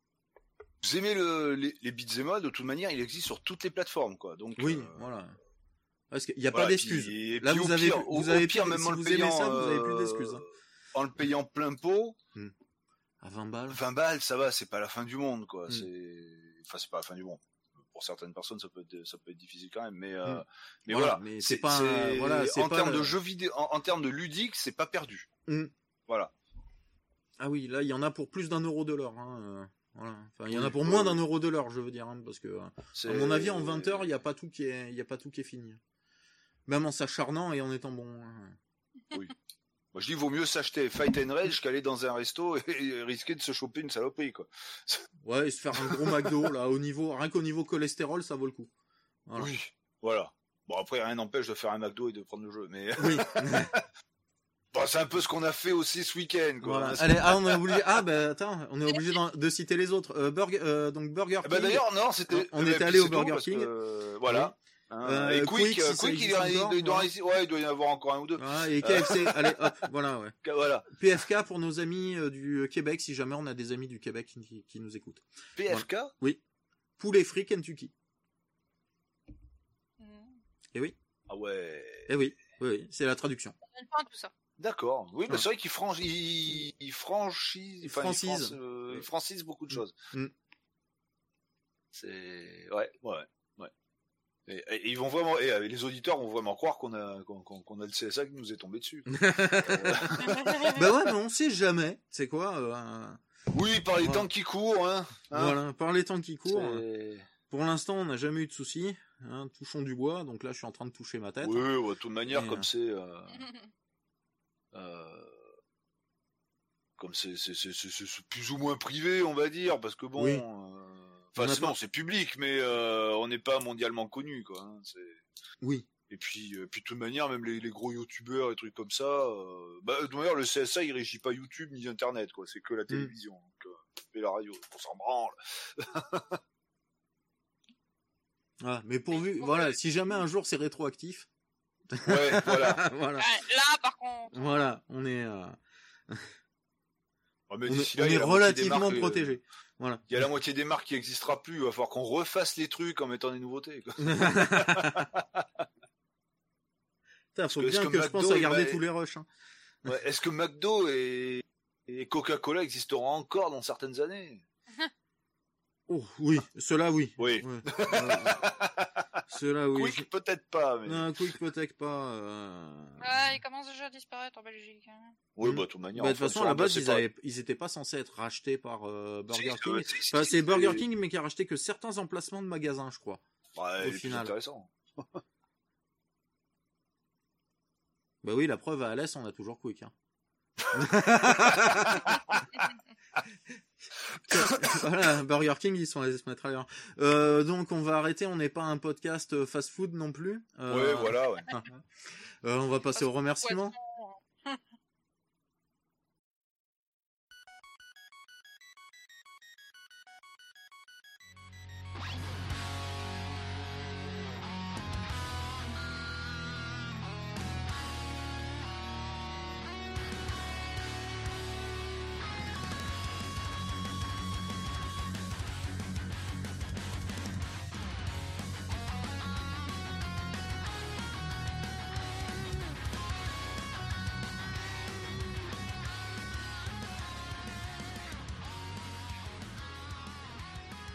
Vous aimez le, les, les beat'em all, de toute manière, il existe sur toutes les plateformes, quoi. Donc, Oui, euh, voilà. Parce qu'il n'y a voilà, pas d'excuses. Là, vous avez, pire- vous avez pire, même si en le payant, ça, vous avez plus euh, d'excuses. hein. En le payant plein pot, À 20 balles. 20 balles, ça va, c'est pas la fin du monde, quoi. Mm. C'est, enfin, c'est pas la fin du monde. Pour certaines personnes, ça peut être, ça peut être difficile quand même, mais, euh, Mm. mais Voilà, c'est pas un- voilà, en pas termes le- de jeux vidéo, en, en termes de ludique, c'est pas perdu. Voilà. Ah oui, là, il y en a pour plus d'un euro de l'heure. Hein. Voilà. Enfin, il y en a Oui, pour oui, moins oui. d'un euro de l'heure, je veux dire, hein, parce que, à mon avis, en 20 heures, il n'y a pas tout qui est, il y a pas tout qui est fini. Même en s'acharnant et en étant bon. hein. Moi, je dis, vaut mieux s'acheter Fight and Rage qu'aller dans un resto *laughs* et risquer de se choper une saloperie, quoi. *laughs* Ouais, et se faire un gros McDo, là, au niveau, rien qu'au niveau cholestérol, ça vaut le coup. Voilà. Oui. Voilà. Bon, après, rien n'empêche de faire un McDo et de prendre le jeu, mais Oui. *laughs* bon, c'est un peu ce qu'on a fait aussi ce week-end, quoi. Voilà. Allez, ah, on est obligé. Ah, bah attends, on est obligé de citer les autres. Euh, Burger, euh, donc Burger Eh ben, King. d'ailleurs, non, c'était. On eh ben, était allé au Burger parce que, King. euh, voilà. Hein, Euh, et Quick, Quick, euh, si Quick, il, existe il- encore, il doit, voilà. ouais, il doit y en avoir encore un ou deux. Ah, et KFC. Allez, hop, voilà, ouais. *laughs* Voilà. PFK pour nos amis euh, du Québec, si jamais on a des amis du Québec qui, qui nous écoutent. PFK. Poulet frit Kentucky. Hmm. Eh oui, Ah ouais. eh oui, oui, oui, c'est la traduction. Ça donne pas tout ça. D'accord. Oui, Ouais. c'est vrai qu'il franch... il... il franchise, Il enfin. France- euh, il francise beaucoup de choses. Mm. C'est ouais, ouais, ouais. Et, et ils vont vraiment, et euh, les auditeurs vont vraiment croire qu'on a qu'on a le CSA qui nous est tombé dessus. *laughs* bah ouais, mais on sait jamais. C'est quoi euh, oui, par les Voilà. temps qui courent, hein. hein. Voilà, par les temps qui courent. C'est- Pour l'instant, on n'a jamais eu de soucis. Hein, touchons du bois, donc là, je suis en train de toucher ma tête. Oui, ouais, de toute manière, Et, comme euh, c'est. euh, Euh, *laughs* comme c'est plus ou moins privé, on va dire, parce que bon, enfin non, c'est public, mais on n'est pas mondialement connu, quoi. Hein, oui. Et puis, puis de toute manière, même les, gros youtubeurs et trucs comme ça, bah, de toute manière, le CSA il régit pas YouTube ni Internet, quoi. C'est que la mmh. télévision et la radio, on s'en branle. *laughs* Ah, mais pourvu, voilà, si jamais un jour c'est rétroactif. Ouais, voilà. *laughs* voilà. Là, par contre. Voilà, on est. Euh... on, est, relativement protégé. Voilà. Il y a la moitié des marques qui n'existera plus. Il va falloir qu'on refasse les trucs en mettant des nouveautés. Quoi. *laughs* faut bien que, je pense à garder tous les rushs. Hein. Ouais, Est-ce que McDo et, et Coca-Cola existeront encore dans certaines années? *laughs* Oh, oui, cela oui. Oui. Cela oui. Quick peut-être pas. Mais... Non, Quick peut-être pas. Euh... Ouais, il commence déjà à disparaître en Belgique. Hein. Oui, hmm. bah de toute manière. Bah, de toute façon, à la base, ils, avaient... ils étaient pas censés être rachetés par euh, Burger King. Enfin, c'est Burger King, mais qui a racheté que certains emplacements de magasins, je crois. Ouais, au final. intéressant. *laughs* bah oui, la preuve à Alès, on a toujours Quick. Hein. *laughs* *laughs* *laughs* voilà, Burger King, ils sont allés se mettre ailleurs. Euh, donc, on va arrêter. On n'est pas un podcast euh, fast-food non plus. Euh, ouais, voilà. Ouais. *laughs* euh, on va passer au remerciement.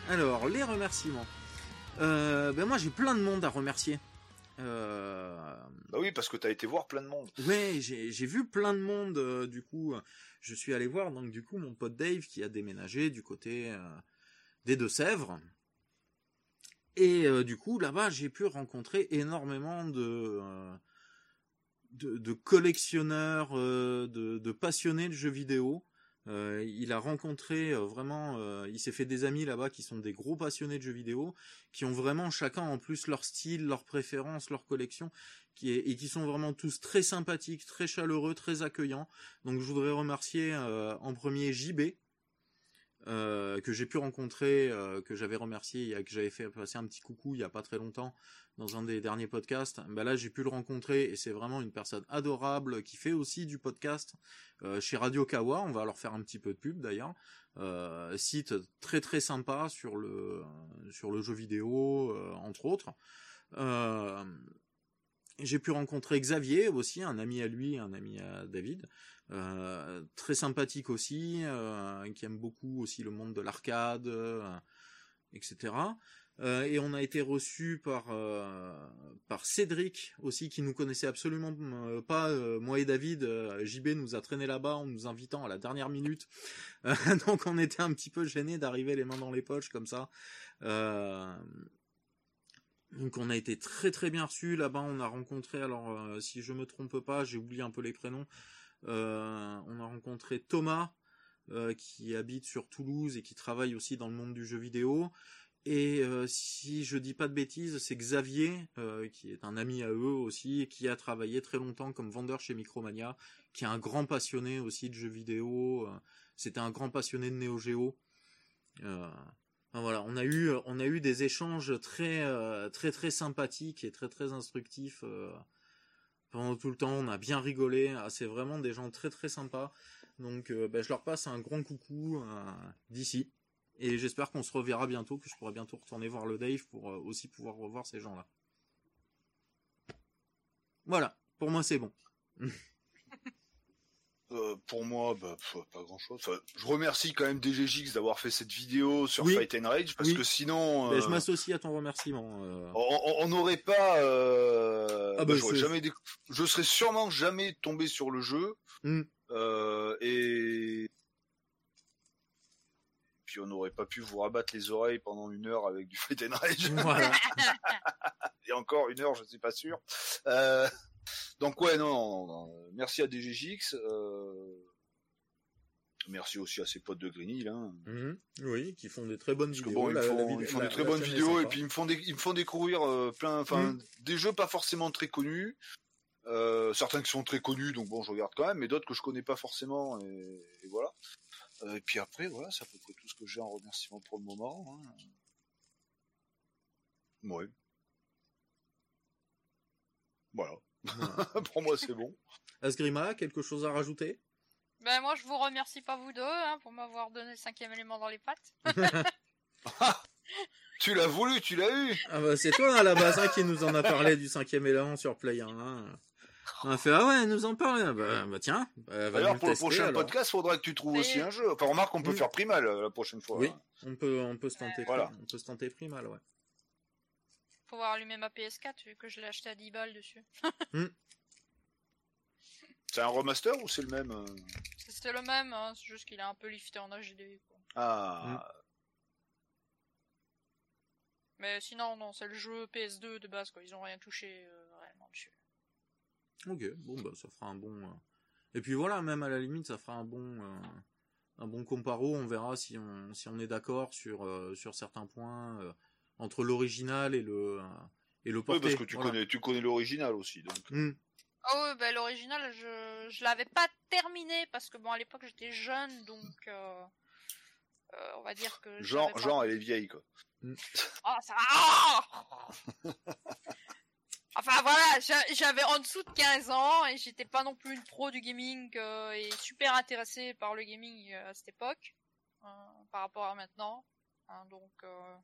Alors, les remerciements. Euh, ben moi, j'ai plein de monde à remercier. Euh... Bah oui, parce que tu as été voir plein de monde. Ouais, j'ai vu plein de monde. Euh, du coup, je suis allé voir donc du coup mon pote Dave qui a déménagé du côté des Deux-Sèvres. Et du coup, là-bas, j'ai pu rencontrer énormément de de, de, collectionneurs, de, de, passionnés de jeux vidéo. Euh, il a rencontré euh, vraiment, euh, il s'est fait des amis là-bas qui sont des gros passionnés de jeux vidéo, qui ont vraiment chacun en plus leur style, leur préférence, leur collection, qui est, et qui sont vraiment tous très sympathiques, très chaleureux, très accueillants. Donc je voudrais remercier en premier JB, euh, que j'ai pu rencontrer, euh, que j'avais remercié, que j'avais fait passer un petit coucou il y a pas très longtemps dans un des derniers podcasts. Bah là, j'ai pu le rencontrer et c'est vraiment une personne adorable qui fait aussi du podcast euh, chez Radio Kawa. On va leur faire un petit peu de pub d'ailleurs. site très très sympa sur le sur le jeu vidéo entre autres. j'ai pu rencontrer Xavier aussi, un ami à lui, un ami à David, très sympathique aussi, euh, qui aime beaucoup aussi le monde de l'arcade, euh, etc. et on a été reçu par par Cédric aussi qui nous connaissait absolument pas moi et David. JB nous a traîné là-bas en nous invitant à la dernière minute. *laughs* Donc on était un petit peu gêné d'arriver les mains dans les poches comme ça. Donc on a été très très bien reçu là-bas on a rencontré alors si je me trompe pas j'ai oublié un peu les prénoms euh, on a rencontré Thomas, euh, qui habite sur Toulouse et qui travaille aussi dans le monde du jeu vidéo. Et euh, si je dis pas de bêtises, c'est Xavier, qui est un ami à eux aussi, et qui a travaillé très longtemps comme vendeur chez Micromania, qui est un grand passionné aussi de jeux vidéo. C'était un grand passionné de Neo Geo. voilà, on a eu, on a eu des échanges très, très, très sympathiques et très, très instructifs pendant tout le temps. On a bien rigolé. Ah, c'est vraiment des gens très très sympas. Donc euh, bah, je leur passe un grand coucou euh, d'ici. Et j'espère qu'on se reverra bientôt, que je pourrai bientôt retourner voir le Dave pour euh, aussi pouvoir revoir ces gens-là. Voilà, pour moi c'est bon. *laughs* Euh, pour moi, bah, pas grand chose. je remercie quand même DGX d'avoir fait cette vidéo sur Fight and Rage parce que sinon. je euh, m'associe à ton remerciement. Euh. On n'aurait pas. Ah, bah, bah, jamais Je serais sûrement jamais tombé sur le jeu. Hmm. et puis on n'aurait pas pu vous rabattre les oreilles pendant une heure avec du Fight and Rage. *laughs* et encore une heure, je suis pas sûr. Donc ouais, non, non, non, merci à DGGX. Euh... Merci aussi à ses potes de Greenhill. Hein. Mhm. Oui, qui font des très bonnes Parce vidéos. bon, ils La- font, la vid- ils font la- des très bonnes vidéos et puis ils me font, des- ils me font découvrir euh, plein, enfin, Mm. des jeux pas forcément très connus. Euh, certains qui sont très connus, donc bon, je regarde quand même, mais d'autres que je connais pas forcément, et, et voilà. Euh, et puis après, voilà, c'est à peu près tout ce que j'ai en remerciement pour le moment. hein. Ouais. Voilà. *laughs* pour moi, c'est bon. Asgrima, quelque chose à rajouter? Ben moi je vous remercie pas vous deux hein, pour m'avoir donné le cinquième élément dans les pattes. *laughs* Tu l'as voulu, tu l'as eu. Ah bah c'est toi à la base hein, qui nous en a parlé du cinquième élément sur Play 1. hein. On a fait ah ouais, elle nous en parle. Ah Bah, bah tiens. bah, va D'ailleurs, nous pour le prochain alors. podcast, faudra que tu trouves aussi un jeu. Enfin, remarque, on peut Oui. faire primal euh, la prochaine fois. Oui, hein. on peut on peut se tenter. Voilà. On peut se tenter primal, ouais. Pouvoir allumer ma PS4 vu que je l'ai acheté à 10 balles dessus. *laughs* C'est un remaster ou c'est le même euh C'était le même, hein, c'est juste qu'il est un peu lifté en HD. Quoi. Ah, Mais sinon non, c'est le jeu PS2 de base quoi, ils ont rien touché euh, réellement dessus. Ok, bon bah ça fera un bon. euh, Et puis voilà, même à la limite, ça fera un bon euh, un bon comparo. On verra si on si on est d'accord sur euh, sur certains points euh, entre l'original et le et le oui, porté. parce que tu Voilà. connais, tu connais l'original aussi. Donc. Hmm. Ah ouais, bah l'original, je, je l'avais pas terminé parce que bon, à l'époque j'étais jeune, donc euh, euh, on va dire que. Genre, pas- genre, elle est vieille quoi. Ah, ça Ah *laughs* Enfin voilà, j'a- j'avais en dessous de 15 ans et j'étais pas non plus une pro du gaming euh, et super intéressée par le gaming euh, à cette époque euh, par rapport à maintenant. Hein, donc euh,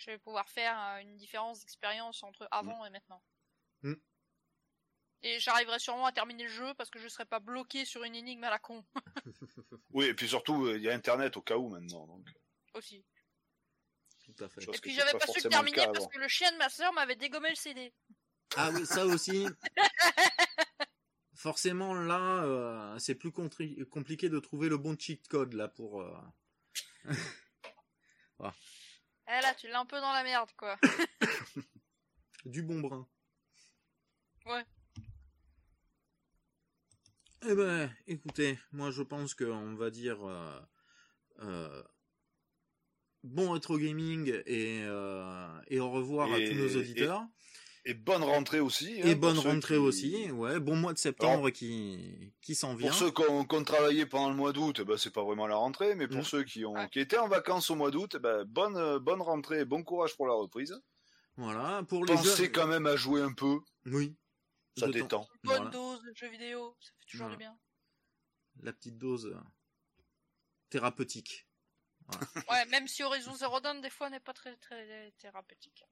je vais pouvoir faire euh, une différence d'expérience entre avant et maintenant. Mm. Et j'arriverai sûrement à terminer le jeu parce que je serai pas bloqué sur une énigme à la con *laughs* *laughs* Oui, et puis surtout, euh, il y a Internet au cas où maintenant. Donc. aussi. Tout à fait. Et que puis j'avais pas pas, su le forcément le terminer parce que le chien de ma soeur m'avait dégommé le CD. Ah oui, ça aussi. *laughs* Forcément, là, euh, c'est plus compliqué de trouver le bon cheat code là pour. euh, Eh là, tu l'as un peu dans la merde quoi. *coughs* du bon brin. Ouais. Eh ben, écoutez, moi je pense qu'on va dire euh, euh, bon rétro gaming et, euh, et au revoir à tous nos auditeurs. Et bonne rentrée aussi. Et, hein, pour bonne rentrée qui- aussi, ouais, bon mois de septembre qui, qui s'en vient. Pour ceux qui ont, qui ont travaillé pendant le mois d'août, ben, c'est pas vraiment la rentrée, mais pour ceux qui ont Ouais. qui étaient en vacances au mois d'août, ben, bonne bonne rentrée, et bon courage pour la reprise. Voilà, pour les Pensez quand même à jouer un peu, Oui. ça De temps- détend. Bonne Voilà. dose de jeux vidéo, ça fait toujours Voilà. du bien. La petite dose euh, thérapeutique. Ouais, même si Horizon Zero Dawn des fois n'est pas très très thérapeutique.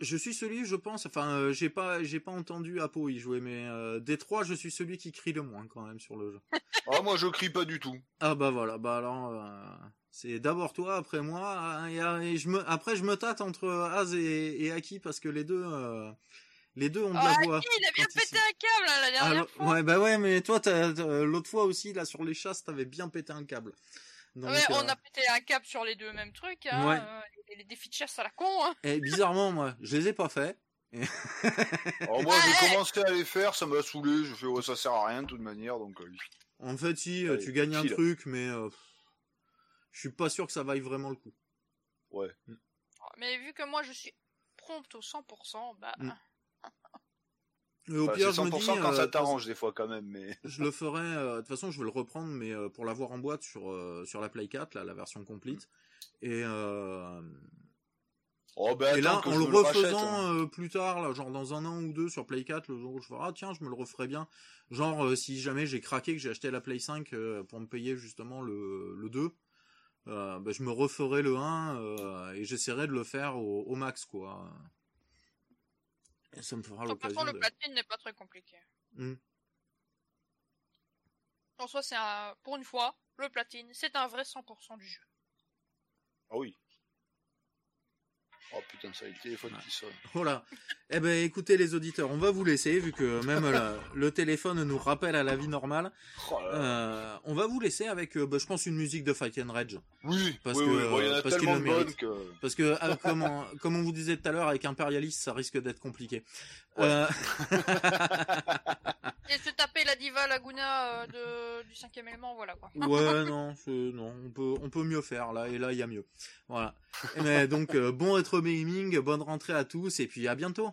Je suis celui, je pense, enfin, euh, j'ai pas, j'ai pas entendu Apo y jouer, mais euh, des trois, je suis celui qui crie le moins quand même sur le jeu. *laughs* Ah, moi je crie pas du tout. Ah bah voilà, bah alors, euh, c'est d'abord toi, après moi, hein, et, euh, et je me, après je me tâte entre Az et, et Aki parce que les deux, euh, les deux ont de Ah, la voix. Aki, il a bien pété un câble hein, la Ah, dernière fois. ouais, bah ouais, mais toi, l'autre fois aussi, là, sur les chasses, t'avais bien pété un câble. Donc, ouais, on euh, a pété un câble sur les deux mêmes trucs. Hein, Ouais. euh, les, les défis de chasse à la con. Hein. Et bizarrement, moi, je les ai pas faits. Alors moi j'ai commencé à les faire, ça m'a saoulé, je fais ouais, ça sert à rien de toute manière, donc euh, En fait, si, Allez, tu gagnes un truc, mais euh, je suis pas sûr que ça vaille vraiment le coup. Mais vu que moi je suis prompt au 100%, bah. Mm. Au bah, pire, je me 100% dis, quand euh, ça t'arrange des fois quand même, mais Je le ferai, euh, de toute façon, je vais le reprendre, mais euh, pour l'avoir en boîte sur, sur la Play 4, là, la version complète. Et, euh, oh ben et là, en le refaisant euh, plus tard, là, genre dans un an ou deux sur Play 4, le jour où je ferai, ah tiens, je me le referai bien. Genre, euh, si jamais j'ai craqué, que j'ai acheté la Play 5 euh, pour me payer justement le, le 2, euh, bah, je me referai le 1 euh, et j'essaierai de le faire au, au max, quoi. Et ça me fera De le platine n'est pas très compliqué. Hmm. En soi, c'est un. Pour une fois, le platine, c'est un vrai 100% du jeu. Ah oui. Oh putain, ça a le téléphone qui sonne. Voilà. Eh ben, écoutez les auditeurs, on va vous laisser vu que même le, le téléphone nous rappelle à la vie normale. Oh là là. Euh, on va vous laisser avec, euh, bah, je pense, une musique de Fight and Rage. oui, parce oui, que, oui, bon, il y en a parce qu'il le mérite. que. Parce que, ah, comme, on, comme on vous disait tout à l'heure, avec Imperialist, ça risque d'être compliqué. Ouais. Euh, *laughs* *laughs* Et se taper la diva Laguna euh, de, du cinquième élément, voilà quoi. ouais, *laughs* non, non, on peut, on peut mieux faire là, et là, il y a mieux. Voilà. Mais donc, euh, bon rétro gaming, bonne rentrée à tous, et puis à bientôt.